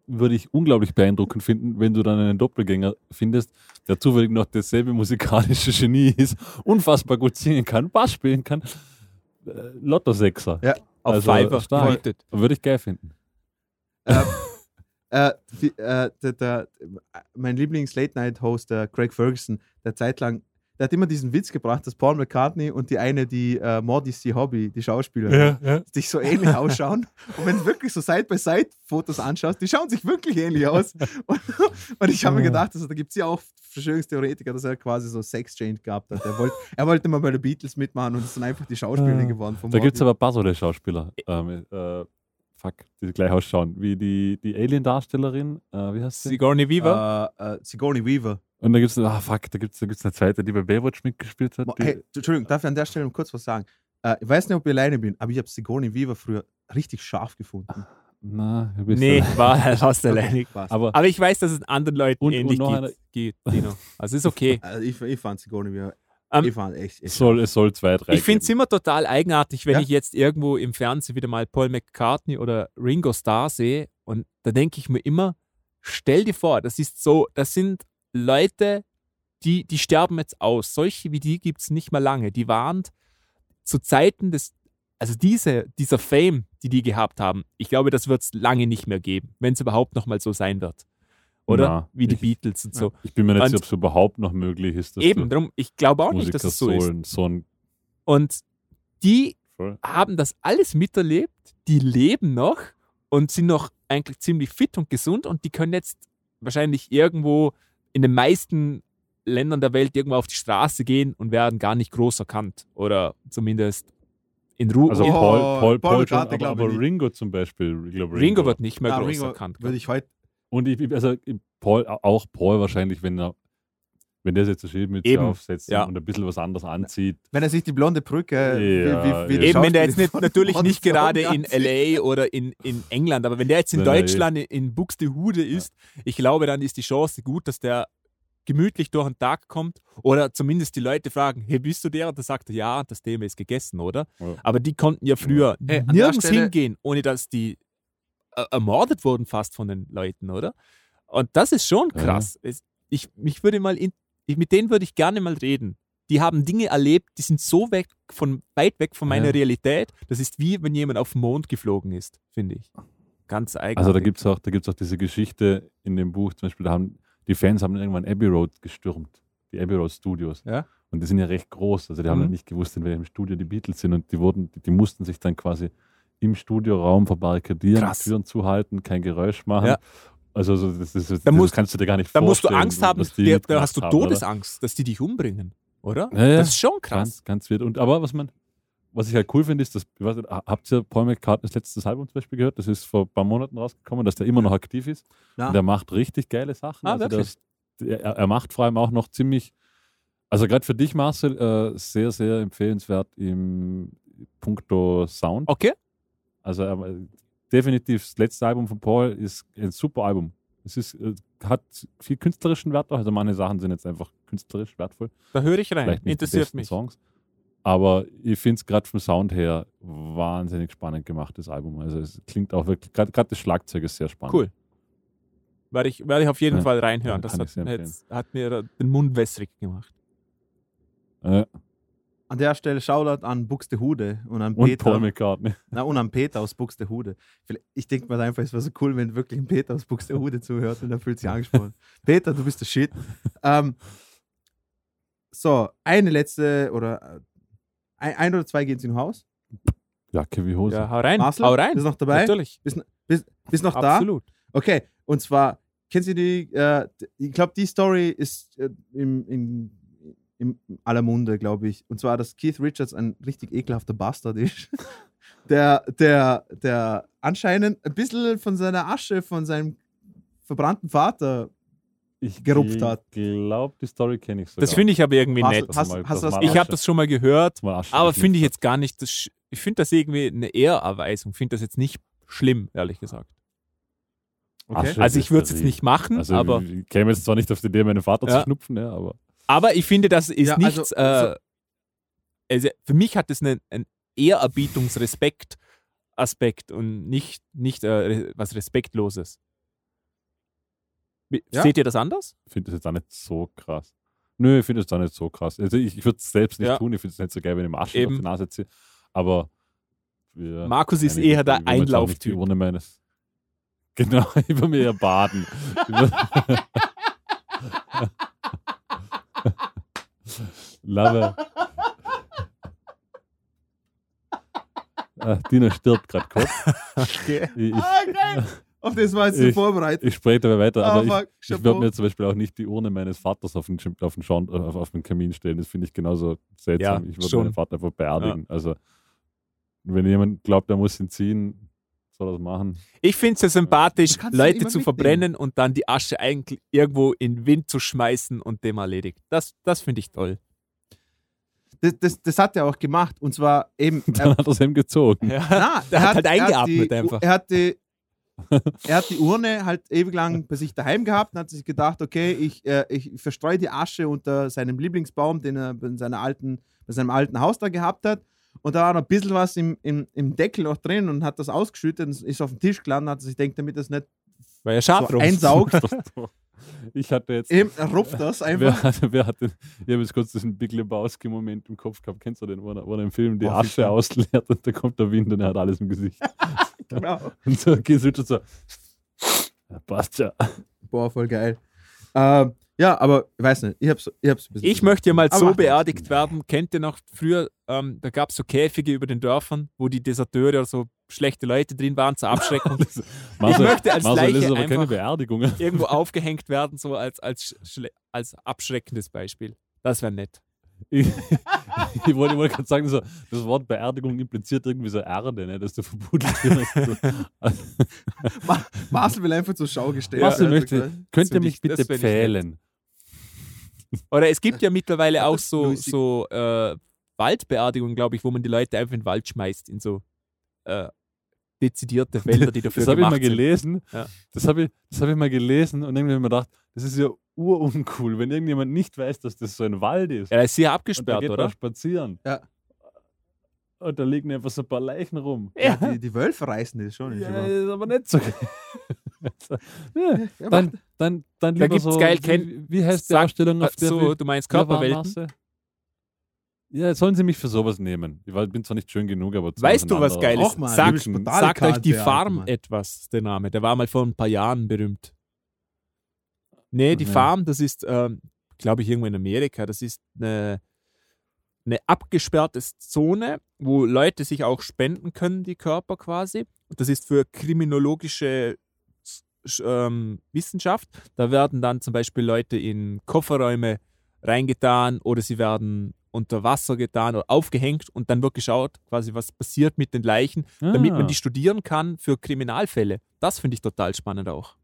würde ich unglaublich beeindruckend finden, wenn du dann einen Doppelgänger findest, der zufällig noch dasselbe musikalische Genie ist, unfassbar gut singen kann, Bass spielen kann. Lotto-Sechser. Ja. Auf Also, Fiverr stark. gemietet. Würde ich geil finden. äh, äh, wie- äh, der, der, mein Lieblings-Late-Night-Host, der Craig Ferguson, der zeitlang, der hat immer diesen Witz gebracht, dass Paul McCartney und die eine, die äh, Maudie C. Hobby, die Schauspielerin, ja. sich so ähnlich ausschauen. Und wenn du wirklich so Side-by-Side-Fotos anschaust, die schauen sich wirklich ähnlich aus. Und, und ich habe mir gedacht, also, da gibt es ja auch Verschwörungstheoretiker, dass er quasi so Sex-Change gehabt hat. Er wollte, er wollte mal bei den Beatles mitmachen und ist dann einfach die Schauspielerin geworden. Von Da gibt es aber Basole-Schauspieler. Ähm, äh, fuck, die gleich ausschauen. Wie die, die Alien-Darstellerin, äh, wie heißt sie? Sigourney Weaver. äh, äh, Sigourney Weaver. Und da gibt es, ah fuck, da gibt es da gibt's eine zweite, die bei Baywatch mitgespielt hat. Hey, Entschuldigung, darf ich an der Stelle noch kurz was sagen? Äh, ich weiß nicht, ob ich alleine bin, aber ich habe Sigourney Weaver früher richtig scharf gefunden. na, ein bisschen. nee, war fast alleine. Spaß. Aber Aber ich weiß, dass es anderen Leuten Und- und ähnlich noch geht, geht, Dino. Also ist okay. Also ich, ich fand Sigourney Weaver, Ähm, ich fand echt, echt es soll, es soll zwei, drei Ich finde es immer total eigenartig, wenn Ja. ich jetzt irgendwo im Fernsehen wieder mal Paul McCartney oder Ringo Starr sehe und da denke ich mir immer, stell dir vor, das ist so, das sind Leute, die, die sterben jetzt aus. Solche wie die gibt es nicht mehr lange. Die waren zu Zeiten des, also diese, dieser Fame, die die gehabt haben, ich glaube, das wird es lange nicht mehr geben, wenn es überhaupt noch mal so sein wird. Oder? Na, wie die ich- Beatles und so. Ich bin mir nicht sicher, ob es überhaupt noch möglich ist, Eben, darum, ich glaube auch nicht, dass es so ist. so, ein- so ein Und die voll. haben das alles miterlebt, die leben noch und sind noch eigentlich ziemlich fit und gesund und die können jetzt wahrscheinlich irgendwo in den meisten Ländern der Welt irgendwo auf die Straße gehen und werden gar nicht groß erkannt oder zumindest in Ruhe. Also Oh, Paul, Paul Paul, Paul, schon, McCartney aber, aber. Ringo zum Beispiel. Ich glaub, Ringo wird nicht mehr Ah, groß Ringo erkannt. würde ich heute Und ich, also Paul, auch Paul wahrscheinlich, wenn er wenn der sich jetzt eine Schildmütze Eben, aufsetzt ja. und ein bisschen was anderes anzieht. Wenn er sich die blonde Brücke, Ja, wie, wie, wie ja. Eben, wenn der jetzt nicht, natürlich nicht gerade in. LA oder in, in England, aber wenn der jetzt in Nein, Deutschland in, in Buxtehude ist, ich glaube, dann ist die Chance gut, dass der gemütlich durch den Tag kommt oder zumindest die Leute fragen, hey, bist du der? Und dann sagt er, ja, das Thema ist gegessen, oder? Ja. Aber die konnten ja früher Hey, der nirgends Stelle- hingehen, ohne dass die äh, ermordet wurden fast von den Leuten, oder? Und das ist schon Ja. krass. Es, ich, mich würde mal in, ich, mit denen würde ich gerne mal reden. Die haben Dinge erlebt, die sind so weg von, weit weg von meiner Ja. Realität. Das ist wie wenn jemand auf den Mond geflogen ist, finde ich. Ganz eigenartig. Also da gibt es auch, da gibt's auch diese Geschichte in dem Buch, zum Beispiel, da haben die Fans haben irgendwann Abbey Road gestürmt, die Abbey Road Studios. Ja. Und die sind ja recht groß, also die haben Mhm. ja nicht gewusst, in welchem Studio die Beatles sind und die wurden, die, die mussten sich dann quasi im Studioraum verbarrikadieren, Krass. Türen zuhalten, kein Geräusch machen. Ja. Also so, das, das, das, Da musst- kannst du dir gar nicht da musst du vorstellen. Angst haben, die der, da hast du haben? Todesangst, dass die dich umbringen, oder? Ja, ja. Das ist schon krass. Ganz, ganz weird. Und aber was man, was ich halt cool finde, ist, dass, nicht, habt ihr Paul McCartneys letztes Album zum Beispiel gehört? Das ist vor ein paar Monaten rausgekommen, dass der immer noch aktiv ist. Ja. Und der macht richtig geile Sachen. Ah, also wirklich? das, er, er macht vor allem auch noch ziemlich, also gerade für dich, Marcel, äh, sehr, sehr empfehlenswert im Punkto Sound. Okay. Also er, definitiv das letzte Album von Paul ist ein super Album. Es ist, äh, hat viel künstlerischen Wert auch. Also manche Sachen sind jetzt einfach künstlerisch wertvoll. Da höre ich rein. Interessiert mich. Songs. Aber ich finde es gerade vom Sound her wahnsinnig spannend gemacht, das Album. Also es klingt auch wirklich, gerade das Schlagzeug ist sehr spannend. Cool. Werde ich, werde ich auf jeden Ja, Fall reinhören. ja, Das hat, hat, hat mir den Mund wässrig gemacht. Äh, An der Stelle Shoutout an Buxtehude und an und Peter. Paul McCartney. Na, und an Peter aus Buxtehude. Ich denke mal einfach, es wäre so cool, wenn wirklich ein Peter aus Buxtehude zuhört und er fühlt sich angesprochen. Peter, du bist der Shit. Ähm, so, eine letzte oder äh, ein, ein oder zwei gehen Sie im Haus. Jacke wie Hose. Ja, hau rein. Marcel, hau rein. bist du noch dabei? Natürlich. Bist noch da? Absolut. Okay, und zwar, kennen Sie die, äh, ich glaube, die Story ist äh, im, in, in aller Munde, glaube ich. Und zwar, dass Keith Richards ein richtig ekelhafter Bastard ist. der, der, der anscheinend ein bisschen von seiner Asche, von seinem verbrannten Vater. ich gerupft hat. Ich glaube, die Story kenne ich sogar. Das finde ich aber irgendwie Marcel, nett. hast, mal- hast Ich habe das schon mal gehört, Mal Asche aber finde ich jetzt gar nicht. Das, ich finde das irgendwie eine Ehrerweisung. Finde das jetzt nicht schlimm, ehrlich gesagt. Okay. Asche Also ich würde es jetzt nicht machen, Also aber, ich käme jetzt zwar nicht auf die Idee, meinen Vater Ja. zu schnupfen, ja, aber aber ich finde, das ist Ja, also- nichts. äh, also für mich hat das einen, einen Ehrerbietungs-Respekt-Aspekt und nicht, nicht äh, was Respektloses. Ja. Seht ihr das anders? ich finde das jetzt auch nicht so krass. Nö, ich finde das auch nicht so krass. Also ich, ich würde es selbst nicht Ja. tun, ich finde es nicht so geil, wenn ich Asche Eben. auf die Nase ziehe, aber wir- Markus ist eher der Einlauftyp. Urne meines Genau, ich will mir baden. Ich Love. Ah, Dina stirbt gerade kurz. Okay. Ich, ich, Ah, geil! Auf das war jetzt Ich- vorbereitet. ich spreche dabei weiter, aber Ah, ich, fuck, ich Chapeau. würde mir zum Beispiel auch nicht die Urne meines Vaters auf den, auf den, Schorn, auf, auf den Kamin stellen. Das finde ich genauso seltsam. Ja, ich würde meinen Vater einfach beerdigen. Also, wenn jemand glaubt, er muss ihn ziehen, soll er das machen. Ich finde es ja sympathisch, ja Leute zu mitnehmen. verbrennen und dann die Asche eigentlich irgendwo in den Wind zu schmeißen und dem erledigt. Das, das finde ich toll. Das, das, das hat er auch gemacht. Und zwar eben. Dann Er, hat er es ihm gezogen. Ja. na, Der er hat halt er eingeatmet die, einfach. Er hat, die, er hat die Urne halt ewig lang bei sich daheim gehabt und hat sich gedacht, okay, ich, äh, ich verstreue die Asche unter seinem Lieblingsbaum, den er bei, seiner alten, bei seinem alten Haus da gehabt hat. Und da war noch ein bisschen was im, im, im Deckel noch drin und hat das ausgeschüttet und ist auf den Tisch gelandet. Hat sich denkt, damit das nicht Weil er so einsaugt, Ich hatte jetzt. eben, rupft das einfach. Wer hat, wer hat den, ich habe jetzt kurz diesen Big Lebowski-Moment im Kopf gehabt. Kennst du den, wo er, im Film die Oh, Asche ausleert und da kommt der Wind und er hat alles im Gesicht. Genau. Und so geht es so. Ja, passt ja. Boah, voll geil. Ähm, ja, aber ich weiß nicht, ich hab's, ich hab's ein bisschen. Ich möchte ja mal Aber so beerdigt werden. Kennt ihr noch früher, ähm, da gab es so Käfige über den Dörfern, wo die Deserteure oder so schlechte Leute drin waren zur Abschreckung. Marcel, möchte als Marcel, Leiche einfach- Beerdigung. irgendwo aufgehängt werden, so als, als, als abschreckendes Beispiel. Das wäre nett. Ich, ich wollte, ich wollte gerade sagen, so, das Wort Beerdigung impliziert irgendwie so Erde, ne, dass du verbuddelt wirst. So. Also, Ma Marcel will einfach zur Schau gestellt Marcel werden. möchte, könnt ihr mich ich- bitte ich pfählen? Oder es gibt ja mittlerweile auch so, so äh, Waldbeerdigungen, glaube ich, wo man die Leute einfach in den Wald schmeißt, in so äh, dezidierte Wälder, die dafür Das habe ich gemacht mal sind. gelesen. Ja. Das habe ich, das hab ich mal gelesen und irgendwie habe ich mir gedacht, das ist ja uruncool, wenn irgendjemand nicht weiß, dass das so ein Wald ist. Ja, das ist hier und da abgesperrt, geht oder? man spazieren. Ja. Und da liegen einfach so ein paar Leichen rum. Ja, die, die Wölfe reißen das schon. nicht Ja, ist aber nicht so. ja, Ja, dann, dann, dann Da lieber gibt's so, geil, wie, wie heißt die Ausstellung auf Äh, der so, du meinst Körperwelten? Ja, jetzt sollen sie mich für sowas nehmen. Ich bin zwar nicht schön genug, aber zu Weißt du, was geil ist? mal, Sagt, sagt euch die Farm Mann. etwas, der Name. Der war mal vor ein paar Jahren berühmt. Nee, die Mhm. Farm, das ist, ähm, glaube ich, irgendwo in Amerika. Das ist eine, eine abgesperrte Zone, wo Leute sich auch spenden können, die Körper quasi. Und das ist für kriminologische Sch- ähm, Wissenschaft. Da werden dann zum Beispiel Leute in Kofferräume reingetan oder sie werden unter Wasser getan oder aufgehängt und dann wird geschaut, quasi was passiert mit den Leichen, damit Ah. man die studieren kann für Kriminalfälle. Das finde ich total spannend auch.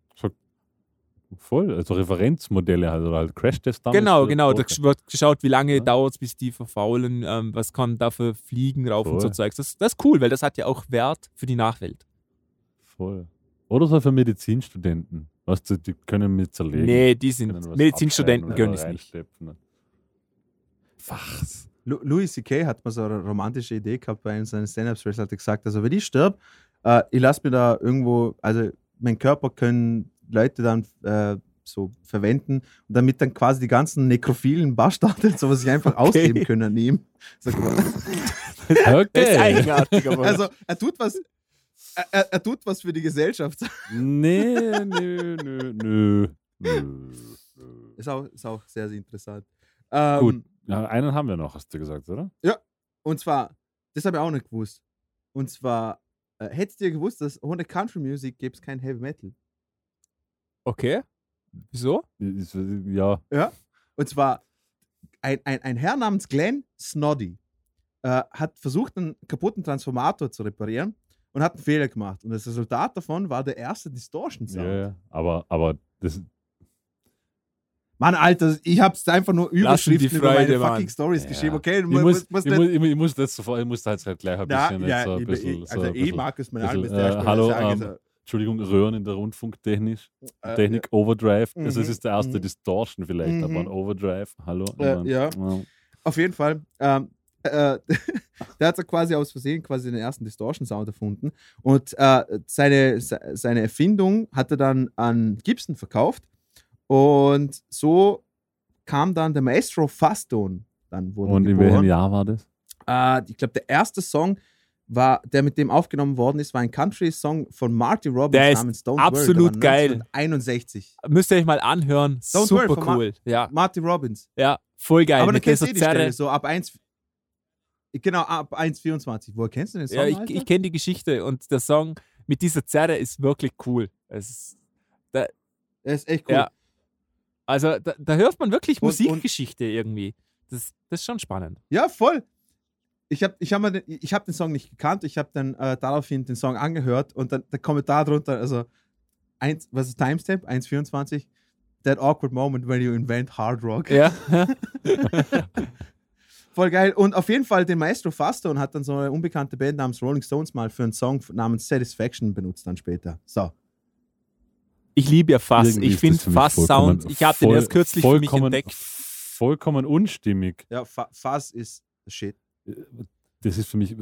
Voll, also Referenzmodelle oder halt Crash-Test genau, genau. Da wird geschaut, wie lange Ja. dauert es, bis die verfaulen, ähm, was kann da für Fliegen rauf und Voll. so Zeugs. Das, das ist cool, weil das hat ja auch Wert für die Nachwelt. Voll. Oder so für Medizinstudenten. Weißt du, die können mir zerlegen. Nee, die sind können was Medizinstudenten oder es nicht. Was? Lu- Louis C.K. hat mal so eine romantische Idee gehabt bei einem seiner Stand-Up-Specials, hat er gesagt, also wenn ich sterbe, äh, ich lasse mir da irgendwo, also mein Körper können Leute dann äh, so verwenden und damit dann quasi die ganzen nekrophilen Bastarde, so was ich einfach ausleben können an ihm. So, Das ist Okay. eigenartig, aber also er tut was, er, er, tut was für die Gesellschaft. nee, nö, nö, nö. nö. Ist auch, ist auch sehr, sehr interessant. Ähm, Gut. Ja, einen haben wir noch, hast du gesagt, oder? Und zwar, das habe ich auch nicht gewusst. Und zwar, äh, hättest du gewusst, dass ohne Country Music gibt es kein Heavy Metal? okay. Wieso? Ist- Ja, Und zwar, ein, ein, ein Herr namens Glenn Snoddy äh, hat versucht, einen kaputten Transformator zu reparieren und hat einen Fehler gemacht. Und das Resultat davon war der erste Distortion Sound. ja, ja. Aber, aber das, Mann, Alter, ich hab's einfach nur Überschriften über meine Mann. fucking Stories Ja. geschrieben. Okay, ich, muss, muss, ich, muss- ich muss das sofort, ich muss da jetzt halt gleich ein Ja, bisschen, jetzt ja, so ein ich, bisschen, so also ein eh bisschen Markus, mein Album äh, hallo, ähm, Entschuldigung, Röhren in der Rundfunktechnik. so, äh, Technik Overdrive. Mhm, Also es ist der erste mhm. Distortion vielleicht, aber ein Mhm. Overdrive. Hallo. Äh, ja. Auf jeden Fall. Ähm, äh, der hat so quasi aus Versehen quasi den ersten Distortion-Sound erfunden. Und äh, seine, se- seine Erfindung hat er dann an Gibson verkauft. Und so kam dann der Maestro Fastone. Dann wurde Und in geboren. welchem Jahr war das? Äh, ich glaube, der erste Song, war, der mit dem aufgenommen worden ist, war ein Country-Song von Marty Robbins Der namens Don't absolut Worry. geil. 1961. Müsst ihr euch mal anhören. Don't Super von Ma- cool. Ja, Marty Robbins. ja, voll geil. Aber du kennst eh die Stelle, so ab 1. Genau, ab 1,24. Woher kennst du den Song? Ja, ich, ich kenne die Geschichte und der Song mit dieser Zerre ist wirklich cool. Es ist, Der ist echt cool. Ja. also da, da hört man wirklich Und- und- Musikgeschichte irgendwie. Das, das ist schon spannend. Ja, voll. Ich habe ich hab mal den, ich hab den Song nicht gekannt. Ich habe dann äh, daraufhin den Song angehört und dann der Kommentar drunter, also, eins, was ist Timestamp? 1,24. That awkward moment when you invent hard rock. Ja. Voll geil. Und auf jeden Fall den Maestro Fastone hat dann so eine unbekannte Band namens Rolling Stones mal für einen Song namens Satisfaction benutzt dann später. So. Ich liebe ja Fass. Irgendwie Ich finde Fass-Sound. vollkommen- Ich habe den erst kürzlich für mich vollkommen- entdeckt. Vollkommen unstimmig. Ja, Fa Fuzz ist shit. Das ist für mich.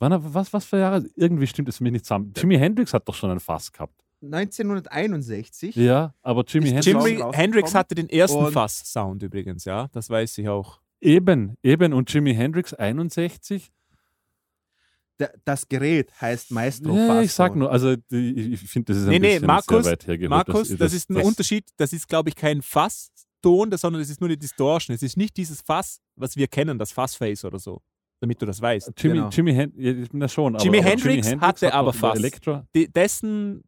Wann, was, was für Jahre? Irgendwie stimmt es für mich nicht zusammen. Jimi Hendrix hat doch schon ein Fass gehabt. 1961. Ja, aber Jimi Hendrix. Jimi-. Hendrix hatte den ersten Und- Fass-Sound übrigens, ja. Das weiß ich auch. Eben, eben. Und Jimi Hendrix 61. Der, das Gerät heißt Maestro Ja, ich sag nur, also ich finde, das ist ein Nee, nee, bisschen Markus- sehr weit hergeholt. Markus, das, ist ein das- Unterschied. Das ist, glaube ich, kein Fass-Ton, das- sondern das ist nur eine Distortion. Es ist nicht dieses Fass, was wir kennen, das Fass-Face oder so. Damit du das weißt. Jimmy, Genau. Jimi Hendrix, ja, das schon. Jimi aber, Hendrix aber hatte hat aber Fass. Elektro, Die, dessen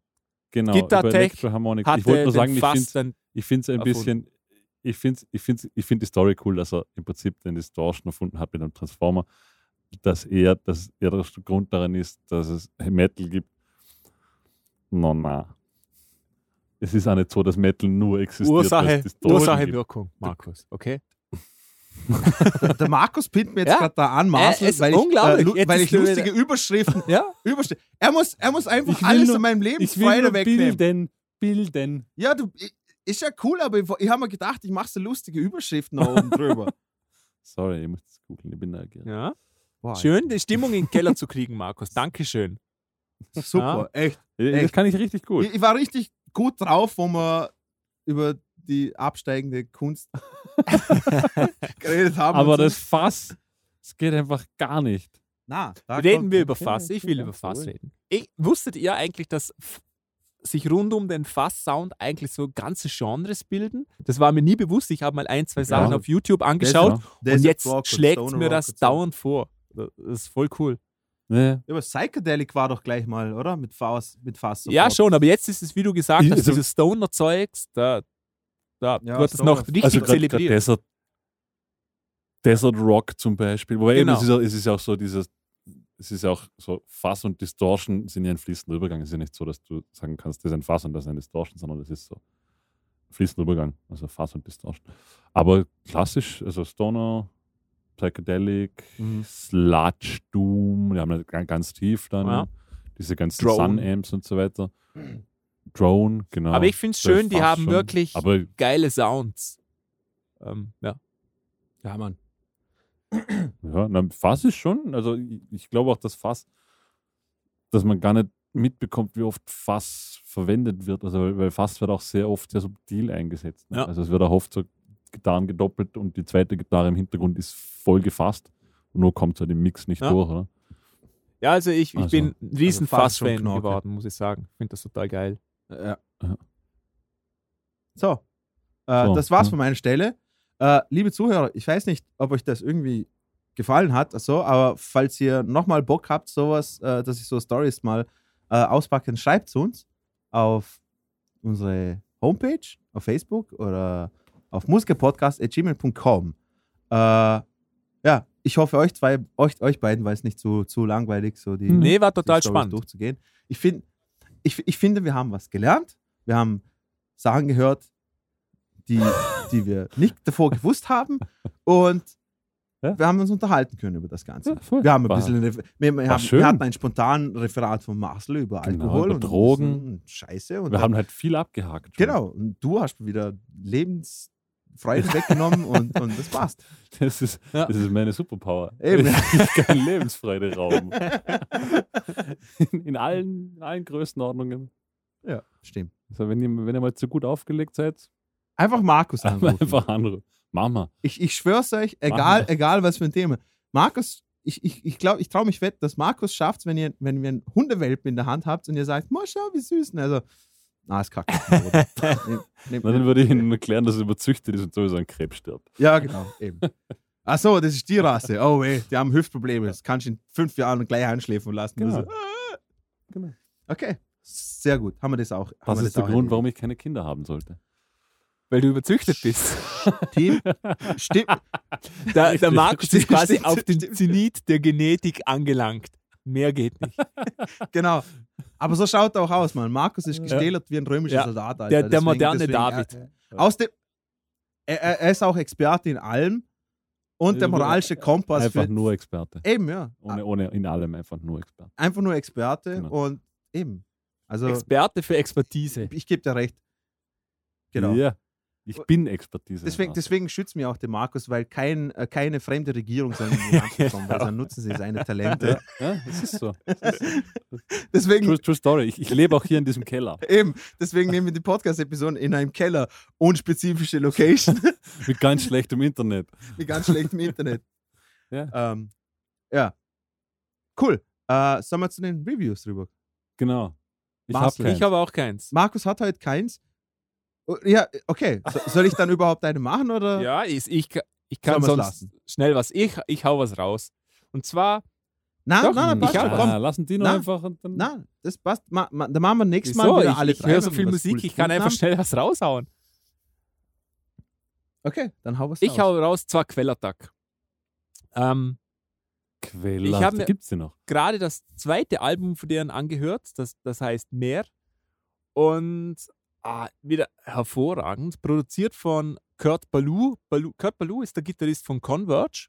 genau, Gitartech hatte Ich wollte nur sagen, ich finde dann. ich finde es ein erfunden. bisschen, ich finde ich find's, ich find die Story cool, dass er im Prinzip den Distortion erfunden hat mit einem Transformer, dass er, dass er der Grund daran ist, dass es Metal gibt. No, na. Es ist auch nicht so, dass Metal nur existiert. Ursache, Ursache. Wirkung, Markus. Okay? Der Markus pinnt mir jetzt Ja. gerade da an, Marcel, Äh, weil ich, unglaublich. lu- Jetzt weil ich lustige Überschriften. Ja? Überschriften. Er, muss, er muss einfach Ich will alles nur- in meinem Ich will Lebensfreude nur wegnehmen. bilden, bilden. Ja, du, i- ist ja cool, aber ich, ich habe mir gedacht, ich mache so lustige Überschriften da oben drüber. Sorry, ich muss das googeln, ich bin neugierig. ja. Boah, Schön, die Stimmung in den Keller zu kriegen, Markus. Dankeschön. Super, echt. Das Echt. kann ich richtig gut. Ich, ich war richtig gut drauf, wo wir über die absteigende Kunst geredet haben. Aber das Fass, es geht einfach gar nicht. Na, da Reden wir über Fass. Ich will ja, über Fass reden. Ich, wusstet ihr eigentlich, dass sich rund um den Fass-Sound eigentlich so ganze Genres bilden? Das war mir nie bewusst. Ich habe mal ein, zwei Sachen Ja. auf YouTube angeschaut Desert und jetzt und schlägt mir das dauernd vor. Das ist voll cool. Ja. Aber Psychedelic war doch gleich mal, oder? Mit Fass. Mit Fass Ja, schon, aber jetzt ist es, wie du gesagt hast, also- dieses Stoner-Zeugs, da, da Ja, wird es noch richtig Also zelebriert. Desert, Desert Rock zum Beispiel. Wobei eben, Genau. es, ist, es ist auch so dieses, es ist ja auch so, Fass und Distortion sind ja ein fließender Übergang. Es ist ja nicht so, dass du sagen kannst, das ist ein Fass und das ist ein Distortion, sondern das ist so fließender Übergang. Also Fass und Distortion. Aber klassisch, also Stoner, Psychedelic, Mhm. Sludge, Doom, die haben ja ganz, ganz tief dann Ja. diese ganzen Drone. Sun-Amps und so weiter. Drone, genau. Aber ich finde es schön, die haben schon. wirklich Aber geile Sounds. Ähm, ja. Ja, Mann. Ja, na, Fass ist schon, also ich, glaube auch, dass Fass, dass man gar nicht mitbekommt, wie oft Fass verwendet wird. Also weil, Fass wird auch sehr oft sehr subtil eingesetzt. Ne? Ja. Also es wird auch oft so Gitarren gedoppelt und die zweite Gitarre im Hintergrund ist voll gefasst und nur kommt halt im Mix nicht Ja. durch. Oder? Ja, also ich, ich Also- bin ein riesen also Fass-Fan geworden, muss ich sagen. Ich finde das total geil. Ja. So. Äh, So, das war's ja. von meiner Stelle. Äh, liebe Zuhörer, ich weiß nicht, ob euch das irgendwie gefallen hat, also, aber falls ihr nochmal Bock habt, sowas, äh, dass ich so Stories mal äh, auspacke, dann schreibt es uns auf unsere Homepage, auf Facebook oder auf musikerpodcast.gmail.com. Äh, ja, ich hoffe, euch zwei, euch, euch beiden war es nicht zu, zu langweilig, so die, Nee, war total die spannend. durchzugehen. Ich, find, ich, ich finde, wir haben was gelernt. Wir haben Sachen gehört, die, die wir nicht davor gewusst haben. Und Ja. wir haben uns unterhalten können über das Ganze. Ja. Wir haben ein War- bisschen, wir, wir, haben, wir hatten ein spontanes Referat von Marcel über Genau, Alkohol über und Drogen. und Scheiße. Und Wir dann- haben halt viel abgehakt. schon. genau. Und du hast wieder Lebensfreude weggenommen und, und das passt. Das ist, Ja. das ist meine Superpower. Eben. Ich kann Lebensfreude rauben. In, in, allen, in allen Größenordnungen. Ja, stimmt. Also wenn ihr, wenn ihr mal zu gut aufgelegt seid, Einfach Markus anrufen. einfach anrufen. Mama. Ich, ich schwör's euch, egal, egal was für ein Thema. Markus, ich, ich, ich glaube, ich traue mich wett, dass Markus schafft, wenn ihr, wenn ihr einen Hundewelpen in der Hand habt und ihr sagt, mal schau, wie süß. Also, na, ist kacke. Nehm- nehm- Na, dann würde ich Ihnen erklären, dass er überzüchtet ist und sowieso an Krebs stirbt. ja, genau, eben. Ach so, das ist die Rasse. Oh, weh, die haben Hüftprobleme. Das kannst du in fünf Jahren gleich einschläfen lassen. Genau. Also, ah. Genau. Okay, sehr gut. Haben wir das auch. Das ist der auch Grund, warum ich keine Kinder haben sollte. Weil du überzüchtet bist. Team, stimmt. Der, der. Markus ist quasi stimmt, auf den stimmt. Zenit der Genetik angelangt. Mehr geht nicht. Genau. Aber so schaut er auch aus, Mann. Markus ist gestählert wie ein römischer Ja. Soldat. Alter. Der, der Deswegen- moderne deswegen, David. Er, aus dem, er, er ist auch Experte in allem und der moralische Kompass. Einfach für, nur Experte. Eben, ja. Ohne, ohne in allem einfach nur Experte. Einfach nur Experte Genau. und eben. Also, Experte für Expertise. ich gebe dir recht. Genau. Ja. Ich bin Expertise. Deswegen, deswegen schützt mir auch der Markus, weil kein, äh, keine fremde Regierung soll in die Land kommen, weil dann nutzen sie seine Talente. Ja, das ist so. Deswegen, True, true Story. Ich, ich lebe auch hier in diesem Keller. eben, deswegen nehmen wir die Podcast-Episoden in einem Keller, unspezifische Location. Mit ganz schlechtem Internet. mit ganz schlechtem Internet. Ja. Ähm, ja. Cool. Äh, sollen wir zu den Reviews rüber? Genau. Ich habe habe auch keins. Markus hat heute keins. Oh, Ja, okay. So, soll ich dann überhaupt eine machen oder? Ja, ich, ich, ich kann sonst lassen? schnell was. Ich, ich hau was raus. Und zwar, Nein, Doch, nein, nein, passt ich hab Komm. Ah, lassen die noch Na, einfach und dann. Nein, das passt. Ma, ma, dann machen wir nächstes Mal wieso? wieder Ich, alle ich drei, höre so viel Musik, Cooles ich kann einfach haben. schnell was raushauen. Okay, dann hau was Ich raus. hau raus, zwar Quellattack. Ähm, Quelle. Ich hab mir- gibt sie noch. gerade das zweite Album von denen angehört, das, das heißt Mehr. Und ah, wieder hervorragend. Produziert von Kurt Ballou. Ballou. Kurt Ballou ist der Gitarrist von Converge.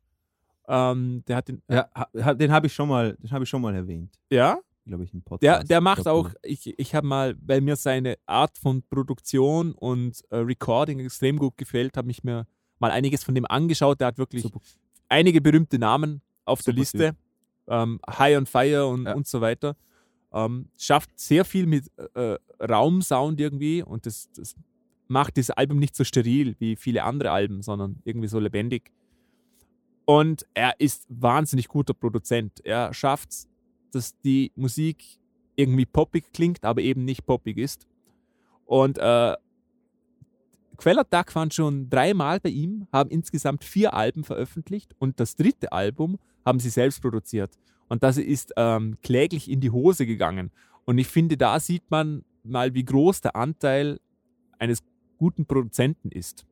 Ähm, der hat den, Ja, ha- den habe ich schon mal, den habe ich schon mal erwähnt, ja, glaube ich, im Podcast. der, der macht auch, ich, ich habe mal, weil mir seine Art von Produktion und äh, Recording extrem gut gefällt, habe ich mir mal einiges von dem angeschaut. Der hat wirklich Super. einige berühmte Namen auf der Super Liste. Ähm, High on Fire und, Ja. und so weiter. Ähm, schafft sehr viel mit äh, Raumsound irgendwie und das, das macht dieses Album nicht so steril wie viele andere Alben, sondern irgendwie so lebendig. Und er ist wahnsinnig guter Produzent. Er schafft es, dass die Musik irgendwie poppig klingt, aber eben nicht poppig ist. Und äh, Quellattack waren schon dreimal bei ihm, haben insgesamt vier Alben veröffentlicht und das dritte Album haben sie selbst produziert. Und das ist ähm, kläglich in die Hose gegangen. Und ich finde, da sieht man mal, wie groß der Anteil eines guten Produzenten ist.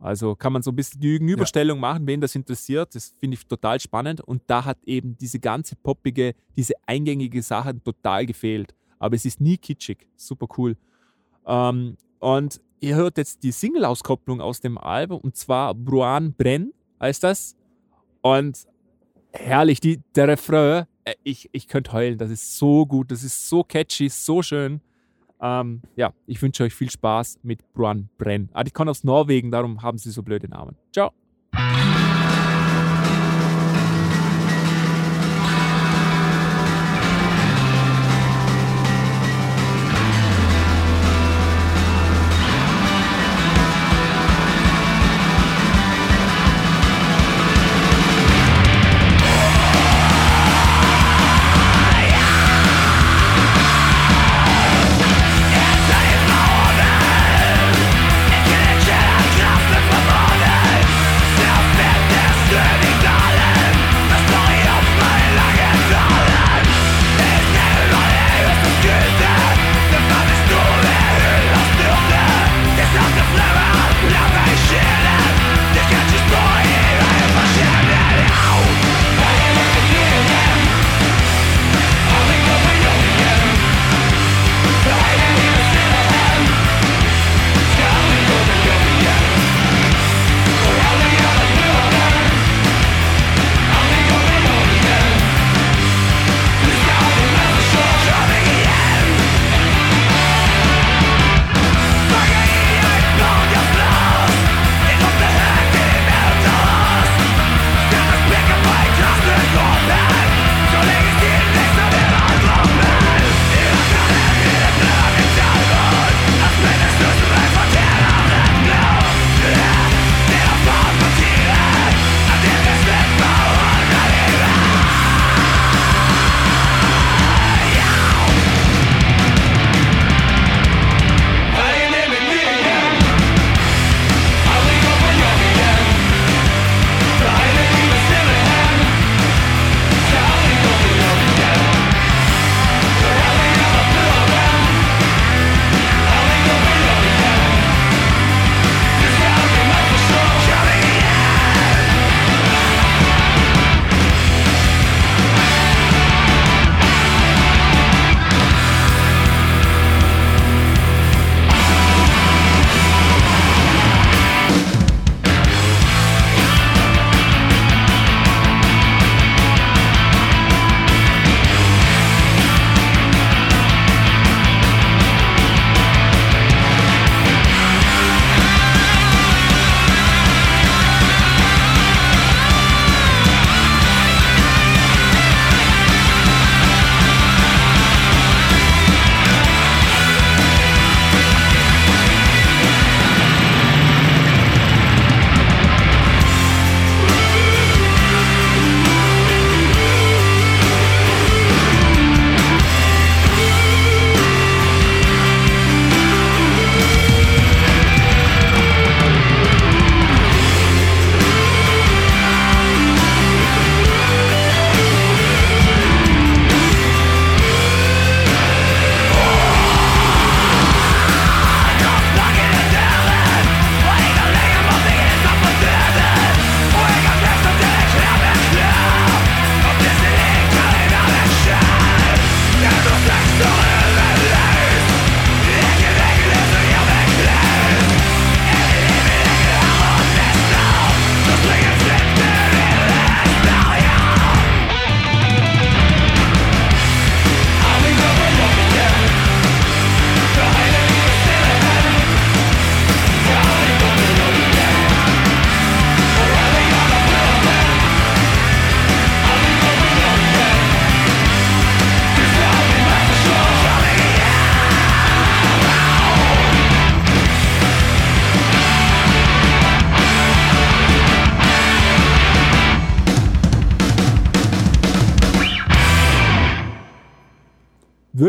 Also kann man so ein bisschen die Gegenüberstellung machen, wen das interessiert. Das finde ich total spannend. Und da hat eben diese ganze poppige, diese eingängige Sache total gefehlt. Aber es ist nie kitschig. Super cool. Ähm, und ihr hört jetzt die Single-Auskopplung aus dem Album und zwar Bruan Brenn heißt das. Und herrlich, die, der Refrain, äh, ich, ich könnte heulen, das ist so gut, das ist so catchy, so schön. Ähm, ja, ich wünsche euch viel Spaß mit Bruan Brenn. Ah, die kommen aus Norwegen, darum haben sie so blöde Namen. Ciao.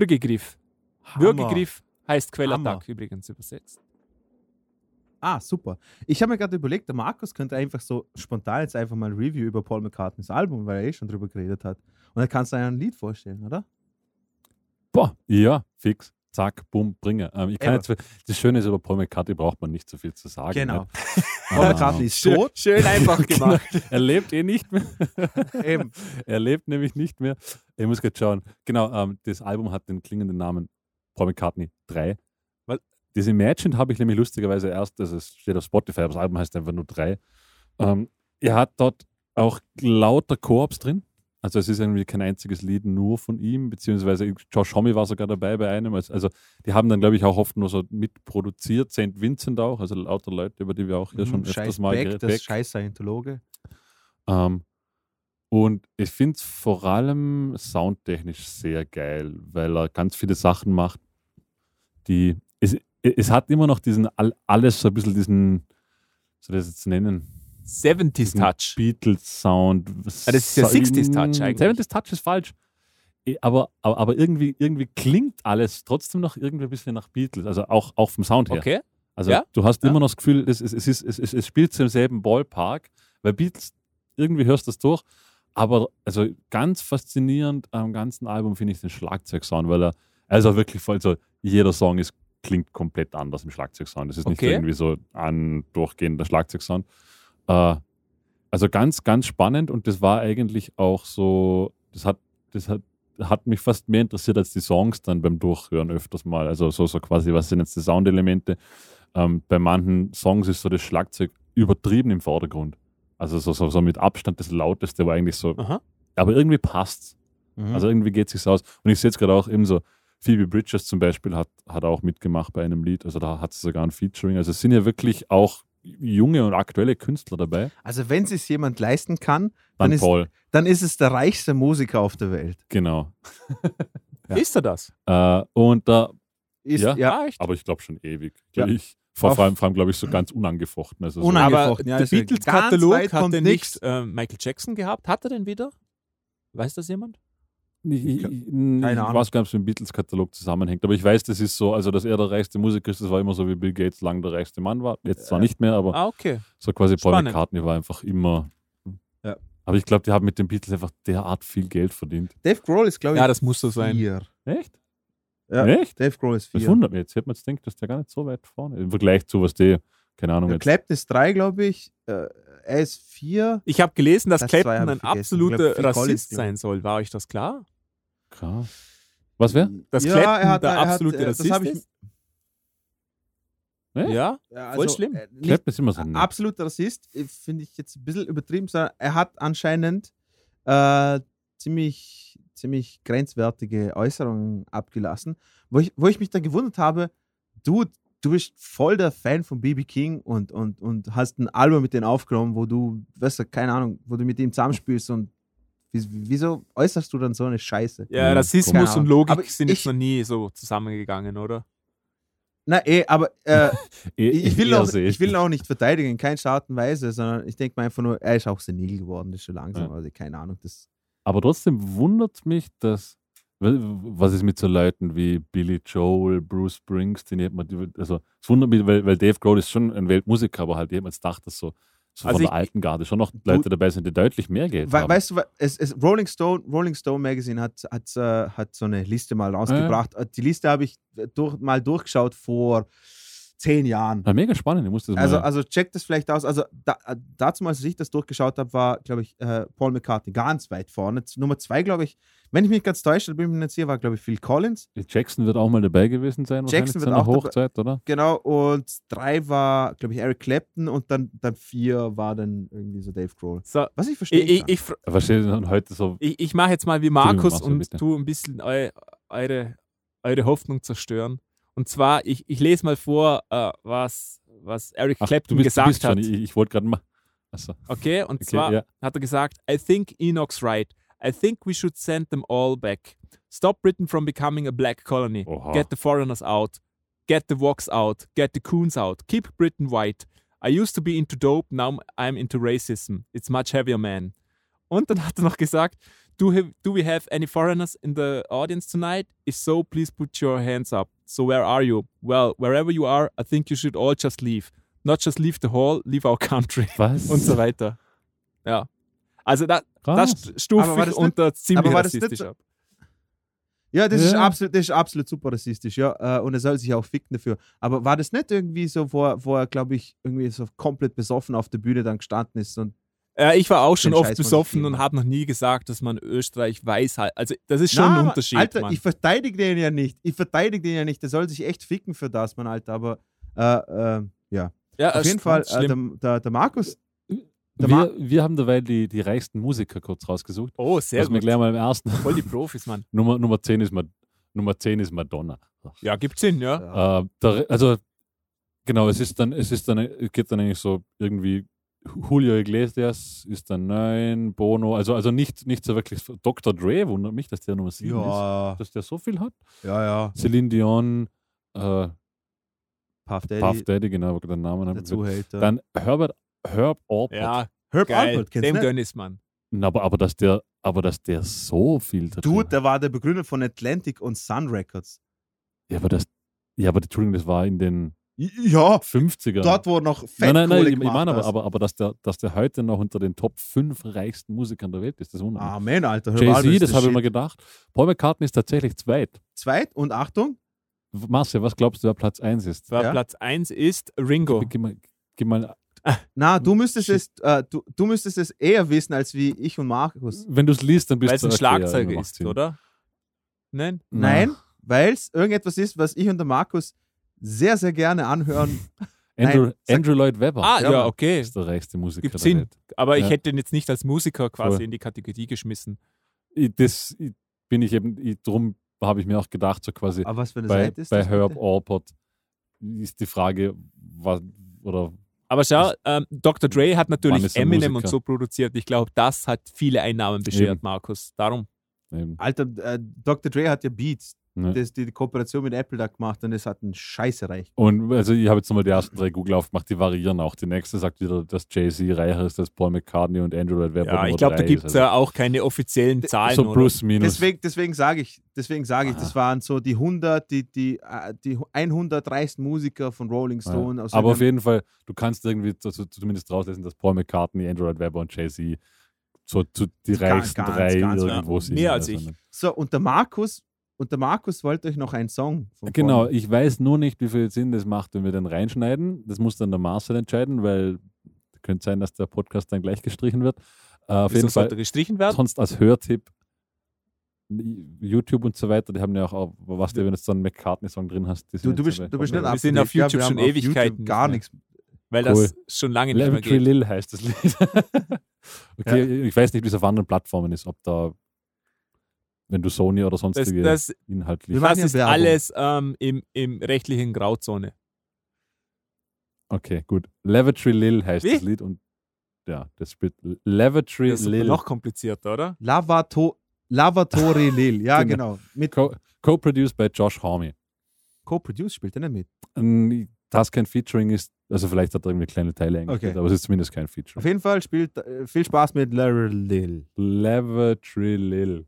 Würgegriff. Hammer. Würgegriff heißt Quellattack übrigens übersetzt. Ah, super. Ich habe mir gerade überlegt, der Markus könnte einfach so spontan jetzt einfach mal ein Review über Paul McCartneys Album, weil er eh schon drüber geredet hat. Und dann kannst du ein Lied vorstellen, oder? Boah, ja, fix. Zack, bumm, bringe. Ähm, ich kann jetzt, das Schöne ist, über Paul McCartney braucht man nicht so viel zu sagen. Genau. Nicht? Paul Ah. McCartney ist Schön, tot. schön einfach gemacht. Er lebt eh nicht mehr. Eben. er lebt nämlich nicht mehr. Ich muss gerade schauen. Genau, ähm, das Album hat den klingenden Namen Paul McCartney 3. Weil das Imagined habe ich nämlich lustigerweise erst, also es steht auf Spotify, aber das Album heißt einfach nur 3. Ähm, er hat dort auch lauter Koops drin. Also es ist irgendwie kein einziges Lied nur von ihm, beziehungsweise Josh Homme war sogar dabei bei einem. Also also die haben dann, glaube ich, auch oft nur so mitproduziert. St. Vincent auch, also lauter Leute, über die wir auch hier schon Mhm, öfters Scheiß mal Beck, geredet das Beck. scheiß Scientologe. Ähm, und ich finde es vor allem soundtechnisch sehr geil, weil er ganz viele Sachen macht, die. Es, es hat immer noch diesen, all- alles so ein bisschen diesen, soll ich das jetzt nennen? 70s Diesen Touch. Beatles-Sound. Ah, das ist ja 60s Touch eigentlich. 70s Touch ist falsch. Eh, Aber, aber, aber irgendwie, irgendwie klingt alles trotzdem noch irgendwie ein bisschen nach Beatles, also auch, auch vom Sound her. Okay. Also Ja, du hast ja. immer noch das Gefühl, es, es, es, es, es, es spielt im selben Ballpark, weil Beatles, irgendwie hörst du das durch, aber also ganz faszinierend am ganzen Album finde ich den Schlagzeugsound, weil er, auch wirklich voll so, jeder Song ist, klingt komplett anders im Schlagzeugsound. Das ist nicht Okay. irgendwie so ein durchgehender Schlagzeugsound. Äh, also ganz, ganz spannend und das war eigentlich auch so, das hat, das hat, hat mich fast mehr interessiert als die Songs dann beim Durchhören öfters mal. Also so, so quasi, was sind jetzt die Soundelemente? Ähm, bei manchen Songs ist so das Schlagzeug übertrieben im Vordergrund. Also so, so, so mit Abstand das Lauteste war eigentlich so, Aha. aber irgendwie passt Mhm. Also irgendwie geht es sich aus. Und ich sehe jetzt gerade auch eben so, Phoebe Bridges zum Beispiel hat, hat auch mitgemacht bei einem Lied. Also da hat sie sogar ein Featuring. Also es sind ja wirklich auch junge und aktuelle Künstler dabei. Also wenn es jemand leisten kann, Dann dann ist, dann ist es der reichste Musiker auf der Welt. genau. Ja. Ist er das? Äh, und da, Ist, Ja. ja, Ah, aber ich glaube schon ewig. Ja. Ich, vor, vor allem, vor allem glaube ich, so ganz unangefochten. Also so, Unange- Aber angefochten, ja, der Beatles-Katalog hat den nicht äh, Michael Jackson gehabt. Hat er den wieder? Weiß das jemand? Ich, ich, ich, Keine ich Ahnung. weiß gar nicht, ob es mit dem Beatles-Katalog zusammenhängt. Aber ich weiß, das ist so, also dass er der reichste Musiker ist, das war immer so, wie Bill Gates lang der reichste Mann war. Jetzt zwar Ja. nicht mehr, aber Ah, okay. so quasi Paul. McCartney war einfach immer. Ja. Aber ich glaube, die haben mit den Beatles einfach derart viel Geld verdient. Dave Grohl ist, glaube ich, Ja, das muss so sein. vier. Echt? Ja. Echt? Dave Grohl ist Das vier. wundert mich jetzt. Ich hätte mir jetzt gedacht, dass der gar nicht so weit vorne ist. Im Vergleich zu was die, keine Ahnung, Der jetzt. Clapton ist drei, glaube ich. Äh, er ist vier. Ich habe gelesen, dass Das Clapton ein absoluter Collins, Rassist glaub sein soll. War euch das klar? Krass. Was wäre? Dass ja, Clapton er hat, der er hat, absolute äh, das Rassist ich, ist? Ja? Ja, Voll schlimm. äh, nicht Clapton ist immer so. ein absoluter Rassist, äh, finde ich jetzt ein bisschen übertrieben, sondern er hat anscheinend äh, ziemlich, ziemlich grenzwertige Äußerungen abgelassen, wo ich, wo ich mich dann gewundert habe, du, du bist voll der Fan von BB King und, und, und hast ein Album mit denen aufgenommen, wo du, weißt du, keine Ahnung, wo du mit ihm zusammenspielst und wie- wieso äußerst du dann so eine Scheiße? Ja, Rassismus und. Logik Aber sind ich- jetzt noch nie so zusammengegangen, oder? Na eh, aber äh, Eh- ich, will eher auch, selten. ich will ihn auch nicht verteidigen, in keiner Art und Weise, sondern ich denke mir einfach nur, er ist auch senil geworden, das ist schon langsam, Ja. also keine Ahnung, das Aber trotzdem wundert mich, dass. Was ist mit so Leuten wie Billy Joel, Bruce Springsteen? Also, es wundert mich, weil, weil Dave Grohl ist schon ein Weltmusiker, aber halt, ich mir jetzt gedacht, dass so, so Also von ich- der alten Garde schon noch Leute dabei sind, die deutlich mehr Geld We haben. weißt du, es, es, Rolling Stone, Rolling Stone Magazine hat, hat, äh, hat so eine Liste mal rausgebracht. Äh, Die Liste habe ich durch, mal durchgeschaut vor zehn Jahren. Ja, mega spannend, ich muss das Also, mal. also check das vielleicht aus. Also da, äh, dazu, als ich das durchgeschaut habe, war, glaube ich, äh, Paul McCartney ganz weit vorne. Nummer zwei, glaube ich, wenn ich mich ganz täusche, bin ich mir nicht sicher, war, glaube ich, Phil Collins. Jackson wird auch mal dabei gewesen sein, Jackson wird auch dabei- Hochzeit, oder? Genau. Und drei war, glaube ich, Eric Clapton und dann, dann vier war dann irgendwie so Dave Grohl. So, Was ich verstehe. ich, ich, ich, heute so. ich, ich mache jetzt mal wie Markus und bitte. tu ein bisschen eu, eure, eure Hoffnung zerstören. Und zwar, ich, ich lese mal vor, äh, was, was Eric Ach, Clapton du bist, du gesagt bist schon, hat. ich, ich wollte gerade mal. Achso, Okay, und okay, zwar ja. hat er gesagt, I think Enoch's right. I think we should send them all back. Stop Britain from becoming a black colony. Oha. Get the foreigners out. Get the wogs out. Get the coons out. Keep Britain white. I used to be into dope, now I'm into racism. It's much heavier, man. Und dann hat er noch gesagt, do, have, do we have any foreigners in the audience tonight? If so, please put your hands up. So where are you? Well, wherever you are, I think you should all just leave. Not just leave the hall, leave our country Was? und so weiter. Ja. Also da, das stufe ich das nicht- unter ziemlich rassistisch so- ab. Ja, das, Ist Ja. absolut, das ist absolut super rassistisch, ja. äh, Und er soll sich auch ficken dafür. Aber war das nicht irgendwie so, wo er, wo er glaube ich, irgendwie so komplett besoffen auf der Bühne dann gestanden ist und Äh, ich war auch schon oft Scheiß besoffen und habe noch nie gesagt, dass man Österreich weiß halt. Also das ist schon Na, ein Unterschied. Alter, Mann. ich verteidige den ja nicht. Ich verteidige den ja nicht. Der soll sich echt ficken für das, mein Alter. Aber äh, äh, ja. ja, Auf ist jeden Fall, äh, der, der, der Markus, Wir, wir haben dabei die, die reichsten Musiker kurz rausgesucht. Oh, sehr was wir gut. gleich mal im ersten. Voll die Profis, Mann. Nummer, Nummer, 10 ist Nummer 10 ist Madonna. Ja, gibt's Sinn, ja. Ja. Äh, der, also, genau, es ist dann, es ist dann, es geht dann eigentlich so irgendwie Julio Iglesias ist dann 9, Bono, also, also nicht, nicht so wirklich. Dr. Dre wundert mich, dass der Nummer 7 ja, ist, dass der so viel hat. ja, ja. Celine Dion, äh, Puff Daddy, Puff Daddy, genau, den Namen habe der ich Zuhälter. Dann Herbert, Herb Alpert. Ja, Herb geil. Alpert, kennst Dem du nicht? gönn ich's, Mann. Na, Aber, aber, dass der, aber dass der so viel drin Dude, der war der Begründer von Atlantic und Sun Records. Ja, aber das, ja, aber Entschuldigung, das war in den Ja, 50ern. dort, wo noch Fett nein, nein, nein, ich, ich meine aber, aber, aber dass, der, dass der heute noch unter den Top 5 reichsten Musikern der Welt ist, das wundert mich. Amen, Alter. Alpert Jay-Z, ist das habe ich mir gedacht. Paul McCartney ist tatsächlich zweit. Zweit und Achtung, Marcel, was glaubst du, wer Platz 1 ist? Wer Ja. Platz 1 ist Ringo. Gib mal, gib mal, na, du müsstest, Shit. es, äh, du, du müsstest es eher wissen als wie ich und Markus. wenn du es liest, dann bist Weil es du ein ja, Schlagzeuger ist, oder? Nein? Nein, weil es irgendetwas ist, was ich und der Markus sehr, sehr gerne anhören. Andrew, Nein, Andrew Lloyd Webber Ah, Ja, okay. ist der reichste Musiker Gibt der Sinn. Welt. Aber ich Ja. hätte ihn jetzt nicht als Musiker quasi Voll. in die Kategorie geschmissen. Ich, das ich, bin ich eben, ich, drum habe ich mir auch gedacht, so quasi Aber was für eine bei, Seite ist bei das? Herb bitte? Ist die Frage, was, oder Aber schau, ähm, Dr. Dre hat natürlich Eminem Musiker? und so produziert. Ich glaube, das hat viele Einnahmen beschert, Eben. Markus. Darum. eben, Alter, äh, Dr. Dre hat ja Beats, ne? das, die, die Kooperation mit Apple da gemacht und das hat einen Scheiße reich. Und also ich habe jetzt nochmal die ersten drei Google aufgemacht, die variieren auch. Die nächste sagt wieder, dass Jay-Z reicher ist als Paul McCartney und Andrew Lloyd Webber Ja, ich glaube, da gibt es ist. ja auch keine offiziellen Zahlen. so plus minus. Deswegen, deswegen sage ich, deswegen sage ich, das waren so die 100, die, die, äh, die 100 reichsten Musiker von Rolling Stone. ja. aus Aber auf jeden Fall, du kannst irgendwie zu, zu, zumindest rauslesen, dass Paul McCartney, Andrew Lloyd Webber und Jay-Z so zu die reichsten ganz, drei ganz, irgendwo ja. sind. Mehr als Also, ich. So, und der Markus, und der Markus wollte euch noch einen Song von Genau, Paul- ich weiß nur nicht, wie viel Sinn das macht, wenn wir den reinschneiden. Das muss dann der Marcel entscheiden, weil könnte sein, dass der Podcast dann gleich gestrichen wird. Äh, auf jeden Fall sollte gestrichen werden? sonst als Hörtipp YouTube und so weiter, die haben ja auch, was du, wenn du jetzt so einen McCartney-Song drin hast. die Du, sind du bist, dabei. du bist nicht Wir up sind to auf. Ja, YouTube wir schon Ewigkeiten YouTube gar nicht nichts. Weil Cool. das schon lange nicht mehr Lavatory geht. Lil heißt das Lied. okay, ich weiß nicht, wie es auf anderen Plattformen ist, ob da, wenn du Sony oder Das, sonstige das, inhaltlich. Wir machen das ja ist Werbung. alles ähm, im, im rechtlichen Grauzone. Okay, gut. Lavatory Lil heißt Wie? das Lied und ja, das spielt Lavatory Das ist Lil. noch komplizierter, oder? Lavato, Lavatori Lil, ja Genau. genau. Mit Co- Co-produced by Josh Homme. Co-produced spielt er nicht mit. Das kein Featuring ist, also vielleicht hat er irgendwie kleine Teile eingespielt, Okay. aber es ist zumindest kein Auf Featuring. jeden Fall spielt äh, viel Spaß mit. Lavatory Lil. Lavatory Lil.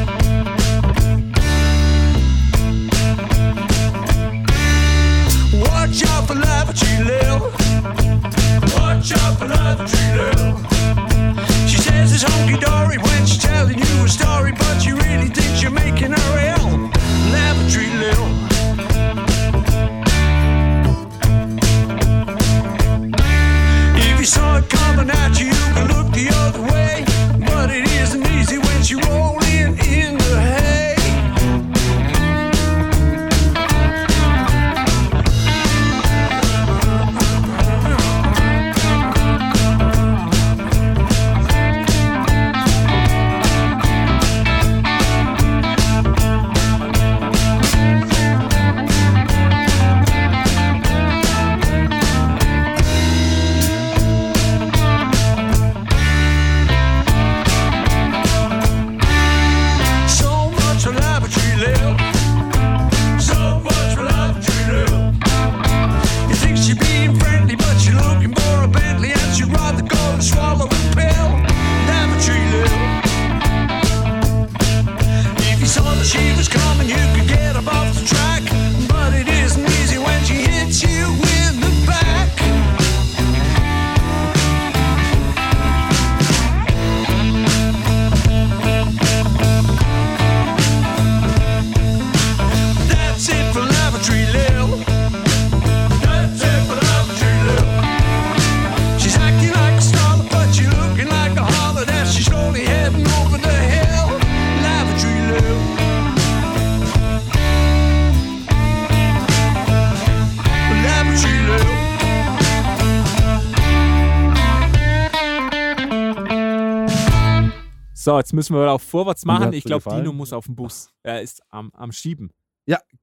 Watch out for lavatory Lil. Watch out for. She says it's dory when she's telling you a story, but you really you're making her ill. You saw it coming at you, you look the other way. So, jetzt müssen wir auch vorwärts machen. Ich glaube? Dino muss auf den Bus. Er ist am, am Schieben.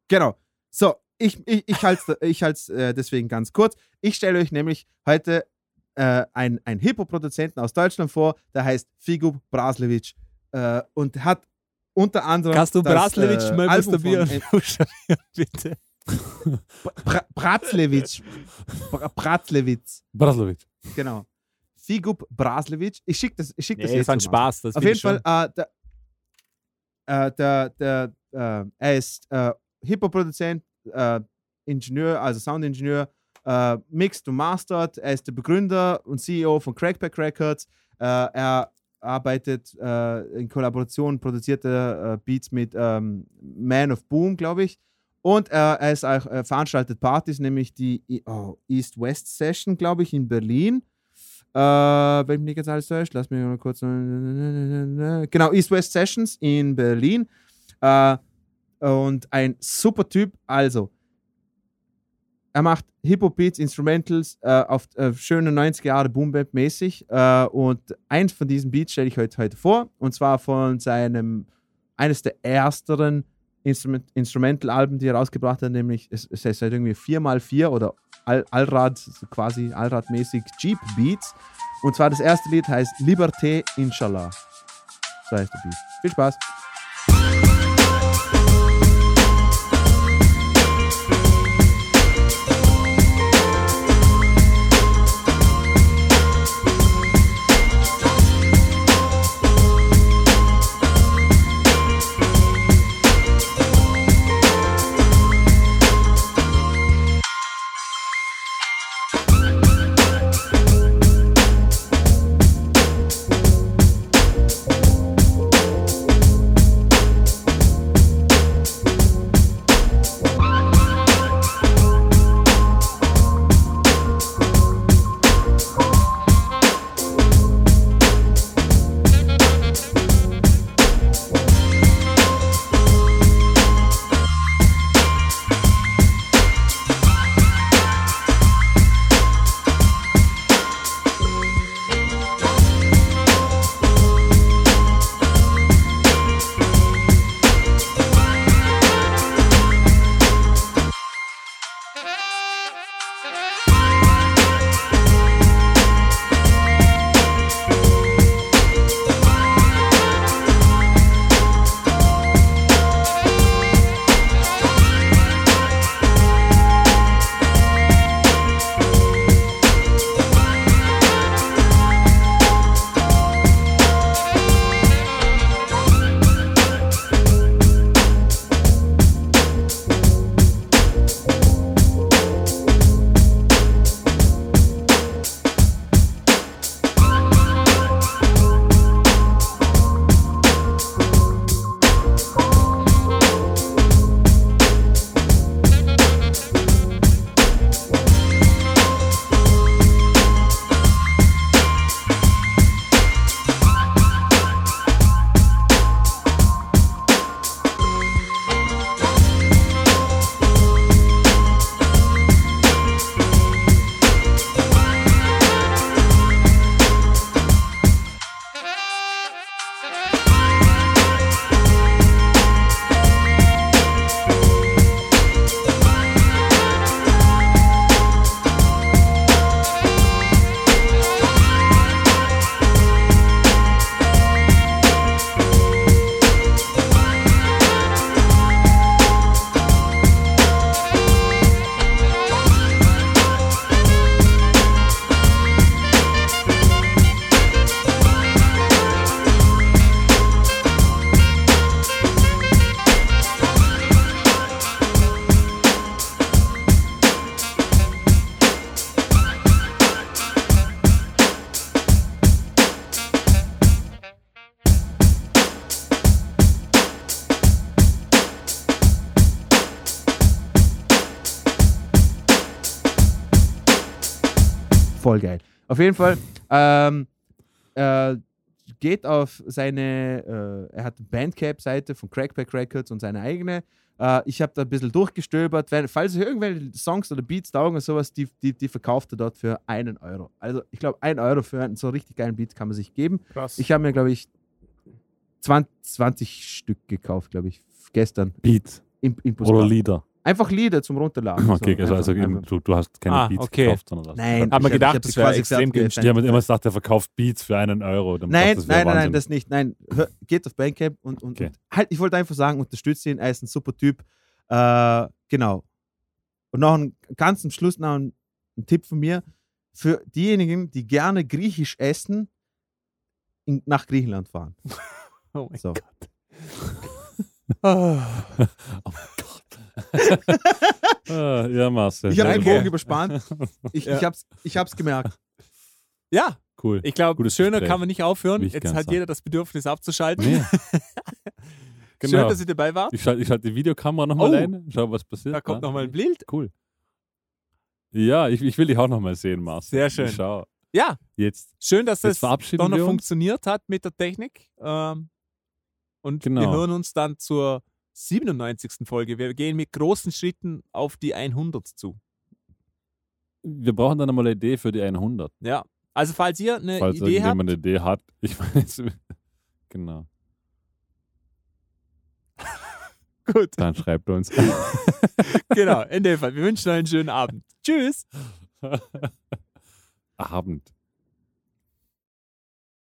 Genau. So, ich, ich, ich halte es ich halt's, äh, deswegen ganz kurz. Ich stelle euch nämlich heute äh, einen, einen Hip-Hop-Produzenten aus Deutschland vor, der heißt Figu Braslevic äh, und hat unter anderem. Kannst du das, Braslewitsch äh, mal buchstabieren, bitte? Bra Bratzlewitsch. Bra Bratzlewitz, genau. Figub Braslewitsch. Ich schicke das, ich schick das Nee, jetzt. ist ein. Spaß. Das Auf jeden. Fall, äh, der, äh, der, der, äh, er ist äh, Hip-Hop-Produzent, äh, Ingenieur, also Soundingenieur, mixed und mastered. Er ist der Begründer und CEO von Crackback Records. Er arbeitet in Kollaboration, produziert er äh, Beats mit ähm, Man of Boom, glaube ich. Und äh, er ist auch äh, veranstaltet Partys, nämlich die I- oh, East-West Session, glaube ich, in Berlin. Äh, wenn mich ganz alles täuscht, lass mich mal kurz. Genau, East-West Sessions in Berlin. Äh, und ein super Typ. Also, er macht Hip-Hop-Beats, Instrumentals äh, auf äh, schöne 90er Jahre Boom-Bap mäßig. Äh, und eins von diesen Beats stelle ich heute, heute vor. Und zwar von seinem, eines der ersteren Instrument, Instrumental-Alben, die er rausgebracht hat, nämlich es, es heißt halt irgendwie 4x4 oder All, Allrad, quasi Allradmäßig Jeep Beats. Und zwar das erste Lied heißt Liberté Inshallah. So heißt der Beat. Viel Spaß. Auf jeden Fall, ähm, äh, geht auf seine, äh, er hat eine Bandcamp-Seite von Crackback Records und seine eigene. Äh, ich habe da ein bisschen durchgestöbert. Wenn, falls ihr irgendwelche Songs oder Beats taugen oder sowas, die, die, die verkauft er dort für einen Euro. Also ich glaube, ein Euro für einen so richtig geilen Beat kann man sich geben. Krass. Ich habe mir, glaube ich, 20, 20 Stück gekauft, glaube ich, gestern. Beats Im, im oder. Lieder. Einfach Lieder zum Runterladen. Okay, so. also, also Einfach- du, du hast keine Ah, Beats okay. gekauft, sondern was. Nein, Hab mir ich gedacht, das die wäre quasi extrem günstig. Die haben immer gesagt, der verkauft Beats für einen Euro. Dann Nein, das nein, nein, nein, Wahnsinn. das nicht. Nein, hör, geht auf Bandcamp und, und, Okay. und halt, ich wollte einfach sagen, unterstützt ihn, er ist ein super Typ. Äh, genau. Und noch ein, ganz zum Schluss noch ein, ein Tipp von mir. Für diejenigen, die gerne griechisch essen, in, nach Griechenland fahren. Oh mein So. Ah. Ah, ja, Marcel. Ich habe den. Bogen überspannt. Ich, Ja. ich, hab's, ich hab's gemerkt. Ja, Cool. ich glaube, schöner Gespräch. kann man nicht aufhören. Ich Jetzt hat sagen. jeder das Bedürfnis abzuschalten. Nee, Schön, genau. dass ihr dabei wart. Ich schalte schalt die Videokamera nochmal Oh. ein, schau, was passiert. Da kommt Ja. nochmal ein Bild. Cool. Ja, ich, ich will dich auch nochmal sehen, Marcel. Sehr schön. Ich schau. Ja, Jetzt. schön, dass Jetzt das doch noch wir funktioniert hat mit der Technik. Ähm, und wir Genau. hören uns dann zur 97. Folge. Wir gehen mit großen Schritten auf die 100 zu. Wir brauchen dann einmal eine Idee für die 100. Ja. Also, falls ihr eine Falls Idee habt, irgendjemand eine Idee hat. Ich jetzt- genau. gut. Dann schreibt uns. genau. In dem Fall. Wir wünschen euch einen schönen Abend. Tschüss. Abend.